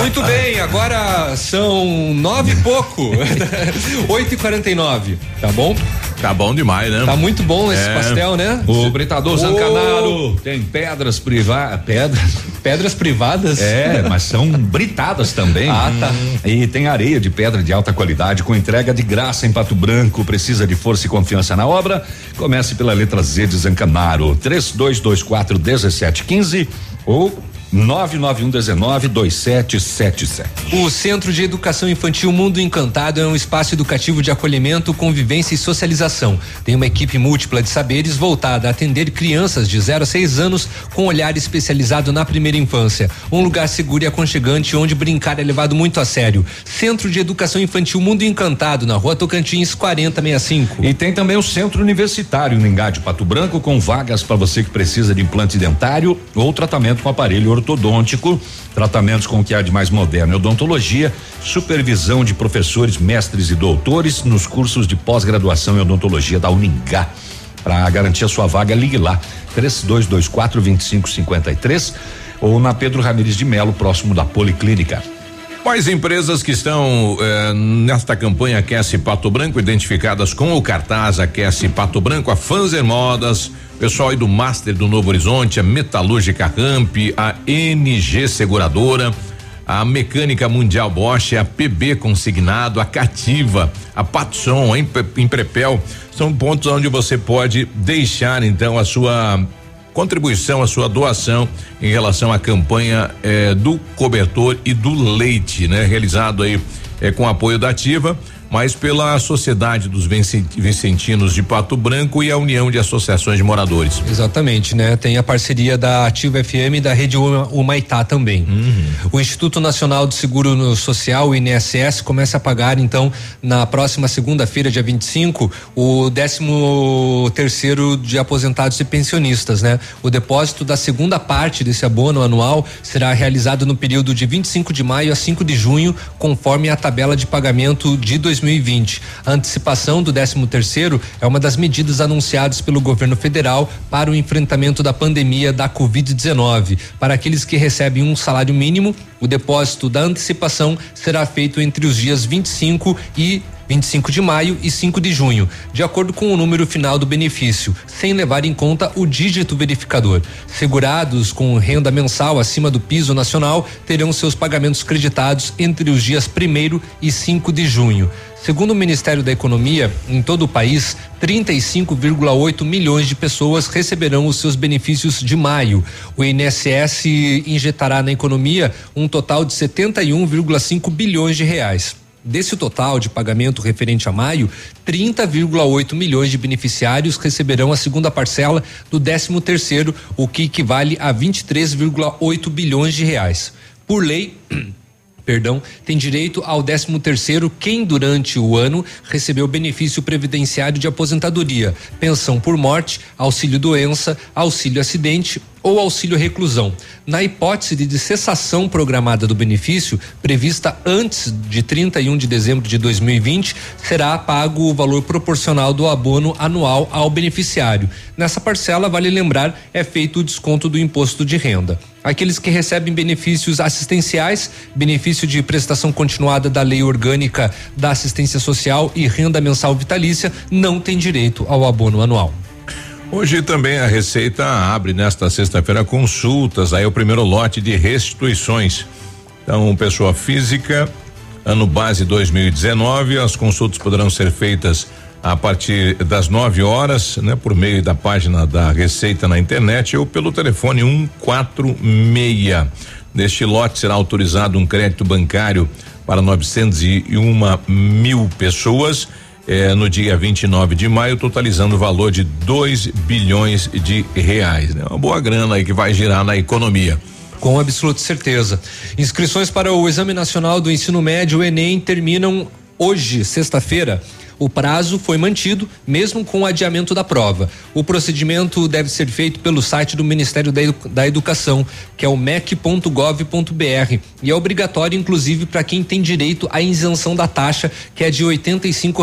Speaker 4: Muito bem, agora são nove e pouco. Oito e quarenta e nove, tá bom?
Speaker 3: Tá bom demais, né?
Speaker 4: Tá muito bom esse
Speaker 3: É.
Speaker 4: pastel, né?
Speaker 5: O Britador Zancanaro tem pedras privadas. Pedras?
Speaker 4: Pedras privadas?
Speaker 5: É, mas são britadas também.
Speaker 4: Ah, tá.
Speaker 5: E tem areia de pedra de alta qualidade com entrega de graça em Pato Branco. Precisa de força e confiança na obra? Comece pela letra Z de Zancanaro. 3224 1715 ou 99119 2777.
Speaker 4: O Centro de Educação Infantil Mundo Encantado é um espaço educativo de acolhimento, convivência e socialização. Tem uma equipe múltipla de saberes voltada a atender crianças de 0 a 6 anos com olhar especializado na primeira infância. Um lugar seguro e aconchegante onde brincar é levado muito a sério. Centro de Educação Infantil Mundo Encantado, na rua Tocantins 4065.
Speaker 5: E tem também o Centro Universitário no Engade Pato Branco com vagas para você que precisa de implante dentário ou tratamento com aparelho ortodôntico, tratamentos com o que há de mais moderno em odontologia, supervisão de professores, mestres e doutores nos cursos de pós-graduação em odontologia da Uningá. Para garantir a sua vaga, ligue lá 3224 2553 ou na Pedro Ramires de Melo, próximo da Policlínica.
Speaker 3: Quais empresas que estão eh, nesta campanha Aquece Pato Branco, identificadas com o cartaz Aquece Pato Branco, a Fanzer Modas, pessoal aí do Master do Novo Horizonte, a Metalúrgica Ramp, a NG Seguradora, a Mecânica Mundial Bosch, a PB Consignado, a Cativa, a Patson, a Imprepel, são pontos onde você pode deixar então a sua contribuição, a sua doação em relação à campanha eh, do cobertor e do leite, né? Realizado aí eh, com apoio da Ativa. Mas pela Sociedade dos Vicentinos de Pato Branco e a União de Associações de Moradores.
Speaker 4: Exatamente, né? Tem a parceria da Ativa FM e da Rede Humaitá também.
Speaker 3: Uhum.
Speaker 4: O Instituto Nacional do Seguro Social, o INSS, começa a pagar então na próxima segunda-feira, dia 25, o décimo terceiro de aposentados e pensionistas, né? O depósito da segunda parte desse abono anual será realizado no período de 25 de maio a 5 de junho, conforme a tabela de pagamento de 2020. A antecipação do 13 terceiro é uma das medidas anunciadas pelo governo federal para o enfrentamento da pandemia da Covid-19. Para aqueles que recebem um salário mínimo, o depósito da antecipação será feito entre os dias 25 e 25 de maio e 5 de junho, de acordo com o número final do benefício, sem levar em conta o dígito verificador. Segurados com renda mensal acima do piso nacional terão seus pagamentos creditados entre os dias 1 e 5 de junho. Segundo o Ministério da Economia, em todo o país, 35,8 milhões de pessoas receberão os seus benefícios de maio. O INSS injetará na economia um total de 71,5 bilhões de reais. Desse total de pagamento referente a maio, 30,8 milhões de beneficiários receberão a segunda parcela do 13 terceiro, o que equivale a 23,8 bilhões de reais. Por lei, perdão, tem direito ao 13 terceiro quem durante o ano recebeu benefício previdenciário de aposentadoria, pensão por morte, auxílio doença, auxílio acidente ou auxílio reclusão. Na hipótese de cessação programada do benefício, prevista antes de 31 de dezembro de 2020, será pago o valor proporcional do abono anual ao beneficiário. Nessa parcela, vale lembrar, é feito o desconto do imposto de renda. Aqueles que recebem benefícios assistenciais, benefício de prestação continuada da Lei Orgânica da Assistência Social e renda mensal vitalícia, não têm direito ao abono anual.
Speaker 3: Hoje também a Receita abre nesta sexta-feira consultas, aí o primeiro lote de restituições. Então, pessoa física, ano base 2019, as consultas poderão ser feitas a partir das 9 horas, né, por meio da página da Receita na internet ou pelo telefone 146. Neste lote será autorizado um crédito bancário para 901 mil pessoas eh, no dia 29 de maio, totalizando o valor de 2 bilhões de reais. Né? Uma boa grana aí que vai girar na economia.
Speaker 4: Com absoluta certeza. Inscrições para o Exame Nacional do Ensino Médio, o Enem, terminam hoje, sexta-feira. O prazo foi mantido, mesmo com o adiamento da prova. O procedimento deve ser feito pelo site do Ministério da, Edu da Educação, que é o mec.gov.br, e é obrigatório, inclusive, para quem tem direito à isenção da taxa, que é de R$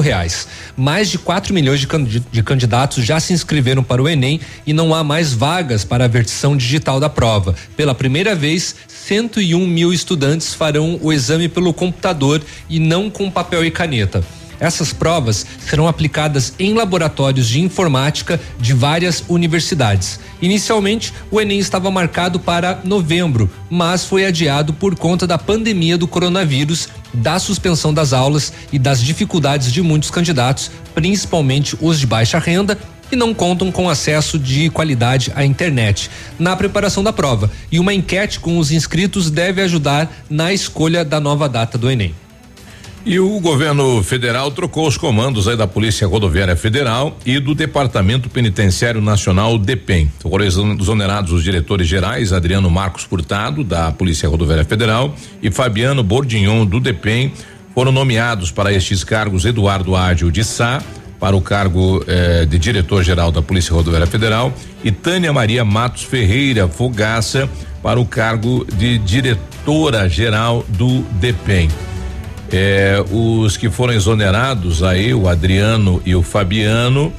Speaker 4: reais. Mais de 4 milhões de candidatos já se inscreveram para o Enem e não há mais vagas para a versão digital da prova. Pela primeira vez, 101 mil estudantes farão o exame pelo computador e não com papel e caneta. Essas provas serão aplicadas em laboratórios de informática de várias universidades. Inicialmente, o Enem estava marcado para novembro, mas foi adiado por conta da pandemia do coronavírus, da suspensão das aulas e das dificuldades de muitos candidatos, principalmente os de baixa renda, e não contam com acesso de qualidade à internet na preparação da prova. E uma enquete com os inscritos deve ajudar na escolha da nova data do Enem.
Speaker 3: E o governo federal trocou os comandos aí da Polícia Rodoviária Federal e do Departamento Penitenciário Nacional DEPEN. Foram exonerados os diretores gerais Adriano Marcos Furtado, da Polícia Rodoviária Federal, e Fabiano Bordignon, do DEPEN. Foram nomeados para estes cargos Eduardo Ágil de Sá, para o cargo eh, de diretor-geral da Polícia Rodoviária Federal, e Tânia Maria Matos Ferreira Fogaça, para o cargo de diretora-geral do DEPEN. É, os que foram exonerados aí, o Adriano e o Fabiano,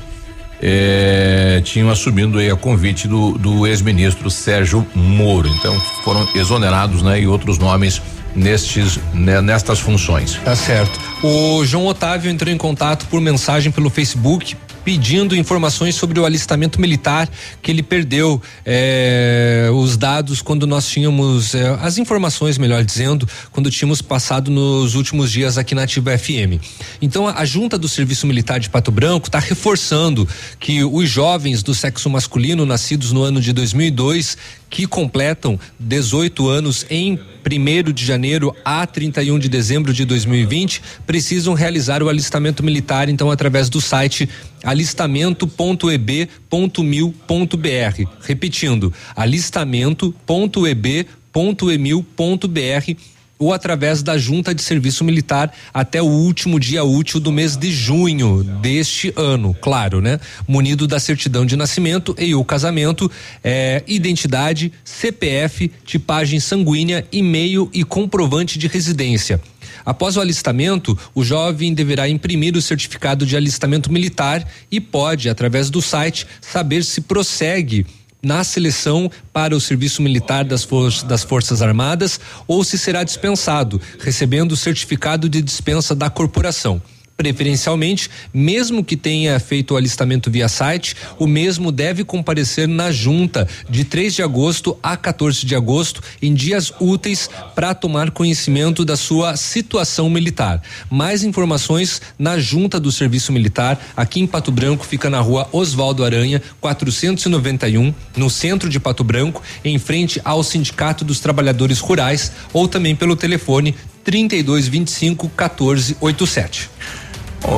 Speaker 3: é, tinham assumindo aí a convite do, do ex-ministro Sérgio Moro. Então foram exonerados, né? E outros nomes nestes né, nestas funções.
Speaker 4: Tá certo. O João Otávio entrou em contato por mensagem pelo Facebook pedindo informações sobre o alistamento militar que ele perdeu eh, os dados quando nós tínhamos eh, as informações, melhor dizendo, quando tínhamos passado nos últimos dias aqui na Ativa FM. Então a, a junta do Serviço Militar de Pato Branco está reforçando que os jovens do sexo masculino nascidos no ano de 2002 que completam 18 anos em 1 de janeiro a 31 de dezembro de 2020 precisam realizar o alistamento militar, então, através do site alistamento.eb.mil.br. Repetindo, alistamento.eb.emil.br ou através da Junta de Serviço Militar até o último dia útil do mês de junho deste ano, claro, né? Munido da certidão de nascimento e o casamento, é, identidade, CPF, tipagem sanguínea, e-mail e comprovante de residência. Após o alistamento, o jovem deverá imprimir o certificado de alistamento militar e pode, através do site, saber se prossegue na seleção para o serviço militar das, for das Forças Armadas ou se será dispensado, recebendo o certificado de dispensa da corporação preferencialmente, mesmo que tenha feito o alistamento via site, o mesmo deve comparecer na junta de 3 de agosto a 14 de agosto, em dias úteis, para tomar conhecimento da sua situação militar. Mais informações na junta do Serviço Militar, aqui em Pato Branco, fica na rua Oswaldo Aranha, 491, no centro de Pato Branco, em frente ao Sindicato dos Trabalhadores Rurais, ou também pelo telefone 3225 1487.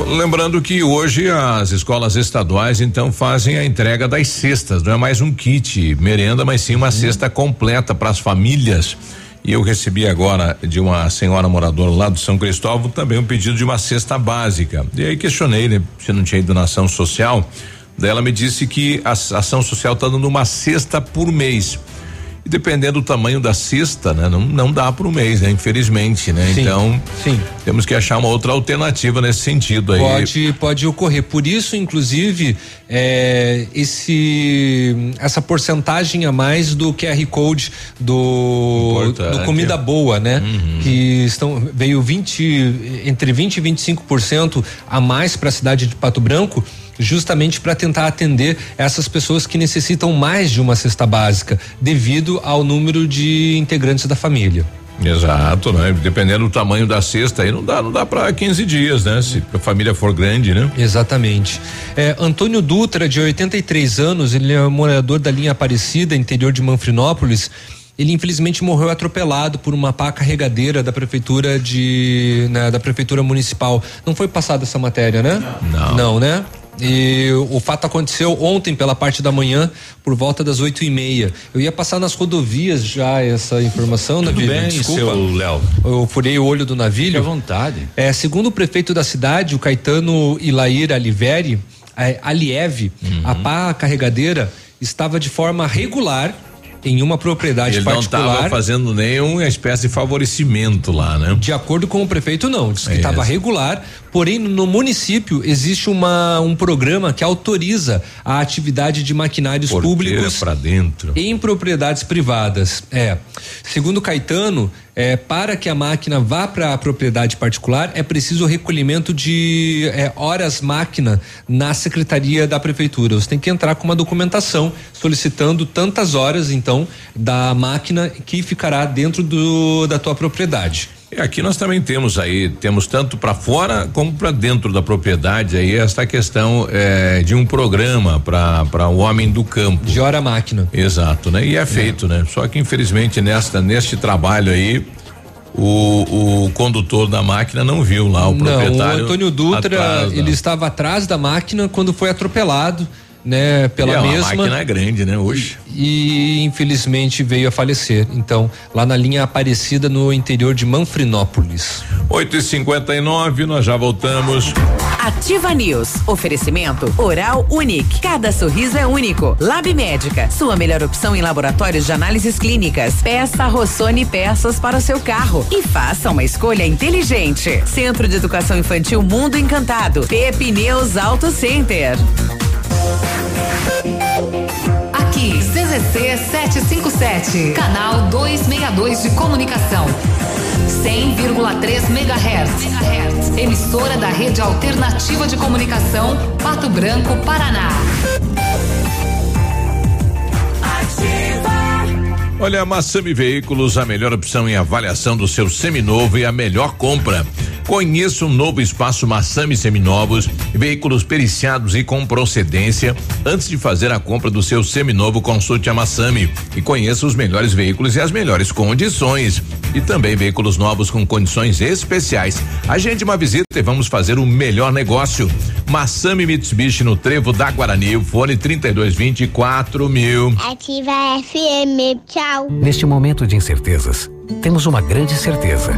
Speaker 3: Lembrando que hoje as escolas estaduais então fazem a entrega das cestas, não é mais um kit merenda, mas sim uma cesta completa para as famílias. E eu recebi agora de uma senhora moradora lá do São Cristóvão também um pedido de uma cesta básica. E aí questionei né, se não tinha ido na ação social. Daí ela me disse que a ação social está dando uma cesta por mês. E dependendo do tamanho da cesta, né? Não, não dá para um mês, né? Infelizmente, né?
Speaker 4: Sim,
Speaker 3: então,
Speaker 4: sim.
Speaker 3: temos que achar uma outra alternativa nesse sentido aí.
Speaker 4: Pode, pode ocorrer. Por isso, inclusive, é, esse, essa porcentagem a mais do QR Code do,
Speaker 3: Importante.
Speaker 4: do Comida Boa, né?
Speaker 3: Uhum.
Speaker 4: Que estão, veio 20, entre 20 e 25% a mais para a cidade de Pato Branco justamente para tentar atender essas pessoas que necessitam mais de uma cesta básica, devido ao número de integrantes da família.
Speaker 3: Exato, né? Dependendo do tamanho da cesta aí não dá, não dá para 15 dias, né? Se a família for grande, né?
Speaker 4: Exatamente. É, Antônio Dutra, de 83 anos, ele é morador da linha Aparecida, interior de Manfrinópolis. Ele infelizmente morreu atropelado por uma pá carregadeira da prefeitura de né, da prefeitura municipal. Não foi passada essa matéria, né?
Speaker 3: Não.
Speaker 4: Não, né? E o fato aconteceu ontem pela parte da manhã, por volta das oito e meia. Eu ia passar nas rodovias já essa informação,
Speaker 5: Tudo
Speaker 4: Navilho.
Speaker 5: bem,
Speaker 4: desculpa.
Speaker 5: Léo.
Speaker 4: Eu furei o olho do navilho.
Speaker 5: Fique à vontade.
Speaker 4: É, segundo o prefeito da cidade, o Caetano Ilair Aliveri, é, Alieve,
Speaker 5: Uhum.
Speaker 4: a pá carregadeira estava de forma regular em uma propriedade
Speaker 3: Ele não
Speaker 4: particular.
Speaker 3: estava fazendo nenhuma espécie de favorecimento lá, né?
Speaker 4: De acordo com o prefeito, não. Diz que
Speaker 3: É
Speaker 4: estava
Speaker 3: isso.
Speaker 4: regular, porém no município existe uma, um programa que autoriza a atividade de maquinários públicos
Speaker 3: para dentro.
Speaker 4: em propriedades privadas. É. Segundo Caetano, é, para que a máquina vá para a propriedade particular, é preciso o recolhimento de é, horas máquina na secretaria da prefeitura. Você tem que entrar com uma documentação solicitando tantas horas, então, da máquina que ficará dentro do, da tua propriedade.
Speaker 3: E aqui nós também temos aí, temos tanto para fora como para dentro da propriedade aí esta questão eh, de um programa para o homem do campo.
Speaker 4: De hora máquina.
Speaker 3: Exato, né? E é feito, né? Só que infelizmente nesta neste trabalho aí o, o condutor da máquina não viu lá o
Speaker 4: Não,
Speaker 3: proprietário.
Speaker 4: o Antônio Dutra,
Speaker 3: atrás da-
Speaker 4: ele estava atrás da máquina quando foi atropelado, né, pela
Speaker 3: E é,
Speaker 4: mesma.
Speaker 3: A máquina é grande, né? Hoje.
Speaker 4: e infelizmente veio a falecer. Então, lá na linha Aparecida, no interior de Manfrinópolis.
Speaker 3: 8 e 59 nós já voltamos.
Speaker 1: Ativa News. Oferecimento Oral Unique. Cada sorriso é único. Lab Médica. Sua melhor opção em laboratórios de análises clínicas. Peça Rossoni peças para o seu carro. E faça uma escolha inteligente. Centro de Educação Infantil Mundo Encantado. Pepineus Auto Center.
Speaker 27: CZC 757, canal 262 de comunicação. 100,3 MHz. Emissora da Rede Alternativa de Comunicação, Pato Branco, Paraná.
Speaker 3: Olha, a Massami Veículos, a melhor opção em avaliação do seu seminovo e a melhor compra. Conheça o novo espaço Massami Seminovos, veículos periciados e com procedência. Antes de fazer a compra do seu seminovo, consulte a Massami e conheça os melhores veículos e as melhores condições. E também veículos novos com condições especiais. Agende uma visita e vamos fazer o melhor negócio. Massami Mitsubishi no Trevo da Guarani, fone 3224 mil.
Speaker 46: Ativa FM, tchau.
Speaker 28: Neste momento de incertezas, temos uma grande certeza.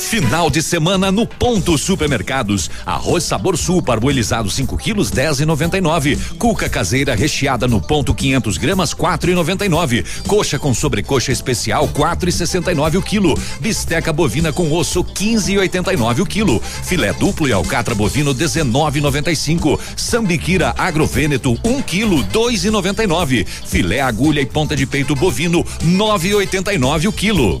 Speaker 5: Final de semana no Ponto Supermercados. Arroz Sabor Sul parboilizado 5 quilos 10 e 99. Cuca caseira recheada no ponto 500 gramas 4 e 99. Coxa com sobrecoxa especial 4 e 69 o quilo. Bisteca bovina com osso 15 e 89 o quilo. Filé duplo e alcatra bovino 19,95. Sambiquira agrovêneto 1 um quilo 2 e 99. Filé agulha e ponta de peito bovino 9,89 o quilo.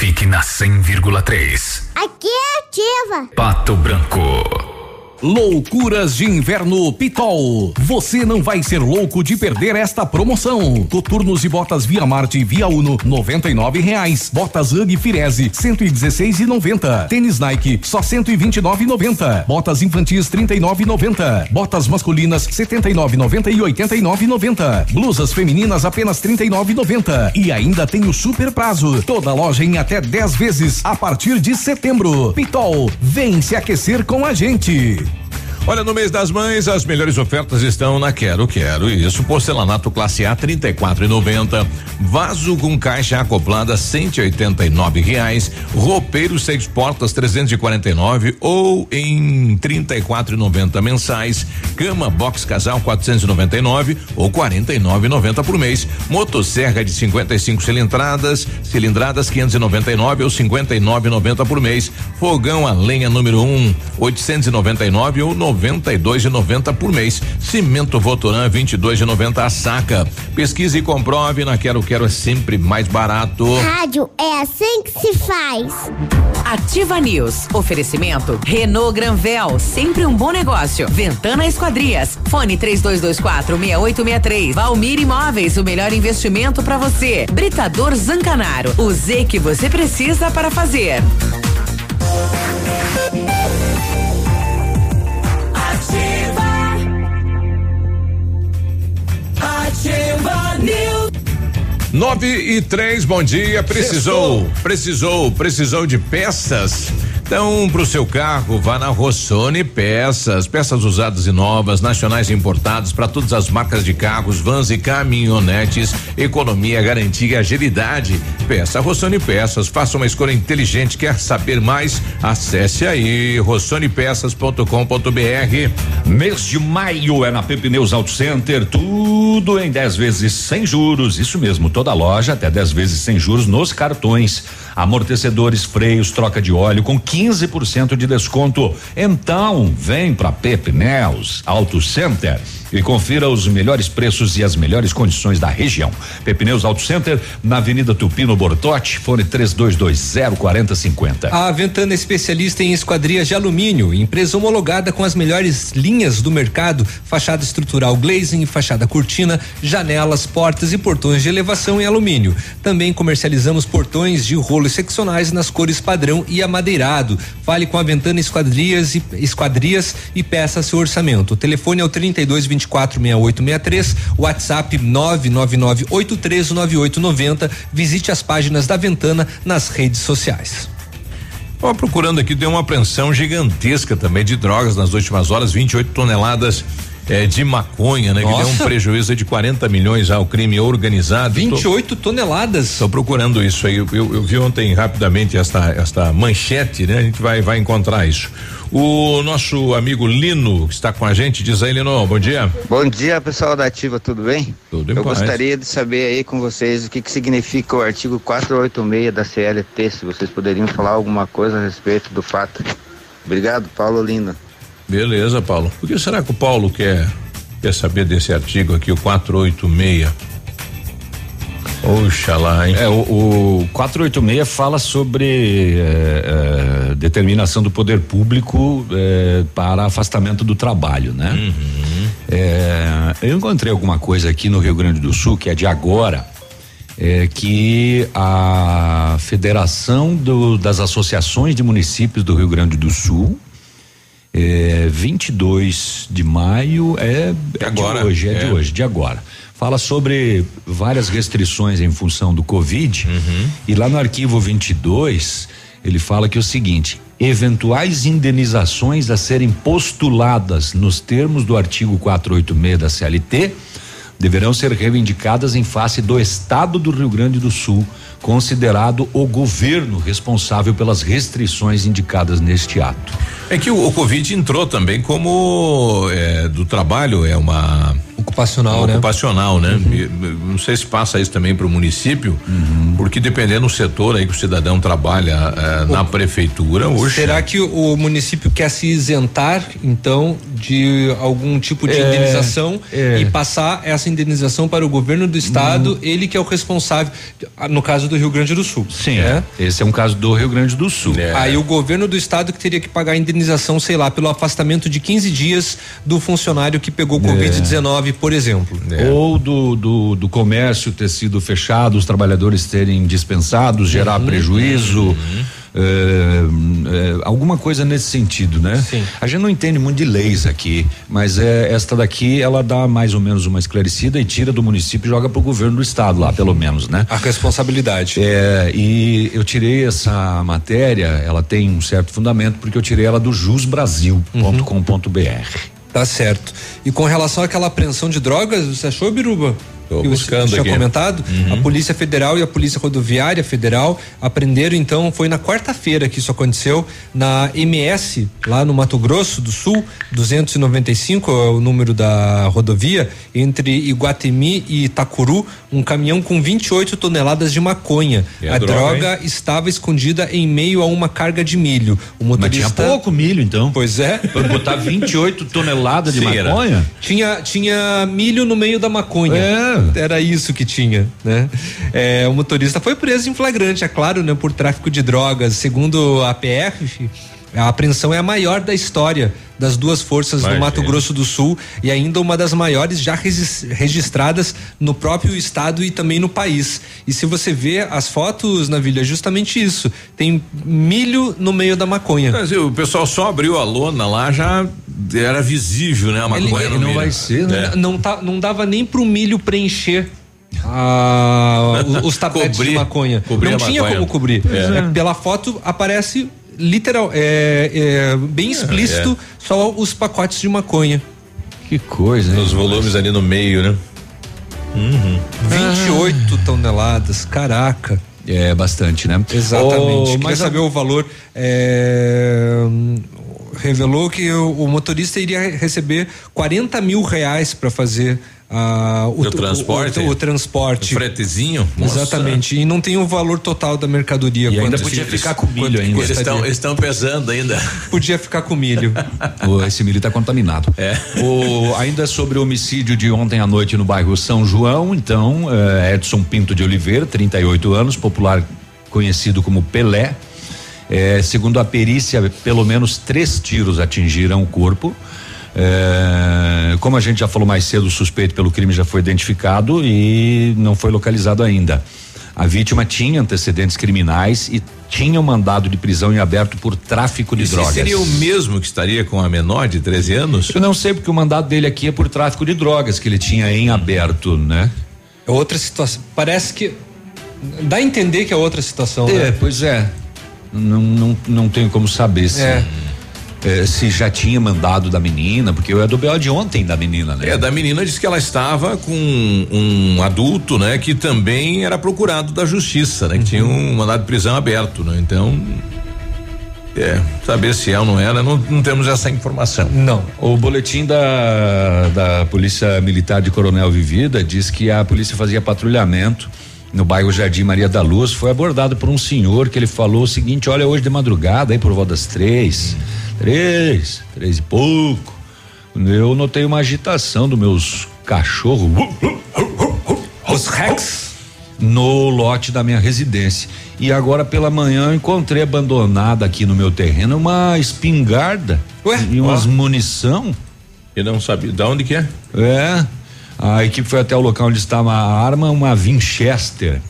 Speaker 20: Fique na 100,3.
Speaker 46: Aqui é ativa.
Speaker 20: Pato Branco.
Speaker 9: Loucuras de Inverno Pitol. Você não vai ser louco de perder esta promoção. Coturnos e botas Via Marte Via Uno, noventa e nove reais. Botas Ugg Firese, cento e dezesseis e noventa. Tênis Nike, só cento e vinte e nove e noventa. Botas infantis, trinta e nove e noventa. Botas masculinas, setenta e nove, noventa e oitenta e nove noventa. Blusas femininas, apenas trinta e nove noventa. E ainda tem o super prazo. Toda loja em até 10 vezes a partir de setembro. Pitol, vem se aquecer com a gente.
Speaker 3: Olha, no mês das mães, as melhores ofertas estão na Quero Quero. Isso, porcelanato classe A, trinta e quatro e noventa. Vaso com caixa acoplada, cento e oitenta e nove reais. Roupeiro seis portas, trezentos e quarenta e nove ou em trinta e quatro e noventa mensais. Cama box casal, quatrocentos e noventa e nove ou quarenta e nove e noventa por mês. Motosserra de 55 cilindradas, cilindradas quinhentos e noventa e nove ou cinquenta e nove e noventa por mês. Fogão a lenha número um, oitocentos e noventa e nove ou noventa e dois e noventa por mês. Cimento Votoran vinte e dois e noventa a saca. Pesquise e comprove na Quero Quero é sempre mais barato.
Speaker 46: Rádio é assim que se faz.
Speaker 6: Ativa News. Oferecimento Renault Granvel, sempre um bom negócio. Ventana Esquadrias. Fone 3224 6863. Valmir Imóveis, o melhor investimento para você. Britador Zancanaro. O Z que você precisa para fazer.
Speaker 3: 9 e 3, bom dia. Precisou, Sextou. precisou, precisou de peças? Então, para o seu carro, vá na Rossoni Peças. Peças usadas e novas, nacionais e importadas para todas as marcas de carros, vans e caminhonetes. Economia, garantia e agilidade. Peça Rossoni Peças. Faça uma escolha inteligente. Quer saber mais? Acesse aí rossonepeças.com.br.
Speaker 47: Mês de maio é na Pepineus Auto Center, tudo em 10 vezes sem juros. Isso mesmo, toda loja até 10 vezes sem juros nos cartões. Amortecedores, freios, troca de óleo com 15% de desconto. Então, vem pra Pepineus Auto Center e confira os melhores preços e as melhores condições da região. Pepineus Auto Center, na Avenida Tupino Bortote, fone 3220 4050.
Speaker 4: A Ventana é especialista em esquadrias de alumínio, empresa homologada com as melhores linhas do mercado, fachada estrutural glazing, fachada cortina, janelas, portas e portões de elevação em alumínio. Também comercializamos portões de rolos seccionais nas cores padrão e amadeirado. Fale com a Ventana Esquadrias e Esquadrias e peça seu orçamento. O telefone é o 32 246863, WhatsApp 999839890. Visite as páginas da Ventana nas redes sociais.
Speaker 3: Ó, procurando aqui, deu uma apreensão gigantesca também de drogas nas últimas horas, 28 toneladas eh, de maconha, né? Que deu um
Speaker 4: Nossa.
Speaker 3: prejuízo de 40 milhões ao crime organizado.
Speaker 4: 28 toneladas.
Speaker 3: Estou procurando isso aí. Eu, eu- eu vi ontem rapidamente esta, esta manchete, né? A gente vai, vai encontrar isso. O nosso amigo Lino, que está com a gente, diz aí, Lino, bom dia.
Speaker 48: Bom dia, pessoal da Ativa, tudo bem?
Speaker 3: Tudo em
Speaker 48: Eu
Speaker 3: paz.
Speaker 48: gostaria de saber aí com vocês o que, que significa o artigo 486 da CLT, se vocês poderiam falar alguma coisa a respeito do fato. Obrigado, Paulo Lino.
Speaker 3: Beleza, Paulo. Por que será que o Paulo quer, quer saber desse artigo aqui, o 486? Oxalá, hein?
Speaker 5: É, o, o 486 fala sobre é, é, determinação do poder público é, para afastamento do trabalho, né? É, eu encontrei alguma coisa aqui no Rio Grande do Sul, que é de agora, é, que a Federação do- das Associações de Municípios do Rio Grande do Sul, é, 22 de maio é, é
Speaker 3: agora,
Speaker 5: de hoje, é,
Speaker 3: é.
Speaker 5: de hoje, de agora. Fala sobre várias restrições em função do Covid. E lá no arquivo 22, ele fala que é o seguinte: eventuais indenizações a serem postuladas nos termos do artigo 486 da CLT deverão ser reivindicadas em face do Estado do Rio Grande do Sul, considerado o governo responsável pelas restrições indicadas neste ato.
Speaker 3: É que o, o Covid entrou também como é, do trabalho, é uma.
Speaker 4: Ocupacional, né?
Speaker 3: Ocupacional, né? E, Não sei se passa isso também para o município, porque dependendo do setor aí que o cidadão trabalha é, na prefeitura, hoje.
Speaker 4: Será que o município quer se isentar, então, de algum tipo de
Speaker 5: É,
Speaker 4: indenização
Speaker 5: é.
Speaker 4: e passar essa indenização para o governo do estado, ele que é o responsável, no caso do Rio Grande do Sul.
Speaker 5: Sim,
Speaker 4: né?
Speaker 5: esse é um caso do Rio Grande do Sul.
Speaker 4: Aí o governo do estado que teria que pagar a indenização, sei lá, pelo afastamento de 15 dias do funcionário que pegou Covid-19, por exemplo.
Speaker 5: Ou do, do, do comércio ter sido fechado, os trabalhadores terem dispensados, gerar prejuízo. é, é, alguma coisa nesse sentido, né? A gente não entende muito de leis aqui, mas é, esta daqui ela dá mais ou menos uma esclarecida e tira do município e joga pro governo do estado lá, pelo menos, né?
Speaker 4: A responsabilidade.
Speaker 5: É, e eu tirei essa matéria, ela tem um certo fundamento porque eu tirei ela do jusbrasil.com.br.
Speaker 4: Tá certo. E com relação àquela apreensão de drogas, você achou, Biruba?
Speaker 3: Tô
Speaker 4: que você
Speaker 3: buscando
Speaker 4: tinha
Speaker 3: aqui.
Speaker 4: comentado,
Speaker 3: Uhum.
Speaker 4: a Polícia Federal e a Polícia Rodoviária Federal apreenderam, então, foi na quarta-feira que isso aconteceu, na MS, lá no Mato Grosso do Sul, 295 é o número da rodovia, entre Iguatemi e Itacuru, um caminhão com 28 toneladas de maconha. A
Speaker 5: a droga,
Speaker 4: droga estava escondida em meio a uma carga de milho. O
Speaker 5: Mas
Speaker 4: motorista.
Speaker 5: tinha pouco milho, então.
Speaker 4: Pois é.
Speaker 5: Pra botar 28 toneladas de
Speaker 4: Sim, era.
Speaker 5: maconha?
Speaker 4: Tinha, tinha milho no meio da maconha. Era isso que tinha, né? É, o motorista foi preso em flagrante, é claro, né? Por tráfico de drogas. Segundo a PF, a apreensão é a maior da história das duas forças
Speaker 3: Imagina.
Speaker 4: do Mato Grosso do Sul e ainda uma das maiores já regis- registradas no próprio estado e também no país. E se você vê as fotos, Navilha, é justamente isso. Tem milho no meio da maconha.
Speaker 3: Mas o pessoal só abriu a lona lá, já era visível, né? A maconha
Speaker 4: ele
Speaker 3: no
Speaker 4: não
Speaker 3: milho.
Speaker 4: vai ser,
Speaker 3: É.
Speaker 4: Não, tá, não dava nem pro milho preencher. a- o- os tabletes
Speaker 3: Cobrir-
Speaker 4: de maconha. não tinha
Speaker 3: maconha.
Speaker 4: como cobrir.
Speaker 3: É.
Speaker 4: É, pela foto aparece literal, é, é, bem explícito só os pacotes de maconha.
Speaker 5: Que coisa,
Speaker 3: Os volumes ali no meio, né? Uhum.
Speaker 4: 28 toneladas, caraca.
Speaker 5: É bastante, né?
Speaker 4: Exatamente. Queria
Speaker 5: a-
Speaker 4: saber o valor. é, revelou que o, o motorista iria receber 40 mil reais para fazer ah, o,
Speaker 3: O transporte?
Speaker 4: O, o transporte.
Speaker 3: O fretezinho? Nossa.
Speaker 4: Exatamente. E não tem o valor total da mercadoria.
Speaker 5: E ainda podia
Speaker 4: se-
Speaker 5: ficar com milho ainda.
Speaker 3: Eles estão estão pesando ainda.
Speaker 4: Podia ficar com milho.
Speaker 5: O- esse milho está contaminado.
Speaker 3: É.
Speaker 5: O, ainda sobre o homicídio de ontem à noite no bairro São João, então, eh, Edson Pinto de Oliveira, 38 anos, popular conhecido como Pelé. Eh, segundo a perícia, pelo menos três tiros atingiram o corpo. Eh, como a gente já falou mais cedo, o suspeito pelo crime já foi identificado e não foi localizado ainda. A vítima tinha antecedentes criminais e tinha um mandado de prisão em aberto por tráfico de
Speaker 3: Esse
Speaker 5: drogas.
Speaker 3: seria o mesmo que estaria com a menor de 13 anos?
Speaker 5: Eu não sei porque o mandado dele aqui é por tráfico de drogas que ele tinha em aberto, né?
Speaker 4: É outra situação. Parece que dá a entender que é outra situação.
Speaker 5: É,
Speaker 4: né?
Speaker 5: pois é. Não, não, não tenho como saber se.
Speaker 4: É.
Speaker 5: eh, se já tinha mandado da menina, porque é do BO de ontem da menina, né?
Speaker 3: É, da menina disse que ela estava com um adulto, né, que também era procurado da justiça, né, que tinha um mandado de prisão aberto, né? Então, é, saber se é ou não era, não, não temos essa informação.
Speaker 4: Não.
Speaker 5: O boletim da, da Polícia Militar de Coronel Vivida diz que a polícia fazia patrulhamento no bairro Jardim Maria da Luz. Foi abordado por um senhor que ele falou o seguinte: olha, hoje de madrugada, aí por volta das três, três, três e pouco, eu notei uma agitação dos meus cachorros.
Speaker 4: Os Rex?
Speaker 5: No lote da minha residência. E agora pela manhã eu encontrei abandonada aqui no meu terreno uma espingarda e umas munição.
Speaker 3: E não sabia de onde que é?
Speaker 5: É. A equipe foi até o local onde estava a arma, uma Winchester.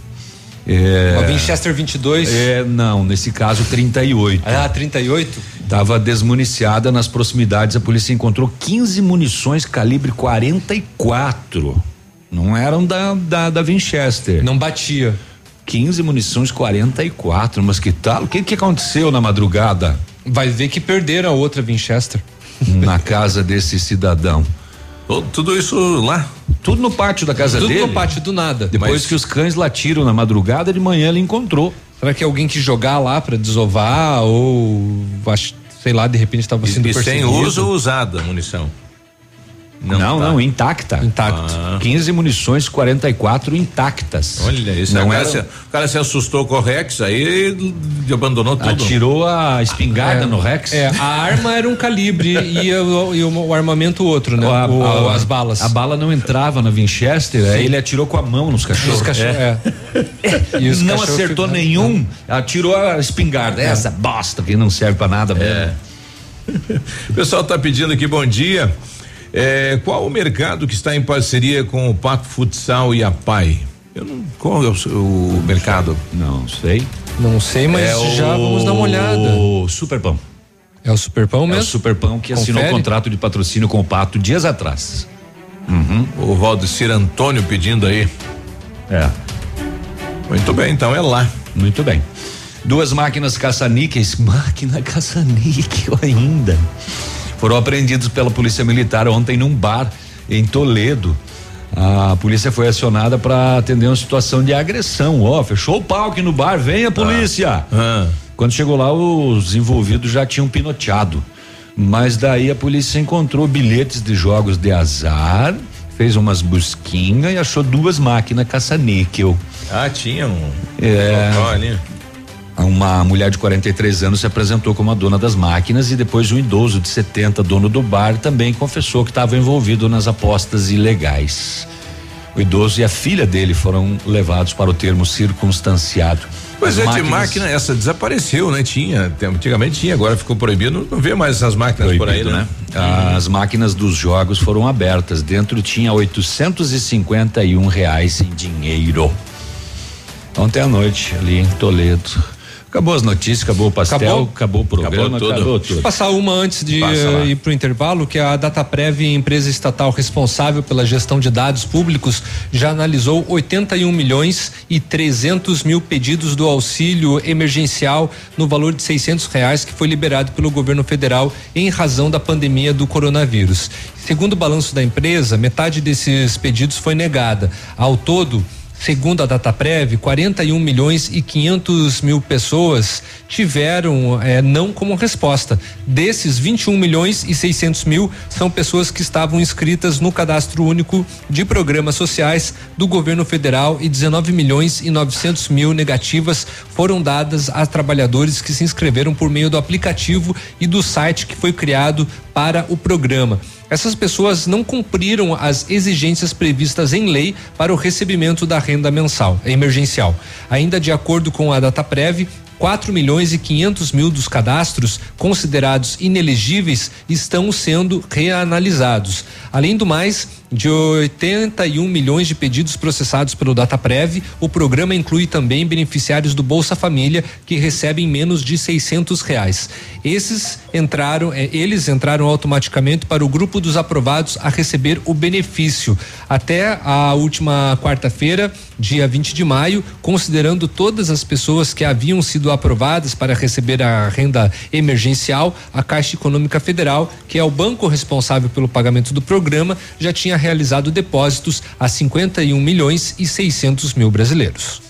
Speaker 5: É,
Speaker 4: Uma Winchester 22.
Speaker 5: É, não, nesse caso 38.
Speaker 4: Ah, 38?
Speaker 5: Estava desmuniciada nas proximidades. A polícia encontrou 15 munições calibre 44. Não eram da, da, da Winchester.
Speaker 4: Não batia.
Speaker 5: 15 munições 44, mas que tal? O que que aconteceu na madrugada?
Speaker 4: Vai ver que perderam a outra Winchester.
Speaker 5: Na casa desse cidadão.
Speaker 3: Tudo isso lá?
Speaker 5: Tudo no pátio da casa
Speaker 4: Tudo
Speaker 5: dele.
Speaker 4: no pátio do nada.
Speaker 5: Depois
Speaker 4: Mas-
Speaker 5: que os cães latiram na madrugada, de manhã ele encontrou.
Speaker 4: Será que é alguém que jogar lá pra desovar ou sei lá, de repente estava sendo
Speaker 3: E sem
Speaker 4: perseguido?
Speaker 3: uso ou usada a munição?
Speaker 5: Não, não,
Speaker 3: tá.
Speaker 5: intacta.
Speaker 4: Intacto.
Speaker 3: Ah.
Speaker 5: 15 munições 44 intactas.
Speaker 3: Olha isso,
Speaker 5: Não
Speaker 3: o, cara
Speaker 5: era-
Speaker 3: se, o cara se assustou com o Rex, aí abandonou tudo.
Speaker 5: Atirou a espingarda
Speaker 4: É,
Speaker 5: no Rex.
Speaker 4: É, a arma era um calibre e, o, e o- o armamento outro, né?
Speaker 5: A-
Speaker 4: O-
Speaker 5: a-
Speaker 4: as balas.
Speaker 5: A bala não entrava na Winchester, aí ele atirou com a mão nos cachorros.
Speaker 4: Os cachorros,
Speaker 5: É.
Speaker 4: é. E os
Speaker 5: não
Speaker 4: cachorros
Speaker 5: acertou nenhum, atirou a espingarda. Essa bosta que não serve pra nada mesmo.
Speaker 3: O pessoal tá pedindo aqui bom dia. É, qual o mercado que está em parceria com o Pato Futsal e a Pai? Eu não, qual é o, o mercado?
Speaker 5: Não sei.
Speaker 4: Não sei, mas
Speaker 5: É
Speaker 4: já
Speaker 5: o-
Speaker 4: vamos dar uma olhada.
Speaker 5: O Superpão.
Speaker 4: É o Superpão
Speaker 5: É o
Speaker 4: mesmo?
Speaker 5: Superpão que assinou
Speaker 4: Confere?
Speaker 5: contrato de patrocínio com o Pato dias atrás. Uhum.
Speaker 3: O Valdecir Antônio pedindo aí.
Speaker 5: É.
Speaker 3: Muito bem, então é lá.
Speaker 5: Muito bem. Duas máquinas caça-níqueis, máquina caça-níquel ainda, foram apreendidos pela Polícia Militar ontem num bar em Toledo. A polícia foi acionada para atender uma situação de agressão. Ó, fechou o pau aqui no bar, venha polícia.
Speaker 3: Ah.
Speaker 5: Quando chegou lá, os envolvidos já tinham pinoteado. Mas daí a polícia encontrou bilhetes de jogos de azar, fez umas busquinhas e achou duas máquinas caça-níquel.
Speaker 3: Ah, tinha um
Speaker 5: É.
Speaker 3: ali.
Speaker 5: Uma mulher de 43 anos se apresentou como a dona das máquinas e depois um idoso de 70, dono do bar, também confessou que estava envolvido nas apostas ilegais. O idoso e a filha dele foram levados para o termo circunstanciado.
Speaker 3: Pois
Speaker 5: As
Speaker 3: é, de
Speaker 5: máquinas-
Speaker 3: máquina essa desapareceu, né? Tinha, antigamente tinha, agora ficou proibido, não vê mais essas máquinas por aí,
Speaker 5: Proibido,
Speaker 3: né?
Speaker 5: As máquinas dos jogos foram abertas. Dentro tinha 851 reais em dinheiro. Ontem à noite, ali em Toledo. Acabou as notícias, acabou o pastel, acabou,
Speaker 4: Acabou?
Speaker 5: o programa,
Speaker 3: Acabou
Speaker 5: acabou
Speaker 3: tudo.
Speaker 5: tudo.
Speaker 4: Vou passar uma antes de eh, ir para o intervalo, que a Dataprev, empresa estatal responsável pela gestão de dados públicos, já analisou 81 milhões e 300 mil pedidos do auxílio emergencial no valor de 600 reais que foi liberado pelo governo federal em razão da pandemia do coronavírus. Segundo o balanço da empresa, metade desses pedidos foi negada. Ao todo, Segundo a Dataprev, 41 milhões e 500 mil pessoas tiveram eh, não como resposta. Desses, 21 milhões e 600 mil são pessoas que estavam inscritas no cadastro único de programas sociais do governo federal e 19 milhões e 900 mil negativas foram dadas a trabalhadores que se inscreveram por meio do aplicativo e do site que foi criado para o programa. Essas pessoas não cumpriram as exigências previstas em lei para o recebimento da renda mensal emergencial. Ainda de acordo com a Dataprev, 4 milhões e 500 mil dos cadastros considerados inelegíveis estão sendo reanalisados. Além do mais, de 81 milhões de pedidos processados pelo Dataprev, o programa inclui também beneficiários do Bolsa Família que recebem menos de 600 reais. Esses entraram, eh, eles entraram automaticamente para o grupo dos aprovados a receber o benefício. Até a última quarta-feira, dia 20 de maio, considerando todas as pessoas que haviam sido aprovadas para receber a renda emergencial, a Caixa Econômica Federal, que é o banco responsável pelo pagamento do programa, já tinha realizado depósitos a 51 milhões e 600 mil brasileiros.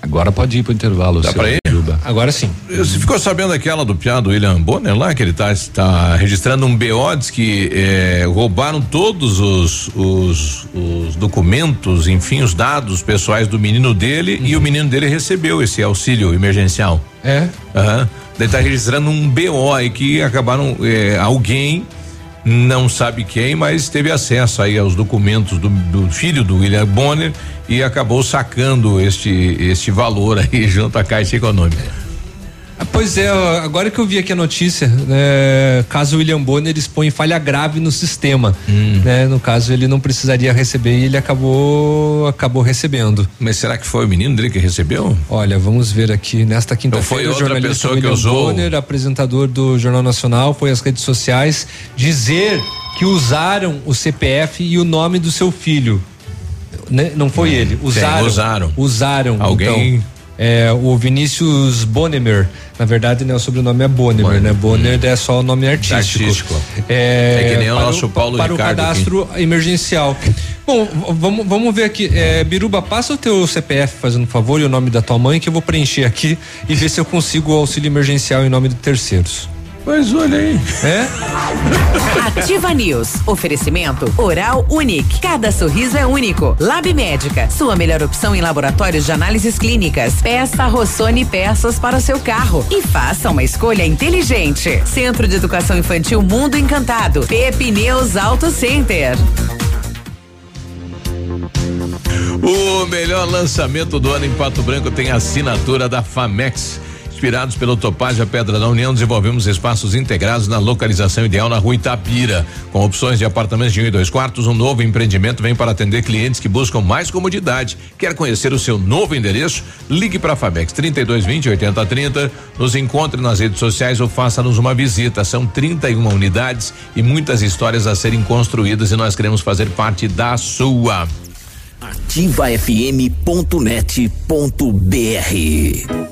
Speaker 5: Agora pode ir para o intervalo.
Speaker 3: Dá pra ir?
Speaker 4: Agora sim.
Speaker 3: Você ficou sabendo aquela do piado William Bonner lá, que ele está tá registrando um BO, diz que eh, roubaram todos os, os, os, documentos, enfim, os dados pessoais do menino dele uhum. e o menino dele recebeu esse auxílio emergencial.
Speaker 4: É?
Speaker 3: Aham. Uhum. Ele está registrando um BO aí que acabaram eh, alguém não sabe quem, mas teve acesso aí aos documentos do, do, filho do William Bonner e acabou sacando este este valor aí junto à Caixa Econômica.
Speaker 4: Ah, pois é, agora que eu vi aqui a notícia, né, caso William Bonner expõe falha grave no sistema, hum. né, no caso ele não precisaria receber e ele acabou acabou recebendo.
Speaker 3: Mas será que foi o menino dele que recebeu?
Speaker 4: Olha, vamos ver aqui nesta quinta-feira
Speaker 3: o jornalista
Speaker 4: William
Speaker 3: que usou...
Speaker 4: Bonner, apresentador do Jornal Nacional, foi às redes sociais dizer que usaram o CPF e o nome do seu filho. Né? Não foi hum. ele, usaram. Sim,
Speaker 3: usaram.
Speaker 4: Usaram.
Speaker 3: Alguém
Speaker 4: então, é, o Vinícius Bonemer. Na verdade, né, o sobrenome é Bonemer, Bonner. né? Bonner hum. é só o nome artístico.
Speaker 3: artístico. É, é, que nem o nosso Paulo
Speaker 4: para
Speaker 3: Ricardo.
Speaker 4: Para o cadastro aqui. emergencial. Bom, vamos, vamos ver aqui. É, Biruba, passa o teu CPF, fazendo um favor, e o nome da tua mãe, que eu vou preencher aqui e ver se eu consigo o auxílio emergencial em nome de terceiros.
Speaker 3: Mas olha aí.
Speaker 4: É?
Speaker 1: Ativa News. Oferecimento Oral Unique. Cada sorriso é único. Lab Médica. Sua melhor opção em laboratórios de análises clínicas. Peça Rossoni peças para o seu carro. E faça uma escolha inteligente. Centro de Educação Infantil Mundo Encantado. Pepineus Auto Center.
Speaker 3: O melhor lançamento do ano em Pato Branco tem a assinatura da Famex Inspirados pelo Topázia Pedra da União, desenvolvemos espaços integrados na localização ideal na rua Itapira. Com opções de apartamentos de um e dois quartos, um novo empreendimento vem para atender clientes que buscam mais comodidade. Quer conhecer o seu novo endereço? Ligue para a Fabex 3220 8030, nos encontre nas redes sociais ou faça-nos uma visita. São 31 unidades e muitas histórias a serem construídas e nós queremos fazer parte da sua.
Speaker 36: ativafm.net.br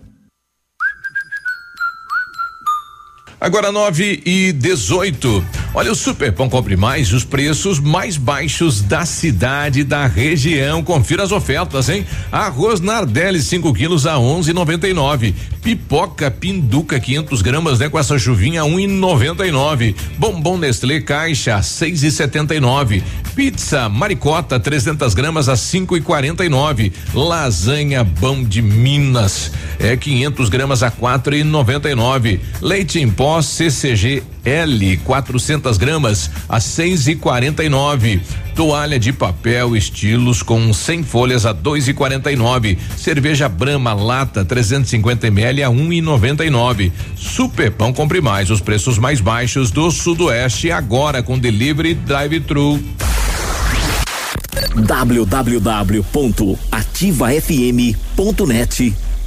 Speaker 3: Agora 9 e 18. Olha, o Super Pão Compre Mais, os preços mais baixos da cidade da região. Confira as ofertas, hein? Arroz Nardelli 5 quilos a 11,99. Pipoca Pinduca 500 gramas, né? Com essa chuvinha 1,99. Bombom Nestlé Caixa 6,79. Pizza Maricota 300 gramas a 5,49. Lasanha Bão de Minas é 500 gramas a 4,99. Leite em pó CCG L 400 gramas a 6,49. Toalha de papel estilos com 100 folhas a 2,49. Cerveja Brahma lata 350 ml a 1,99. Super Pão compre mais os preços mais baixos do Sudoeste agora com delivery drive-thru
Speaker 36: www.ativafm.net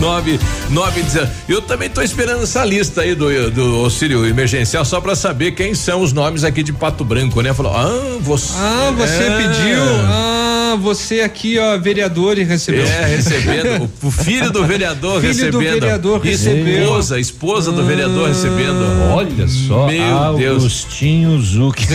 Speaker 3: 999. Eu também estou esperando essa lista aí do, do auxílio emergencial só para saber quem são os nomes aqui de Pato Branco, né? Falou, ah, você.
Speaker 4: Ah, você
Speaker 3: é.
Speaker 4: pediu. Ah você aqui, ó, vereador e recebeu.
Speaker 3: É, recebendo. O filho do vereador
Speaker 4: Filho do
Speaker 3: recebendo.
Speaker 4: vereador
Speaker 3: Isso,
Speaker 4: recebeu.
Speaker 3: Esposa, esposa do vereador recebendo.
Speaker 5: Olha só,
Speaker 3: Meu Deus.
Speaker 5: Agostinho Zuc.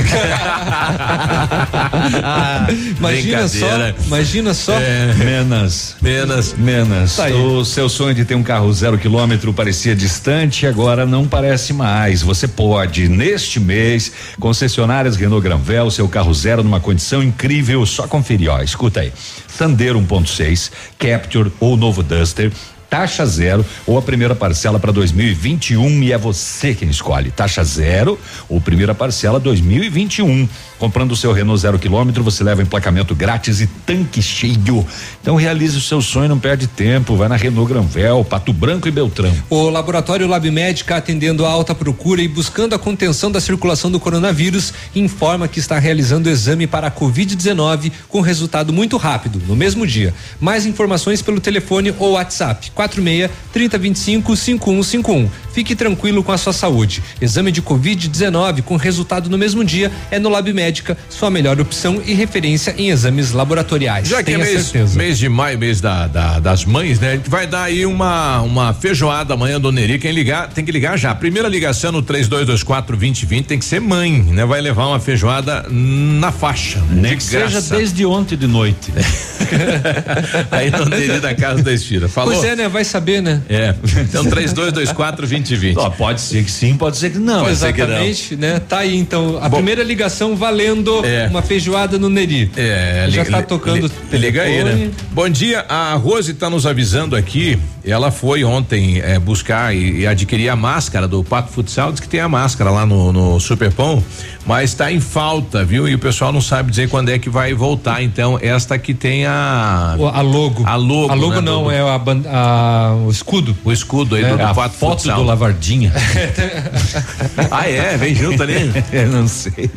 Speaker 4: Imagina só, imagina só.
Speaker 3: É.
Speaker 5: Menas.
Speaker 3: Menas.
Speaker 5: Menas.
Speaker 4: Tá.
Speaker 5: O seu sonho de ter um carro zero quilômetro parecia distante, agora não parece mais. Você pode, neste mês, concessionárias Renault Granvel, seu carro zero numa condição incrível. Só conferir, ó. Escuta aí. Sandero 1.6, Capture ou novo Duster. Taxa zero ou a primeira parcela para 2021 e é você quem escolhe. Taxa zero ou primeira parcela 2021. Comprando o seu Renault zero quilômetro, você leva emplacamento grátis e tanque cheio. Então realize o seu sonho, não perde tempo. Vai na Renault Granvel, Pato Branco e Beltrão.
Speaker 4: O laboratório Lab Médica, atendendo a alta procura e buscando a contenção da circulação do coronavírus, informa que está realizando o exame para a Covid-19 com resultado muito rápido, no mesmo dia. Mais informações pelo telefone ou WhatsApp 46 3025 5151. Fique tranquilo com a sua saúde. Exame de Covid-19 com resultado no mesmo dia é no Lab Médica, sua melhor opção e referência em exames laboratoriais.
Speaker 3: Já que é
Speaker 4: Tenha
Speaker 3: mês,
Speaker 4: certeza.
Speaker 3: mês de maio, mês da, da- das mães, né? A gente vai dar aí uma, uma feijoada amanhã do Neri. Quem ligar, tem que ligar já. Primeira ligação no 3224 2020 tem que ser mãe, né? Vai levar uma feijoada na faixa.
Speaker 5: Nem
Speaker 3: de
Speaker 5: que seja
Speaker 3: graça.
Speaker 5: desde ontem de noite.
Speaker 3: aí no Neri da Casa da Esfira. Falou?
Speaker 4: Pois é, né? Vai saber, né?
Speaker 3: É. Então 3224 2020.
Speaker 5: Ó, pode ser que sim, pode ser que não.
Speaker 3: Que não.
Speaker 4: Exatamente, né? Tá aí então a primeira ligação valendo
Speaker 3: É.
Speaker 4: uma feijoada no Neri.
Speaker 3: É,
Speaker 4: Já
Speaker 3: li-
Speaker 4: tá tocando
Speaker 3: li- Liga aí, né? Bom dia, a Rose está nos avisando aqui. Ela foi ontem eh, buscar e, e adquirir a máscara do Pato Futsal. Diz que tem a máscara lá no, no Superpão, mas está em falta, viu? E o pessoal não sabe dizer quando é que vai voltar. Então, esta que tem a.
Speaker 4: A logo.
Speaker 3: A logo.
Speaker 4: A logo
Speaker 3: né,
Speaker 4: não, é a, a- o escudo.
Speaker 3: O escudo aí
Speaker 4: É,
Speaker 3: do, do
Speaker 4: a
Speaker 3: Pato
Speaker 5: Foto
Speaker 3: Futsal.
Speaker 5: do Lavardinha.
Speaker 3: ah, é? Vem junto ali?
Speaker 5: Eu não sei.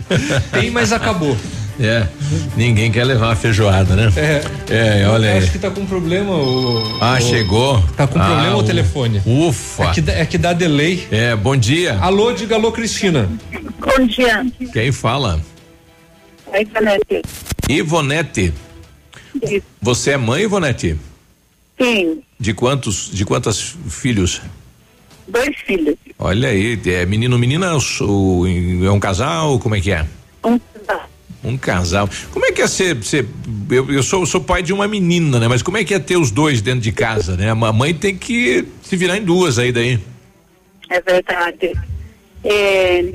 Speaker 4: Tem, mas acabou.
Speaker 3: É. Ninguém quer levar uma feijoada, né?
Speaker 4: É.
Speaker 3: É, olha
Speaker 4: Eu
Speaker 3: aí.
Speaker 4: Acho que tá com problema o.
Speaker 3: Ah,
Speaker 4: o-
Speaker 3: chegou.
Speaker 4: Tá com
Speaker 3: Ah,
Speaker 4: problema o
Speaker 3: u-
Speaker 4: telefone.
Speaker 3: Ufa.
Speaker 4: É que, dá- é que dá delay.
Speaker 3: É, bom dia.
Speaker 4: Alô, diga alô, Cristina.
Speaker 49: Bom dia.
Speaker 3: Quem fala?
Speaker 49: Oi, Vanessa.
Speaker 3: Ivonete.
Speaker 49: Isso.
Speaker 3: Você é mãe, Ivonete?
Speaker 49: Sim,
Speaker 3: De quantos, de quantos filhos?
Speaker 49: Dois filhos.
Speaker 3: Olha aí, é menino, menina, ou é um casal, como é que é?
Speaker 49: Um
Speaker 3: Um casal. Como é que é ser, ser eu, eu sou, sou pai de uma menina, né? Mas como é que é ter os dois dentro de casa, né? A mãe tem que se virar em duas aí daí.
Speaker 49: É verdade. É,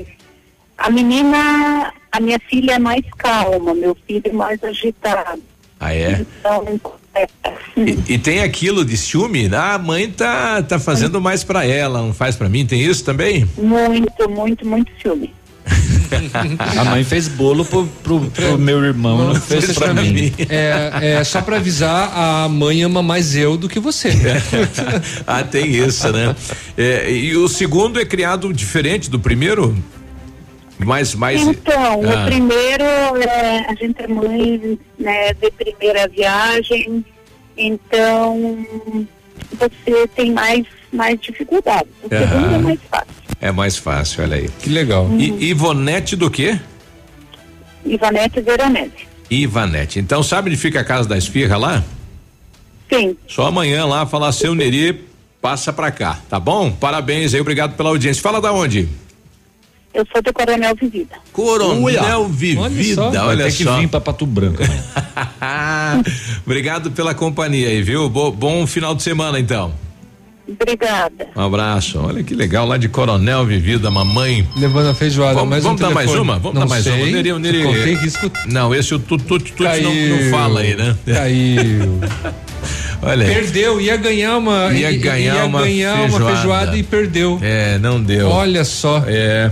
Speaker 49: a menina, a minha filha é mais calma, meu filho é mais agitado.
Speaker 3: Ah, é?
Speaker 49: Então, é,
Speaker 3: E, e tem aquilo de ciúme, ah, a mãe tá, tá fazendo mais pra ela, não faz pra mim, tem isso também?
Speaker 49: muito, muito, muito ciúme.
Speaker 5: A mãe fez bolo pro, pro, pro meu irmão, não, fez pra, mim.
Speaker 4: É, é só pra avisar, a mãe ama mais eu do que você.
Speaker 3: ah, tem isso, né? É, e o segundo é criado diferente do primeiro? Mais, mais.
Speaker 49: Então,
Speaker 3: Ah.
Speaker 49: o primeiro, é, a gente é mãe né, de primeira viagem, então você tem mais, mais dificuldade. O
Speaker 3: Aham.
Speaker 49: segundo é mais fácil.
Speaker 3: É mais fácil, olha aí.
Speaker 4: Que legal.
Speaker 3: E Ivonete do quê?
Speaker 49: Ivanete Veronese.
Speaker 3: Ivanete. Então sabe onde fica a casa da espirra lá?
Speaker 49: Sim.
Speaker 3: Só amanhã lá falar seu Neri, passa pra cá, tá bom? Parabéns aí, obrigado pela audiência. Fala da onde?
Speaker 49: Eu sou do Coronel Vivida.
Speaker 3: Coronel Vivida, olha
Speaker 5: ter que
Speaker 3: só.
Speaker 5: vir pra Pato Branco.
Speaker 3: Obrigado pela companhia aí, viu? Bo- bom final de semana então.
Speaker 49: Obrigada.
Speaker 3: Um abraço. Olha que legal lá de Coronel Vivida, mamãe.
Speaker 4: Levando a feijoada,
Speaker 3: Vamos,
Speaker 4: mais
Speaker 3: vamos
Speaker 4: um
Speaker 3: dar mais uma? Vamos
Speaker 4: Não
Speaker 3: dar mais
Speaker 4: sei.
Speaker 3: uma. Neri, Neri-. Não, esse o tut tut tut não, não fala aí, né?
Speaker 4: Caiu.
Speaker 3: Olha aí.
Speaker 4: Perdeu, ia ganhar uma.
Speaker 3: Ia ganhar uma
Speaker 4: ganhar uma
Speaker 3: feijoada.
Speaker 4: feijoada e perdeu.
Speaker 3: É, não deu.
Speaker 4: Olha só.
Speaker 3: É.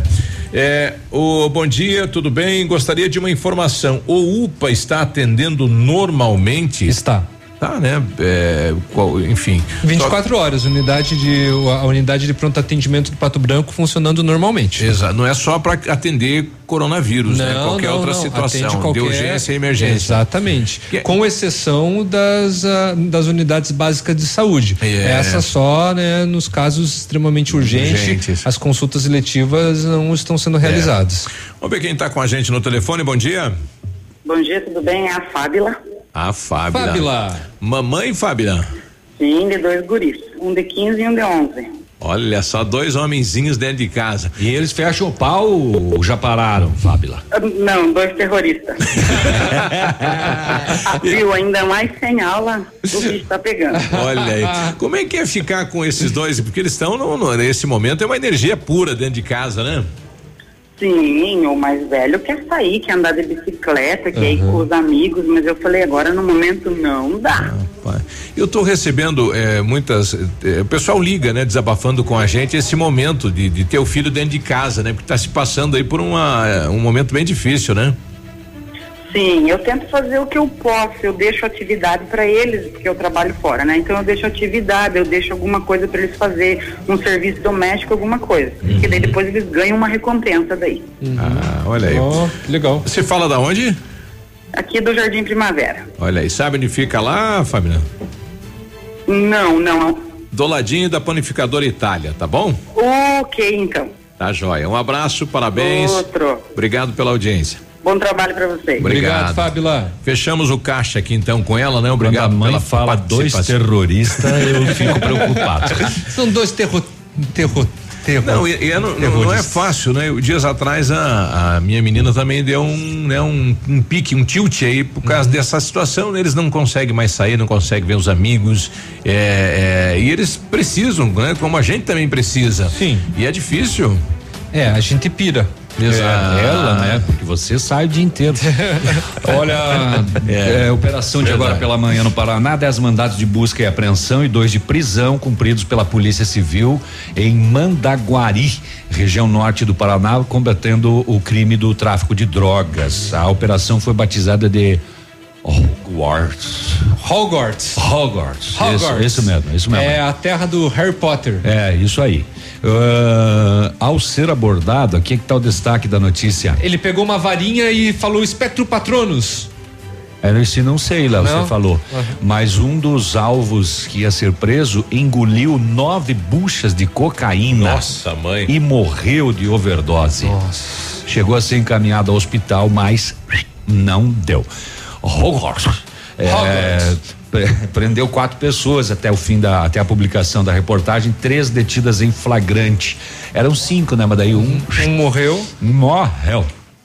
Speaker 3: É, o bom dia, tudo bem? Gostaria de uma informação. O UPA está atendendo normalmente?
Speaker 4: Está.
Speaker 3: Tá, né? É, qual- enfim.
Speaker 4: 24 horas, unidade de, a unidade de pronto atendimento do Pato Branco funcionando normalmente.
Speaker 3: Exato. Não é só para atender coronavírus, né?
Speaker 4: Não,
Speaker 3: Qualquer
Speaker 4: não,
Speaker 3: outra
Speaker 4: não.
Speaker 3: situação
Speaker 4: qualquer-
Speaker 3: de urgência e emergência.
Speaker 4: Exatamente. Com exceção das, ah, das unidades básicas de saúde.
Speaker 3: É.
Speaker 4: Essa só, né, nos casos extremamente urgentes,
Speaker 3: Urgentes.
Speaker 4: as consultas eletivas não estão sendo realizadas.
Speaker 3: Vamos ver quem está com a gente no telefone. Bom dia.
Speaker 50: Bom dia, tudo bem? É a Fábila.
Speaker 3: A Fábila.
Speaker 4: Fábila.
Speaker 3: Mamãe Fábila.
Speaker 50: Sim, de dois guris. Um de 15 e um de 11.
Speaker 3: Olha só, dois homenzinhos dentro de casa.
Speaker 5: E eles fecham o pau ou já pararam, Fábila?
Speaker 50: Ah, Não, dois terroristas. Viu, ainda mais sem aula, o bicho tá pegando.
Speaker 3: Olha aí. Como é que é ficar com esses dois? Porque eles estão nesse momento é uma energia pura dentro de casa, né?
Speaker 50: Sim, o mais velho quer sair, quer andar de bicicleta, quer ir com os amigos, mas eu falei, agora no momento não dá.
Speaker 3: Eu estou recebendo eh, muitas. eh, o pessoal liga, né? Desabafando com a gente esse momento de, de ter o filho dentro de casa, né? Porque está se passando aí por uma, eh, um momento bem difícil, né?
Speaker 50: Sim, eu tento fazer o que eu posso, eu deixo atividade para eles, porque eu trabalho fora, né? Então eu deixo atividade, eu deixo alguma coisa para eles fazer, um serviço doméstico, alguma coisa. Que daí depois eles ganham uma recompensa daí.
Speaker 3: Ah, olha aí.
Speaker 4: Ó, legal.
Speaker 3: Você fala da onde?
Speaker 50: Aqui do Jardim Primavera.
Speaker 3: Olha aí, sabe onde fica lá, Fabiana?
Speaker 50: Não, não.
Speaker 3: Do ladinho da panificadora Itália, tá bom?
Speaker 50: Ok, então.
Speaker 3: Tá joia. Um abraço, parabéns.
Speaker 50: Outro.
Speaker 3: Obrigado pela audiência.
Speaker 50: Bom trabalho para vocês.
Speaker 3: Obrigado.
Speaker 4: Fábila.
Speaker 3: Fechamos o caixa aqui então com ela, né? Obrigado
Speaker 5: Quando a mãe
Speaker 3: pela
Speaker 5: fala dois terroristas, eu fico preocupado.
Speaker 4: São dois terror. terror. terror
Speaker 3: Não, e, e é- não, não é
Speaker 4: terroristas.
Speaker 3: fácil, né? Dias atrás a, a minha menina também deu um, né, um, um pique, um tilt aí por causa
Speaker 4: Uhum.
Speaker 3: dessa situação. né? Eles não conseguem mais sair, não conseguem ver os amigos. é, é, e eles precisam, né? Como a gente também precisa.
Speaker 4: Sim.
Speaker 3: E é difícil.
Speaker 4: É, a gente pira.
Speaker 3: Exato.
Speaker 5: É, ela, né? Porque você sai o dia inteiro. Olha, é, operação de
Speaker 3: Verdade.
Speaker 5: agora pela manhã no Paraná, dez mandados de busca e apreensão e dois de prisão cumpridos pela Polícia Civil em Mandaguari, região norte do Paraná, combatendo o crime do tráfico de drogas. A operação foi batizada de Hogwarts.
Speaker 4: Hogwarts.
Speaker 5: Hogwarts.
Speaker 4: Hogwarts.
Speaker 5: Isso, isso mesmo, isso mesmo.
Speaker 4: É a terra do Harry Potter.
Speaker 5: É, isso aí. Ah, ao ser abordado, aqui é que tá o destaque da notícia.
Speaker 4: Ele pegou uma varinha e falou espectro patronus.
Speaker 5: É, esse não sei, Léo,
Speaker 4: Não?
Speaker 5: você falou.
Speaker 4: Uhum.
Speaker 5: Mas um dos alvos que ia ser preso engoliu nove buchas de cocaína.
Speaker 3: Nossa, mãe.
Speaker 5: E morreu de overdose. Chegou a ser encaminhado ao hospital, mas não deu. Hogwarts. É,
Speaker 4: Hogwarts.
Speaker 5: Pre- prendeu quatro pessoas até o fim da até a publicação da reportagem, três detidas em flagrante. Eram cinco, né? Mas daí um
Speaker 4: Um morreu.
Speaker 5: morreu.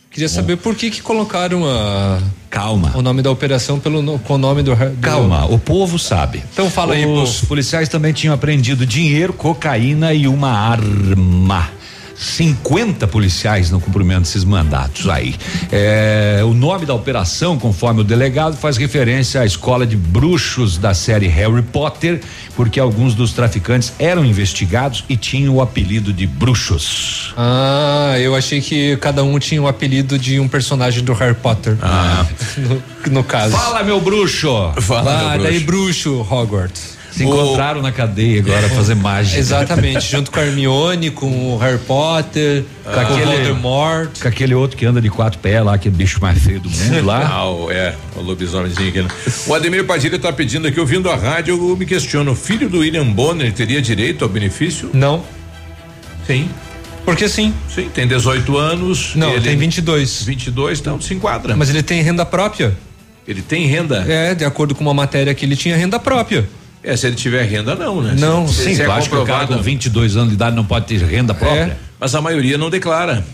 Speaker 4: Queria saber por que que colocaram a
Speaker 5: Calma.
Speaker 4: o nome da operação pelo com o nome do, do
Speaker 5: Calma, o povo sabe.
Speaker 4: Então fala aí,
Speaker 5: Os policiais também tinham apreendido dinheiro, cocaína e uma arma. 50 policiais no cumprimento desses mandatos aí. É, o nome da operação, conforme o delegado, faz referência à escola de bruxos da série Harry Potter, porque alguns dos traficantes eram investigados e tinham o apelido de bruxos.
Speaker 4: Ah, eu achei que cada um tinha o apelido de um personagem do Harry Potter.
Speaker 5: Ah.
Speaker 4: No, no caso.
Speaker 5: Fala, meu bruxo!
Speaker 4: Fala, ah, daí bruxo Hogwarts.
Speaker 5: Se encontraram na cadeia agora fazer mágica.
Speaker 4: Exatamente, junto com a Hermione, com o Harry Potter,
Speaker 5: Com
Speaker 4: com
Speaker 5: aquele-
Speaker 4: o Voldemort.
Speaker 5: Com aquele outro que anda de quatro pés lá, aquele bicho mais feio do mundo lá.
Speaker 3: Ah, o- é, o lobisomemzinho aqui. né? O Ademir Padilha está pedindo aqui, ouvindo a rádio, eu me questiono, o filho do William Bonner teria direito ao benefício?
Speaker 4: Não.
Speaker 3: Sim.
Speaker 4: Porque sim.
Speaker 3: Sim, tem 18 anos.
Speaker 4: Não,
Speaker 3: ele-
Speaker 4: tem 22.
Speaker 3: 22, então se enquadra.
Speaker 4: Mas ele tem renda própria.
Speaker 3: Ele tem renda?
Speaker 4: É, de acordo com uma matéria que ele tinha renda própria.
Speaker 3: É, se ele tiver renda, não, né?
Speaker 4: Não,
Speaker 3: se,
Speaker 5: Sim,
Speaker 3: se é
Speaker 5: tu acha que o cara com 22 anos de idade não pode ter renda própria?
Speaker 4: É.
Speaker 3: Mas a maioria não declara.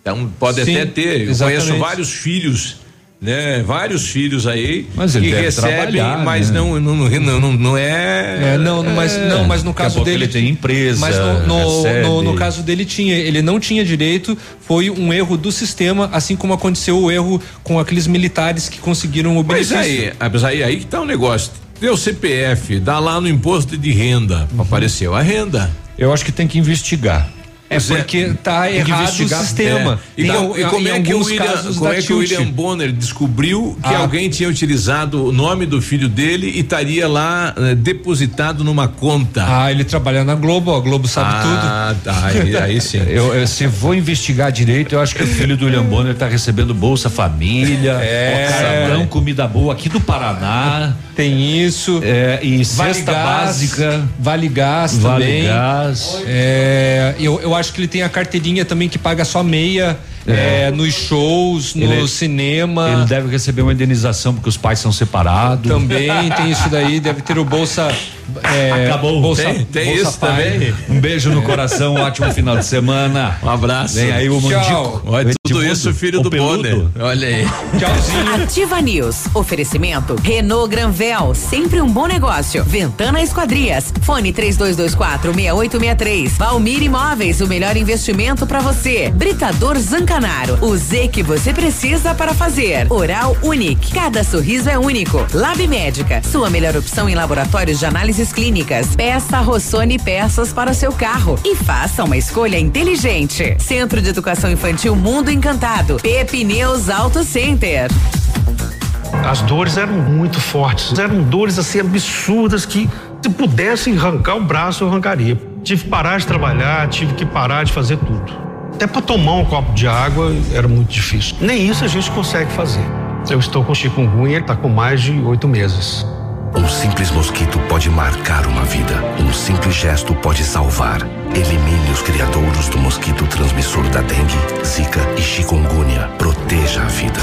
Speaker 3: Então pode
Speaker 4: Sim,
Speaker 3: até ter. Eu
Speaker 4: exatamente.
Speaker 3: conheço vários filhos, né? Vários filhos aí
Speaker 5: Mas
Speaker 3: que recebem, mas
Speaker 5: né?
Speaker 3: não, não, não, não, não é.
Speaker 4: É, não, mas não, mas no caso dele
Speaker 5: ele tem empresa,
Speaker 4: Mas no, no, no- no caso dele tinha, ele não tinha direito, foi um erro do sistema, assim como aconteceu o erro com aqueles militares que conseguiram o
Speaker 3: Mas
Speaker 4: benefício.
Speaker 3: aí, mas aí, aí que tá o negócio. Teu CPF, dá lá no imposto de renda,
Speaker 4: Uhum.
Speaker 3: apareceu a renda.
Speaker 5: Eu acho que tem que investigar.
Speaker 4: É porque tá
Speaker 3: que
Speaker 4: errado o sistema.
Speaker 3: É. E,
Speaker 4: al-
Speaker 3: e como
Speaker 4: em
Speaker 3: é que o
Speaker 4: alguns
Speaker 3: William,
Speaker 4: casos
Speaker 3: como é que o. William Bonner descobriu que
Speaker 4: Ah.
Speaker 3: alguém tinha utilizado o nome do filho dele e estaria lá eh, depositado numa conta?
Speaker 4: Ah, ele trabalha na Globo, a Globo sabe
Speaker 3: Ah, tá, aí, aí sim.
Speaker 5: Eu, eu- se vou investigar direito, eu acho que o filho do William Bonner tá recebendo Bolsa Família,
Speaker 4: É.
Speaker 5: cartão, comida boa aqui do Paraná.
Speaker 4: Tem isso.
Speaker 5: É, e
Speaker 4: Vale
Speaker 5: cesta
Speaker 4: gás,
Speaker 5: básica.
Speaker 4: Vale gás
Speaker 5: Vale
Speaker 4: também.
Speaker 5: gás.
Speaker 4: É, eu, eu acho que ele tem a carteirinha também que paga só meia
Speaker 5: É.
Speaker 4: é, nos shows, no
Speaker 5: Ele-
Speaker 4: cinema.
Speaker 5: Ele deve receber uma indenização porque os pais são separados.
Speaker 4: Também tem isso daí, deve ter o Bolsa. É,
Speaker 5: Acabou.
Speaker 4: Bolsa,
Speaker 5: Tem- tem
Speaker 4: Bolsa
Speaker 5: isso
Speaker 4: Pai.
Speaker 5: também? Um beijo no coração, um ótimo final de semana.
Speaker 3: Um abraço.
Speaker 5: Vem aí o. Mandico.
Speaker 3: Olha, tudo
Speaker 5: Edmundo,
Speaker 3: isso, filho
Speaker 5: o
Speaker 3: do
Speaker 5: peludo.
Speaker 3: Bonner. Olha aí.
Speaker 4: Tchauzinho.
Speaker 1: Ativa News. Oferecimento Renault Granvel, sempre um bom negócio. Ventana Esquadrias. Fone 3224 6863. Valmir Imóveis, o melhor investimento para você. Britador Zancanaro. O Z que você precisa para fazer. Oral Unique. Cada sorriso é único. Lab Médica. Sua melhor opção em laboratórios de análises clínicas. Peça Rossoni peças para o seu carro e faça uma escolha inteligente. Centro de Educação Infantil Mundo Encantado. Pepineus Auto Center.
Speaker 32: As dores eram muito fortes, eram dores assim absurdas que se pudesse arrancar o braço eu arrancaria. Tive que parar de trabalhar, tive que parar de fazer tudo. Até para tomar um copo de água era muito difícil. Nem isso a gente consegue fazer. Eu estou com chikungunya, está com mais de oito meses.
Speaker 20: Um simples mosquito pode marcar uma vida. Um simples gesto pode salvar. Elimine os criadouros do mosquito transmissor da dengue, zika e chikungunya. Proteja a vida.